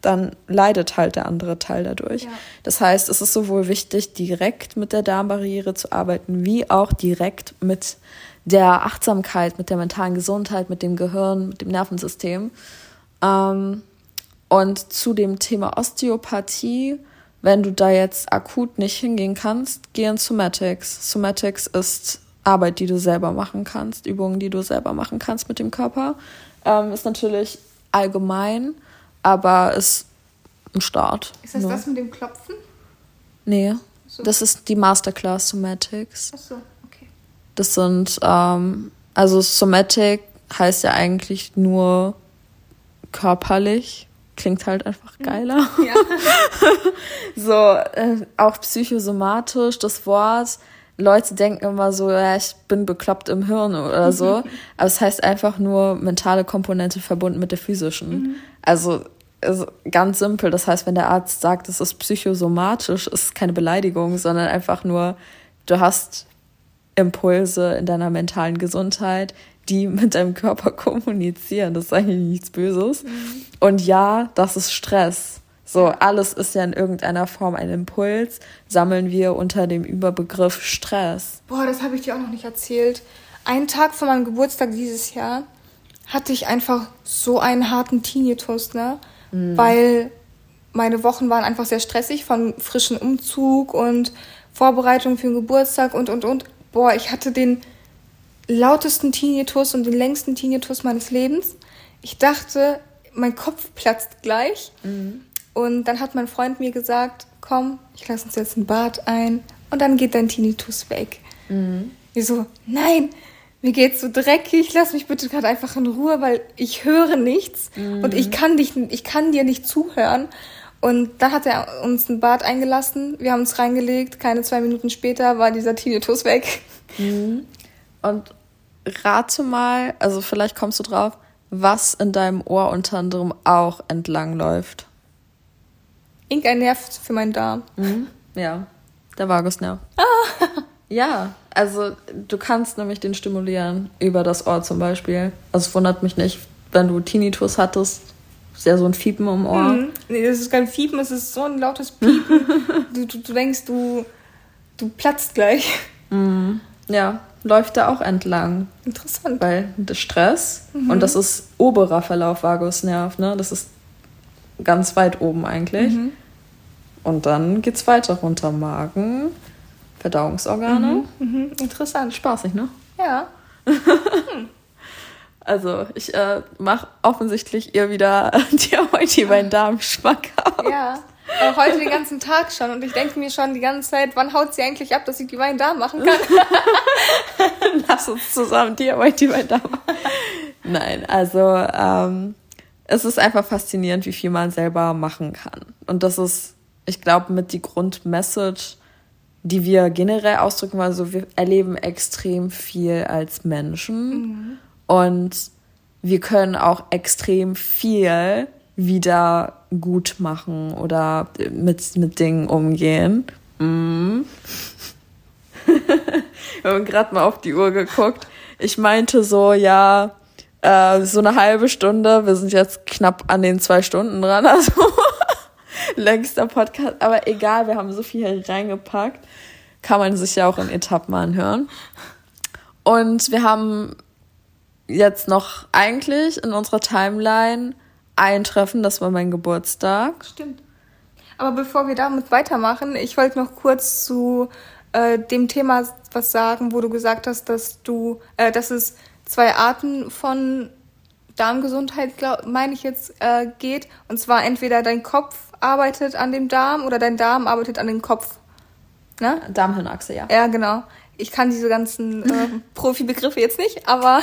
dann leidet halt der andere Teil dadurch. Ja. Das heißt, es ist sowohl wichtig, direkt mit der Darmbarriere zu arbeiten, wie auch direkt mit der Achtsamkeit, mit der mentalen Gesundheit, mit dem Gehirn, mit dem Nervensystem. Ähm, und zu dem Thema Osteopathie, wenn du da jetzt akut nicht hingehen kannst, geh in Somatics. Somatics ist Arbeit, die du selber machen kannst, Übungen, die du selber machen kannst mit dem Körper. Ähm, ist natürlich allgemein, aber ist ein Start. Ist das ne? das mit dem Klopfen? Nee, So. das ist die Masterclass Somatics. Ach so, okay. Das sind, ähm, also Somatic heißt ja eigentlich nur körperlich. Klingt halt einfach geiler. Ja. So, äh, auch psychosomatisch, das Wort Leute denken immer so, ja, ich bin bekloppt im Hirn oder so. Aber es heißt einfach nur mentale Komponente verbunden mit der physischen. Mhm. Also, also ganz simpel. Das heißt, wenn der Arzt sagt, es ist psychosomatisch, ist es keine Beleidigung, sondern einfach nur, du hast Impulse in deiner mentalen Gesundheit, die mit deinem Körper kommunizieren. Das ist eigentlich nichts Böses. Mhm. Und ja, das ist Stress. So, alles ist ja in irgendeiner Form ein Impuls, sammeln wir unter dem Überbegriff Stress. Boah, das habe ich dir auch noch nicht erzählt. Einen Tag vor meinem Geburtstag dieses Jahr hatte ich einfach so einen harten Tinnitus, ne? Mhm. Weil meine Wochen waren einfach sehr stressig von frischen Umzug und Vorbereitung für den Geburtstag und und und. Boah, ich hatte den lautesten Tinnitus und den längsten Tinnitus meines Lebens. Ich dachte, mein Kopf platzt gleich. Mhm. Und dann hat mein Freund mir gesagt, komm, ich lasse uns jetzt ein Bad ein und dann geht dein Tinnitus weg. Mhm. Ich so, nein, mir geht's so dreckig, lass mich bitte gerade einfach in Ruhe, weil ich höre nichts mhm. und ich kann dich, ich kann dir nicht zuhören. Und dann hat er uns ein Bad eingelassen, wir haben uns reingelegt, keine zwei Minuten später war dieser Tinnitus weg. Mhm. Und rate mal, also vielleicht kommst du drauf, was in deinem Ohr unter anderem auch entlang läuft. Irgendein Nerv für meinen Darm. Mhm. Ja, der Vagusnerv. Ah. Ja, also du kannst nämlich den stimulieren über das Ohr zum Beispiel. Also es wundert mich nicht, wenn du Tinnitus hattest, ist ja so ein Fiepen im Ohr. Mhm. Nee, das ist kein Fiepen, es ist so ein lautes Piepen. du, du, du denkst, du, du platzt gleich. Mhm. Ja, läuft da auch entlang. Interessant. Weil das Stress mhm. und das ist oberer Verlauf Vagusnerv, ne? Das ist ganz weit oben eigentlich. Mhm. Und dann geht es weiter runter. Magen, Verdauungsorgane. Mhm. Mhm. Interessant. Spaßig, ne? Ja. Also ich äh, mache offensichtlich ihr wieder dir heute meinen Darm schmackhaft. Ja, auch heute den ganzen Tag schon und ich denke mir schon die ganze Zeit, wann haut sie eigentlich ab, dass ich die meinen Darm machen kann? Lass uns zusammen heute meinen Darm machen. Nein, also ähm, es ist einfach faszinierend, wie viel man selber machen kann. Und das ist, ich glaube, mit die Grundmessage, die wir generell ausdrücken, also wir erleben extrem viel als Menschen mhm. und wir können auch extrem viel wieder gut machen oder mit, mit Dingen umgehen. Mhm. wir haben gerade mal auf die Uhr geguckt. Ich meinte so, ja, äh, so eine halbe Stunde. Wir sind jetzt knapp an den zwei Stunden dran, also längster Podcast. Aber egal, wir haben so viel reingepackt. Kann man sich ja auch in Etappen anhören. Und wir haben jetzt noch eigentlich in unserer Timeline ein Treffen, das war mein Geburtstag. Stimmt. Aber bevor wir damit weitermachen, ich wollte noch kurz zu äh, dem Thema was sagen, wo du gesagt hast, dass du, äh, dass es zwei Arten von Darmgesundheit, meine ich jetzt, äh, geht. Und zwar entweder dein Kopf arbeitet an dem Darm oder dein Darm arbeitet an dem Kopf. Ne? Darmhirnachse, ja. Ja, genau. Ich kann diese ganzen äh, Profi-Begriffe jetzt nicht, aber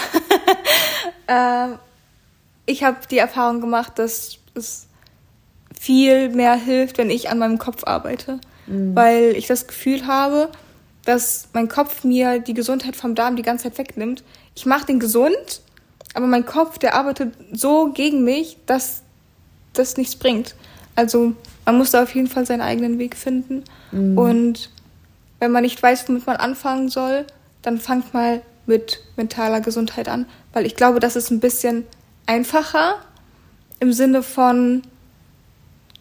äh, ich habe die Erfahrung gemacht, dass es viel mehr hilft, wenn ich an meinem Kopf arbeite. Mhm. Weil ich das Gefühl habe, dass mein Kopf mir die Gesundheit vom Darm die ganze Zeit wegnimmt. Ich mache den gesund, aber mein Kopf, der arbeitet so gegen mich, dass das nichts bringt. Also man muss da auf jeden Fall seinen eigenen Weg finden. Mhm. Und wenn man nicht weiß, womit man anfangen soll, dann fangt mal mit mentaler Gesundheit an. Weil ich glaube, das ist ein bisschen einfacher im Sinne von,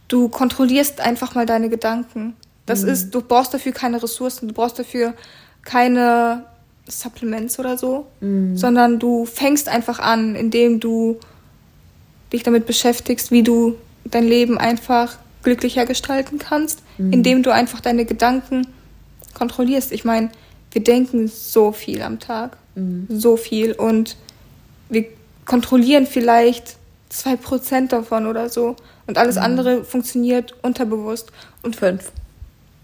du kontrollierst einfach mal deine Gedanken. Das mhm. ist, du brauchst dafür keine Ressourcen, du brauchst dafür keine Supplements oder so, mhm. sondern du fängst einfach an, indem du dich damit beschäftigst, wie du dein Leben einfach glücklicher gestalten kannst, mhm. indem du einfach deine Gedanken kontrollierst. Ich meine, wir denken so viel am Tag, mhm. so viel und wir kontrollieren vielleicht zwei Prozent davon oder so und alles mhm. andere funktioniert unterbewusst. Und fünf.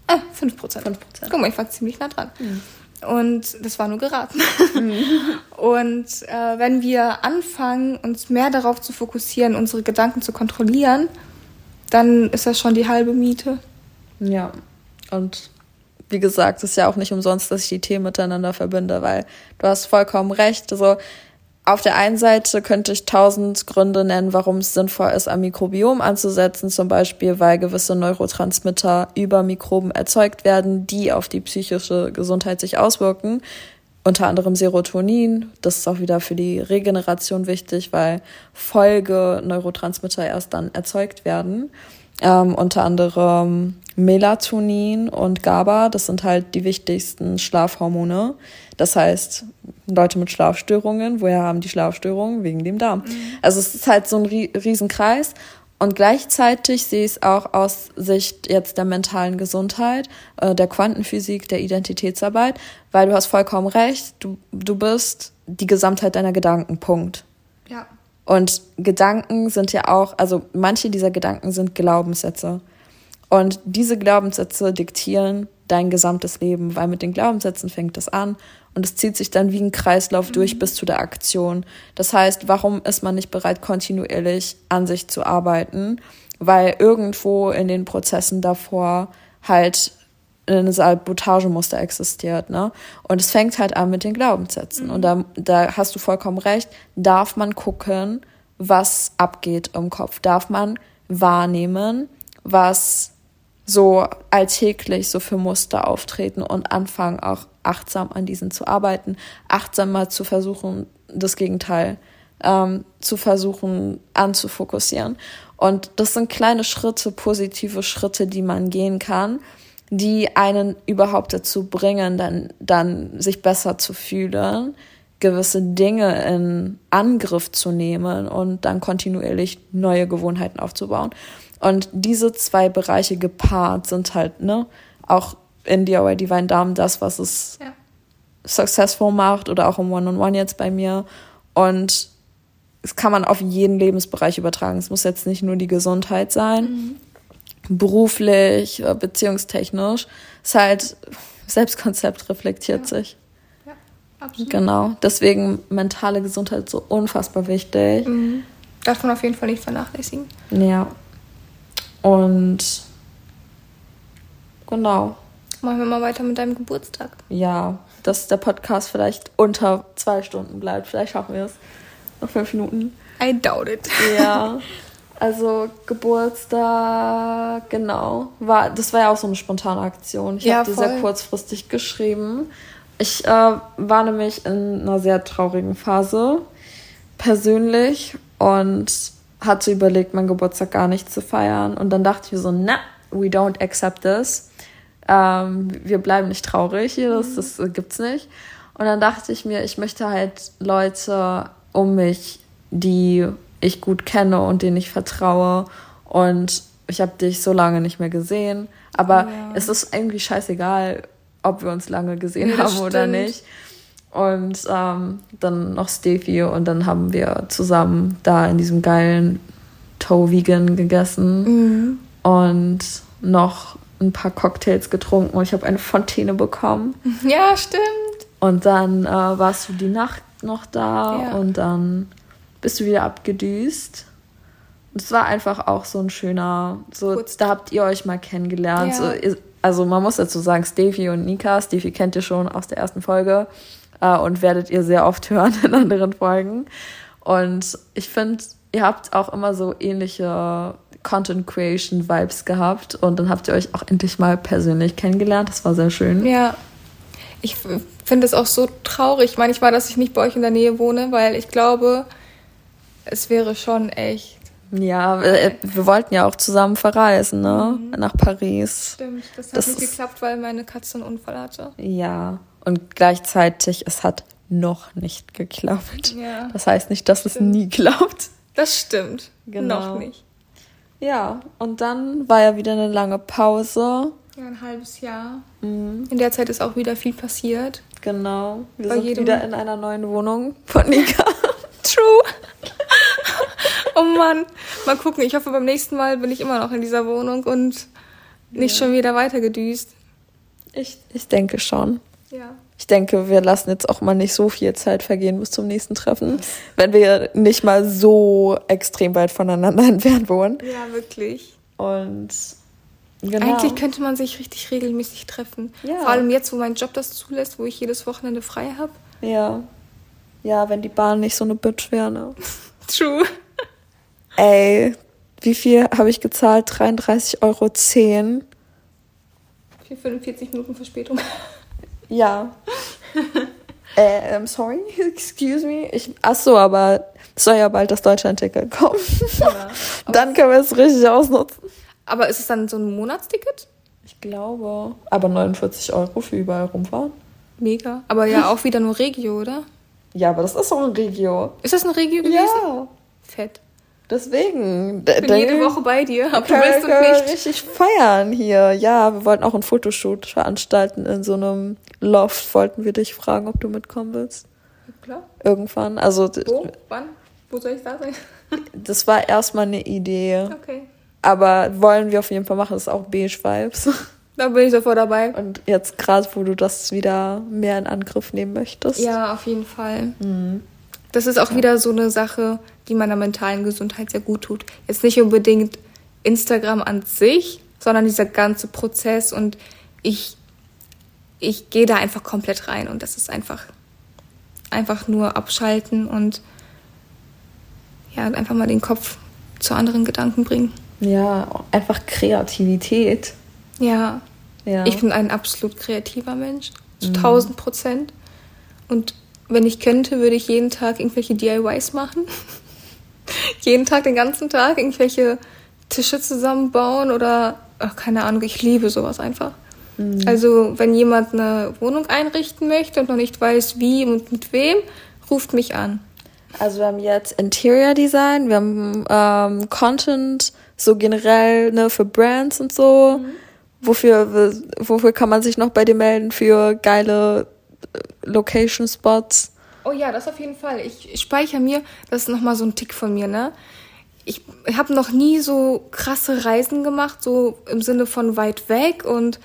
Ah, 5 Prozent. 5 Guck mal, ich war ziemlich nah dran. Und das war nur geraten. Mhm. Und äh, wenn wir anfangen, uns mehr darauf zu fokussieren, unsere Gedanken zu kontrollieren, dann ist das schon die halbe Miete. Ja. Und wie gesagt, ist ja auch nicht umsonst, dass ich die Themen miteinander verbinde, weil du hast vollkommen recht. Also auf der einen Seite könnte ich tausend Gründe nennen, warum es sinnvoll ist, am Mikrobiom anzusetzen, zum Beispiel, weil gewisse Neurotransmitter über Mikroben erzeugt werden, die auf die psychische Gesundheit sich auswirken. Unter anderem Serotonin, das ist auch wieder für die Regeneration wichtig, weil Folge Neurotransmitter erst dann erzeugt werden. Ähm, unter anderem Melatonin und GABA, das sind halt die wichtigsten Schlafhormone. Das heißt, Leute mit Schlafstörungen, woher haben die Schlafstörungen? Wegen dem Darm. Mhm. Also es ist halt so ein Riesenkreis. Und gleichzeitig sehe ich es auch aus Sicht jetzt der mentalen Gesundheit, äh, der Quantenphysik, der Identitätsarbeit, weil du hast vollkommen recht, du, du bist die Gesamtheit deiner Gedanken, Punkt. Ja. Und Gedanken sind ja auch, also manche dieser Gedanken sind Glaubenssätze. Und diese Glaubenssätze diktieren dein gesamtes Leben, weil mit den Glaubenssätzen fängt es an und es zieht sich dann wie ein Kreislauf mhm. durch bis zu der Aktion. Das heißt, warum ist man nicht bereit, kontinuierlich an sich zu arbeiten? Weil irgendwo in den Prozessen davor halt ein Sabotagemuster existiert, ne? Und es fängt halt an mit den Glaubenssätzen. Mhm. Und da, da hast du vollkommen recht. Darf man gucken, was abgeht im Kopf? Darf man wahrnehmen, was so alltäglich so für Muster auftreten und anfangen auch achtsam an diesen zu arbeiten, achtsam mal zu versuchen, das Gegenteil ähm, zu versuchen anzufokussieren. Und das sind kleine Schritte, positive Schritte, die man gehen kann, die einen überhaupt dazu bringen, dann, dann sich besser zu fühlen, gewisse Dinge in Angriff zu nehmen und dann kontinuierlich neue Gewohnheiten aufzubauen. Und diese zwei Bereiche gepaart sind halt, ne, auch in DIY Divine Damen das, was es ja. successful macht oder auch im One-on-One -on -One jetzt bei mir. Und es kann man auf jeden Lebensbereich übertragen. Es muss jetzt nicht nur die Gesundheit sein, mhm. Beruflich, beziehungstechnisch. Es ist halt, Selbstkonzept reflektiert ja. sich. Ja, absolut. Genau. Deswegen mentale Gesundheit so unfassbar wichtig. Mhm. Darf man auf jeden Fall nicht vernachlässigen. Ja. Und genau. Machen wir mal weiter mit deinem Geburtstag. Ja, dass der Podcast vielleicht unter zwei Stunden bleibt. Vielleicht schaffen wir es. Noch fünf Minuten. I doubt it. Ja. Also Geburtstag, genau. War, das war ja auch so eine spontane Aktion. Ich ja, habe die sehr kurzfristig geschrieben. Ich äh, war nämlich in einer sehr traurigen Phase, persönlich, und hatte überlegt, meinen Geburtstag gar nicht zu feiern. Und dann dachte ich mir so, na, we don't accept this. Ähm, wir bleiben nicht traurig hier, das, das gibt's nicht. Und dann dachte ich mir, ich möchte halt Leute um mich, die ich gut kenne und denen ich vertraue. Und ich habe dich so lange nicht mehr gesehen. Aber ja. es ist irgendwie scheißegal, ob wir uns lange gesehen ja, haben stimmt. oder nicht. Und ähm, dann noch Steffi und dann haben wir zusammen da in diesem geilen Toe Vegan gegessen mhm. und noch ein paar Cocktails getrunken und ich habe eine Fontäne bekommen. Ja, stimmt. Und dann äh, warst du die Nacht noch da ja. und dann bist du wieder abgedüst. Und es war einfach auch so ein schöner, so, Gut. da habt ihr euch mal kennengelernt. Ja. So, also man muss dazu sagen, Steffi und Nika, Steffi kennt ihr schon aus der ersten Folge äh, und werdet ihr sehr oft hören in anderen Folgen. Und ich finde, ihr habt auch immer so ähnliche Content Creation Vibes gehabt und dann habt ihr euch auch endlich mal persönlich kennengelernt. Das war sehr schön. Ja. Ich finde es auch so traurig manchmal, dass ich nicht bei euch in der Nähe wohne, weil ich glaube, es wäre schon echt. Ja, wir, wir wollten ja auch zusammen verreisen, ne? Mhm. Nach Paris. Stimmt, das hat das nicht geklappt, weil meine Katze einen Unfall hatte. Ja, und gleichzeitig, es hat noch nicht geklappt. Ja. Das heißt nicht, dass stimmt. es nie klappt. Das stimmt. Genau. Noch nicht. Ja, und dann war ja wieder eine lange Pause. Ja, ein halbes Jahr. Mhm. In der Zeit ist auch wieder viel passiert. Genau. Wir Bei sind jedem... wieder in einer neuen Wohnung von Nika. True. oh Mann. Mal gucken. Ich hoffe, beim nächsten Mal bin ich immer noch in dieser Wohnung und nicht ja. schon wieder weitergedüst. Ich, ich denke schon. Ja ich denke, wir lassen jetzt auch mal nicht so viel Zeit vergehen bis zum nächsten Treffen, wenn wir nicht mal so extrem weit voneinander entfernt wohnen. Ja, wirklich. Und Genau. Eigentlich könnte man sich richtig regelmäßig treffen. Ja. Vor allem jetzt, wo mein Job das zulässt, wo ich jedes Wochenende frei habe. Ja. Ja, wenn die Bahn nicht so eine Bitch wäre, ne? True. Ey, wie viel habe ich gezahlt? 33,10 Euro. Für 45 Minuten Verspätung. Ja. äh, um, sorry, excuse me. Ich, ach so, aber es soll ja bald das Deutschland-Ticket kommen. Ja, dann können wir es richtig ausnutzen. Aber ist es dann so ein Monatsticket? Ich glaube. Aber 49 Euro für überall rumfahren. Mega. Aber ja auch wieder nur Regio, oder? Ja, aber das ist auch ein Regio. Ist das ein Regio gewesen? Ja. Fett. Deswegen. Ich bin jede Woche bei dir, aber du willst uns nicht. richtig feiern hier. Ja, wir wollten auch einen Fotoshoot veranstalten in so einem Loft. Wollten wir dich fragen, ob du mitkommen willst. Klar. Irgendwann. Also, Wo? Wann? Wo soll ich da sein? das war erstmal eine Idee. Okay. Aber wollen wir auf jeden Fall machen. Das ist auch Beige Vibes. Da bin ich sofort dabei. Und jetzt gerade, wo du das wieder mehr in Angriff nehmen möchtest. Ja, auf jeden Fall. Mhm. Das ist auch ja. wieder so eine Sache, die meiner mentalen Gesundheit sehr gut tut. Jetzt nicht unbedingt Instagram an sich, sondern dieser ganze Prozess und ich, ich gehe da einfach komplett rein und das ist einfach, einfach nur abschalten und ja, einfach mal den Kopf zu anderen Gedanken bringen. Ja, einfach Kreativität. Ja. ja. Ich bin ein absolut kreativer Mensch. Zu mhm. 1000 Prozent. Und wenn ich könnte, würde ich jeden Tag irgendwelche DIYs machen. jeden Tag, den ganzen Tag, irgendwelche Tische zusammenbauen oder, ach, keine Ahnung, ich liebe sowas einfach. Mhm. Also, wenn jemand eine Wohnung einrichten möchte und noch nicht weiß, wie und mit wem, ruft mich an. Also wir haben jetzt Interior Design, wir haben ähm, Content, so generell ne, für Brands und so. Mhm. Wofür, wofür kann man sich noch bei dir melden für geile Location Spots? Oh ja, das auf jeden Fall. Ich speichere mir, das ist nochmal so ein Tick von mir, ne? Ich habe noch nie so krasse Reisen gemacht, so im Sinne von weit weg und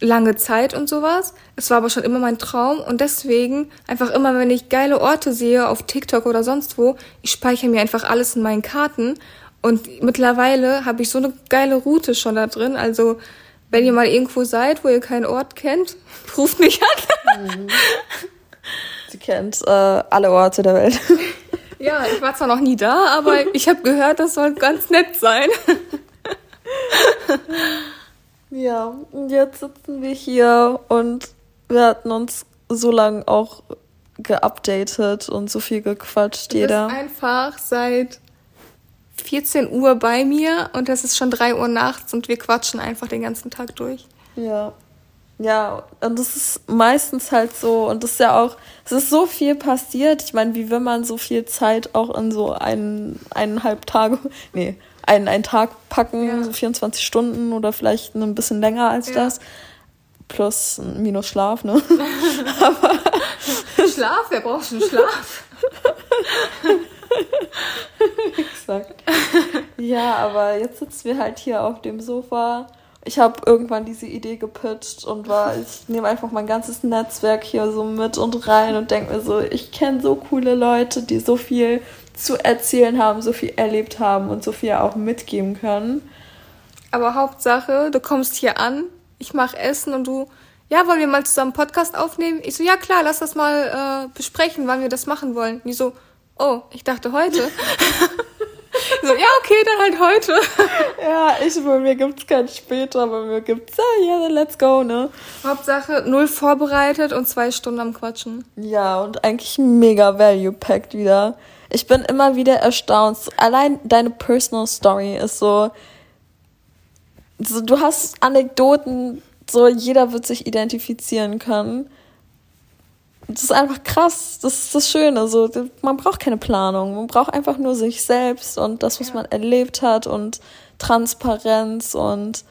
lange Zeit und sowas. Es war aber schon immer mein Traum und deswegen einfach immer, wenn ich geile Orte sehe auf TikTok oder sonst wo, ich speichere mir einfach alles in meinen Karten und mittlerweile habe ich so eine geile Route schon da drin. Also wenn ihr mal irgendwo seid, wo ihr keinen Ort kennt, ruft mich an. Mhm. Sie kennt äh, alle Orte der Welt. Ja, ich war zwar noch nie da, aber ich habe gehört, das soll ganz nett sein. Ja, und jetzt sitzen wir hier und wir hatten uns so lange auch geupdatet und so viel gequatscht, du jeder. Bist einfach seit 14 Uhr bei mir und es ist schon 3 Uhr nachts und wir quatschen einfach den ganzen Tag durch. Ja. Ja, und das ist meistens halt so, und das ist ja auch, es ist so viel passiert. Ich meine, wie wenn man so viel Zeit auch in so einen, eineinhalb Tage, nee, einen, einen Tag packen, ja. so 24 Stunden oder vielleicht ein bisschen länger als ja. das. Plus minus Schlaf, ne? Schlaf? Wer braucht schon Schlaf? Exakt. Ja, aber jetzt sitzen wir halt hier auf dem Sofa. Ich habe irgendwann diese Idee gepitcht und war, ich nehme einfach mein ganzes Netzwerk hier so mit und rein und denke mir so, ich kenne so coole Leute, die so viel zu erzählen haben, so viel erlebt haben und so viel auch mitgeben können. Aber Hauptsache, du kommst hier an, ich mache Essen und du, ja, wollen wir mal zusammen Podcast aufnehmen? Ich so, ja klar, lass das mal äh, besprechen, wann wir das machen wollen. Die so, oh, ich dachte heute. so, ja, okay, dann halt heute. ja, ich, bei mir gibt's kein später, bei mir gibt's, ja, yeah, let's go, ne? Hauptsache, null vorbereitet und zwei Stunden am Quatschen. Ja, und eigentlich mega value-packed wieder. Ich bin immer wieder erstaunt. Allein deine Personal Story ist so, so du hast Anekdoten, so jeder wird sich identifizieren können das ist einfach krass. Das ist das Schöne. So, man braucht keine Planung. Man braucht einfach nur sich selbst und das, was ja. man erlebt hat und Transparenz und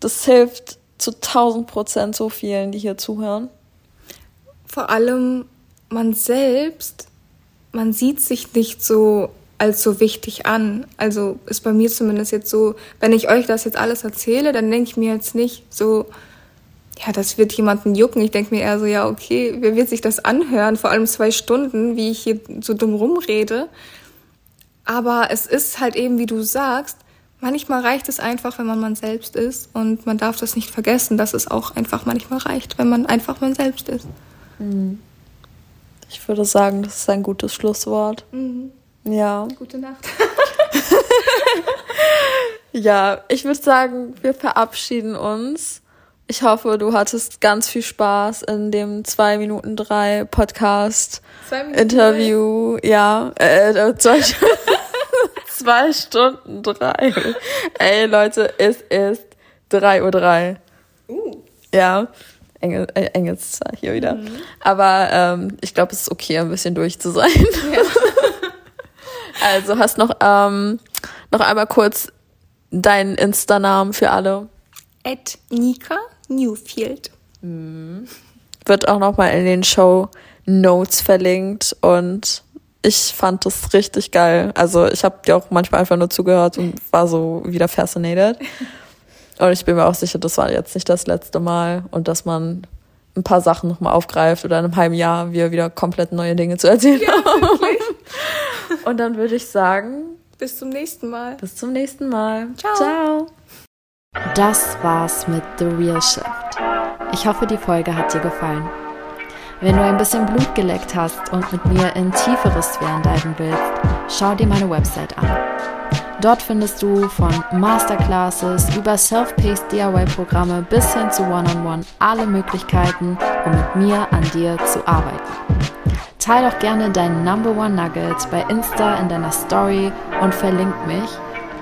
das hilft zu 1000 Prozent so vielen, die hier zuhören. Vor allem man selbst, man sieht sich nicht so als so wichtig an. Also ist bei mir zumindest jetzt so, wenn ich euch das jetzt alles erzähle, dann denke ich mir jetzt nicht so, ja, das wird jemanden jucken. Ich denke mir eher so, ja, okay, wer wird sich das anhören? Vor allem zwei Stunden, wie ich hier so dumm rumrede. Aber es ist halt eben, wie du sagst, manchmal reicht es einfach, wenn man man selbst ist. Und man darf das nicht vergessen, dass es auch einfach manchmal reicht, wenn man einfach man selbst ist. Mhm. Ich würde sagen, das ist ein gutes Schlusswort. Mhm. Ja. Gute Nacht. ja, ich würde sagen, wir verabschieden uns. Ich hoffe, du hattest ganz viel Spaß in dem 2 Minuten 3 Podcast Interview. Ja, äh, äh zwei, zwei Stunden 3. Ey, Leute, es ist 3.03 Uhr. 3. Uh. Ja. Engel, äh, Engelszahl hier wieder. Mhm. Aber ähm, ich glaube, es ist okay, ein bisschen durch zu sein. Ja. also hast noch, ähm, noch einmal kurz deinen Insta-Namen für alle. At Nika Newfield. Mhm. Wird auch noch mal in den Show Notes verlinkt und ich fand das richtig geil. Also ich habe dir auch manchmal einfach nur zugehört und war so wieder fascinated. Und ich bin mir auch sicher, das war jetzt nicht das letzte Mal und dass man ein paar Sachen nochmal aufgreift oder in einem halben Jahr wir wieder komplett neue Dinge zu erzählen ja, haben. Und dann würde ich sagen, bis zum nächsten Mal. Bis zum nächsten Mal. Ciao. Ciao. Das war's mit The Real Shift. Ich hoffe, die Folge hat dir gefallen. Wenn du ein bisschen Blut geleckt hast und mit mir in tiefere Sphären diven willst, schau dir meine Website an. Dort findest du von Masterclasses über Self-Paced DIY-Programme bis hin zu One-on-One -on -One alle Möglichkeiten, um mit mir an dir zu arbeiten. Teil doch gerne deinen Number One Nugget bei Insta in deiner Story und verlink mich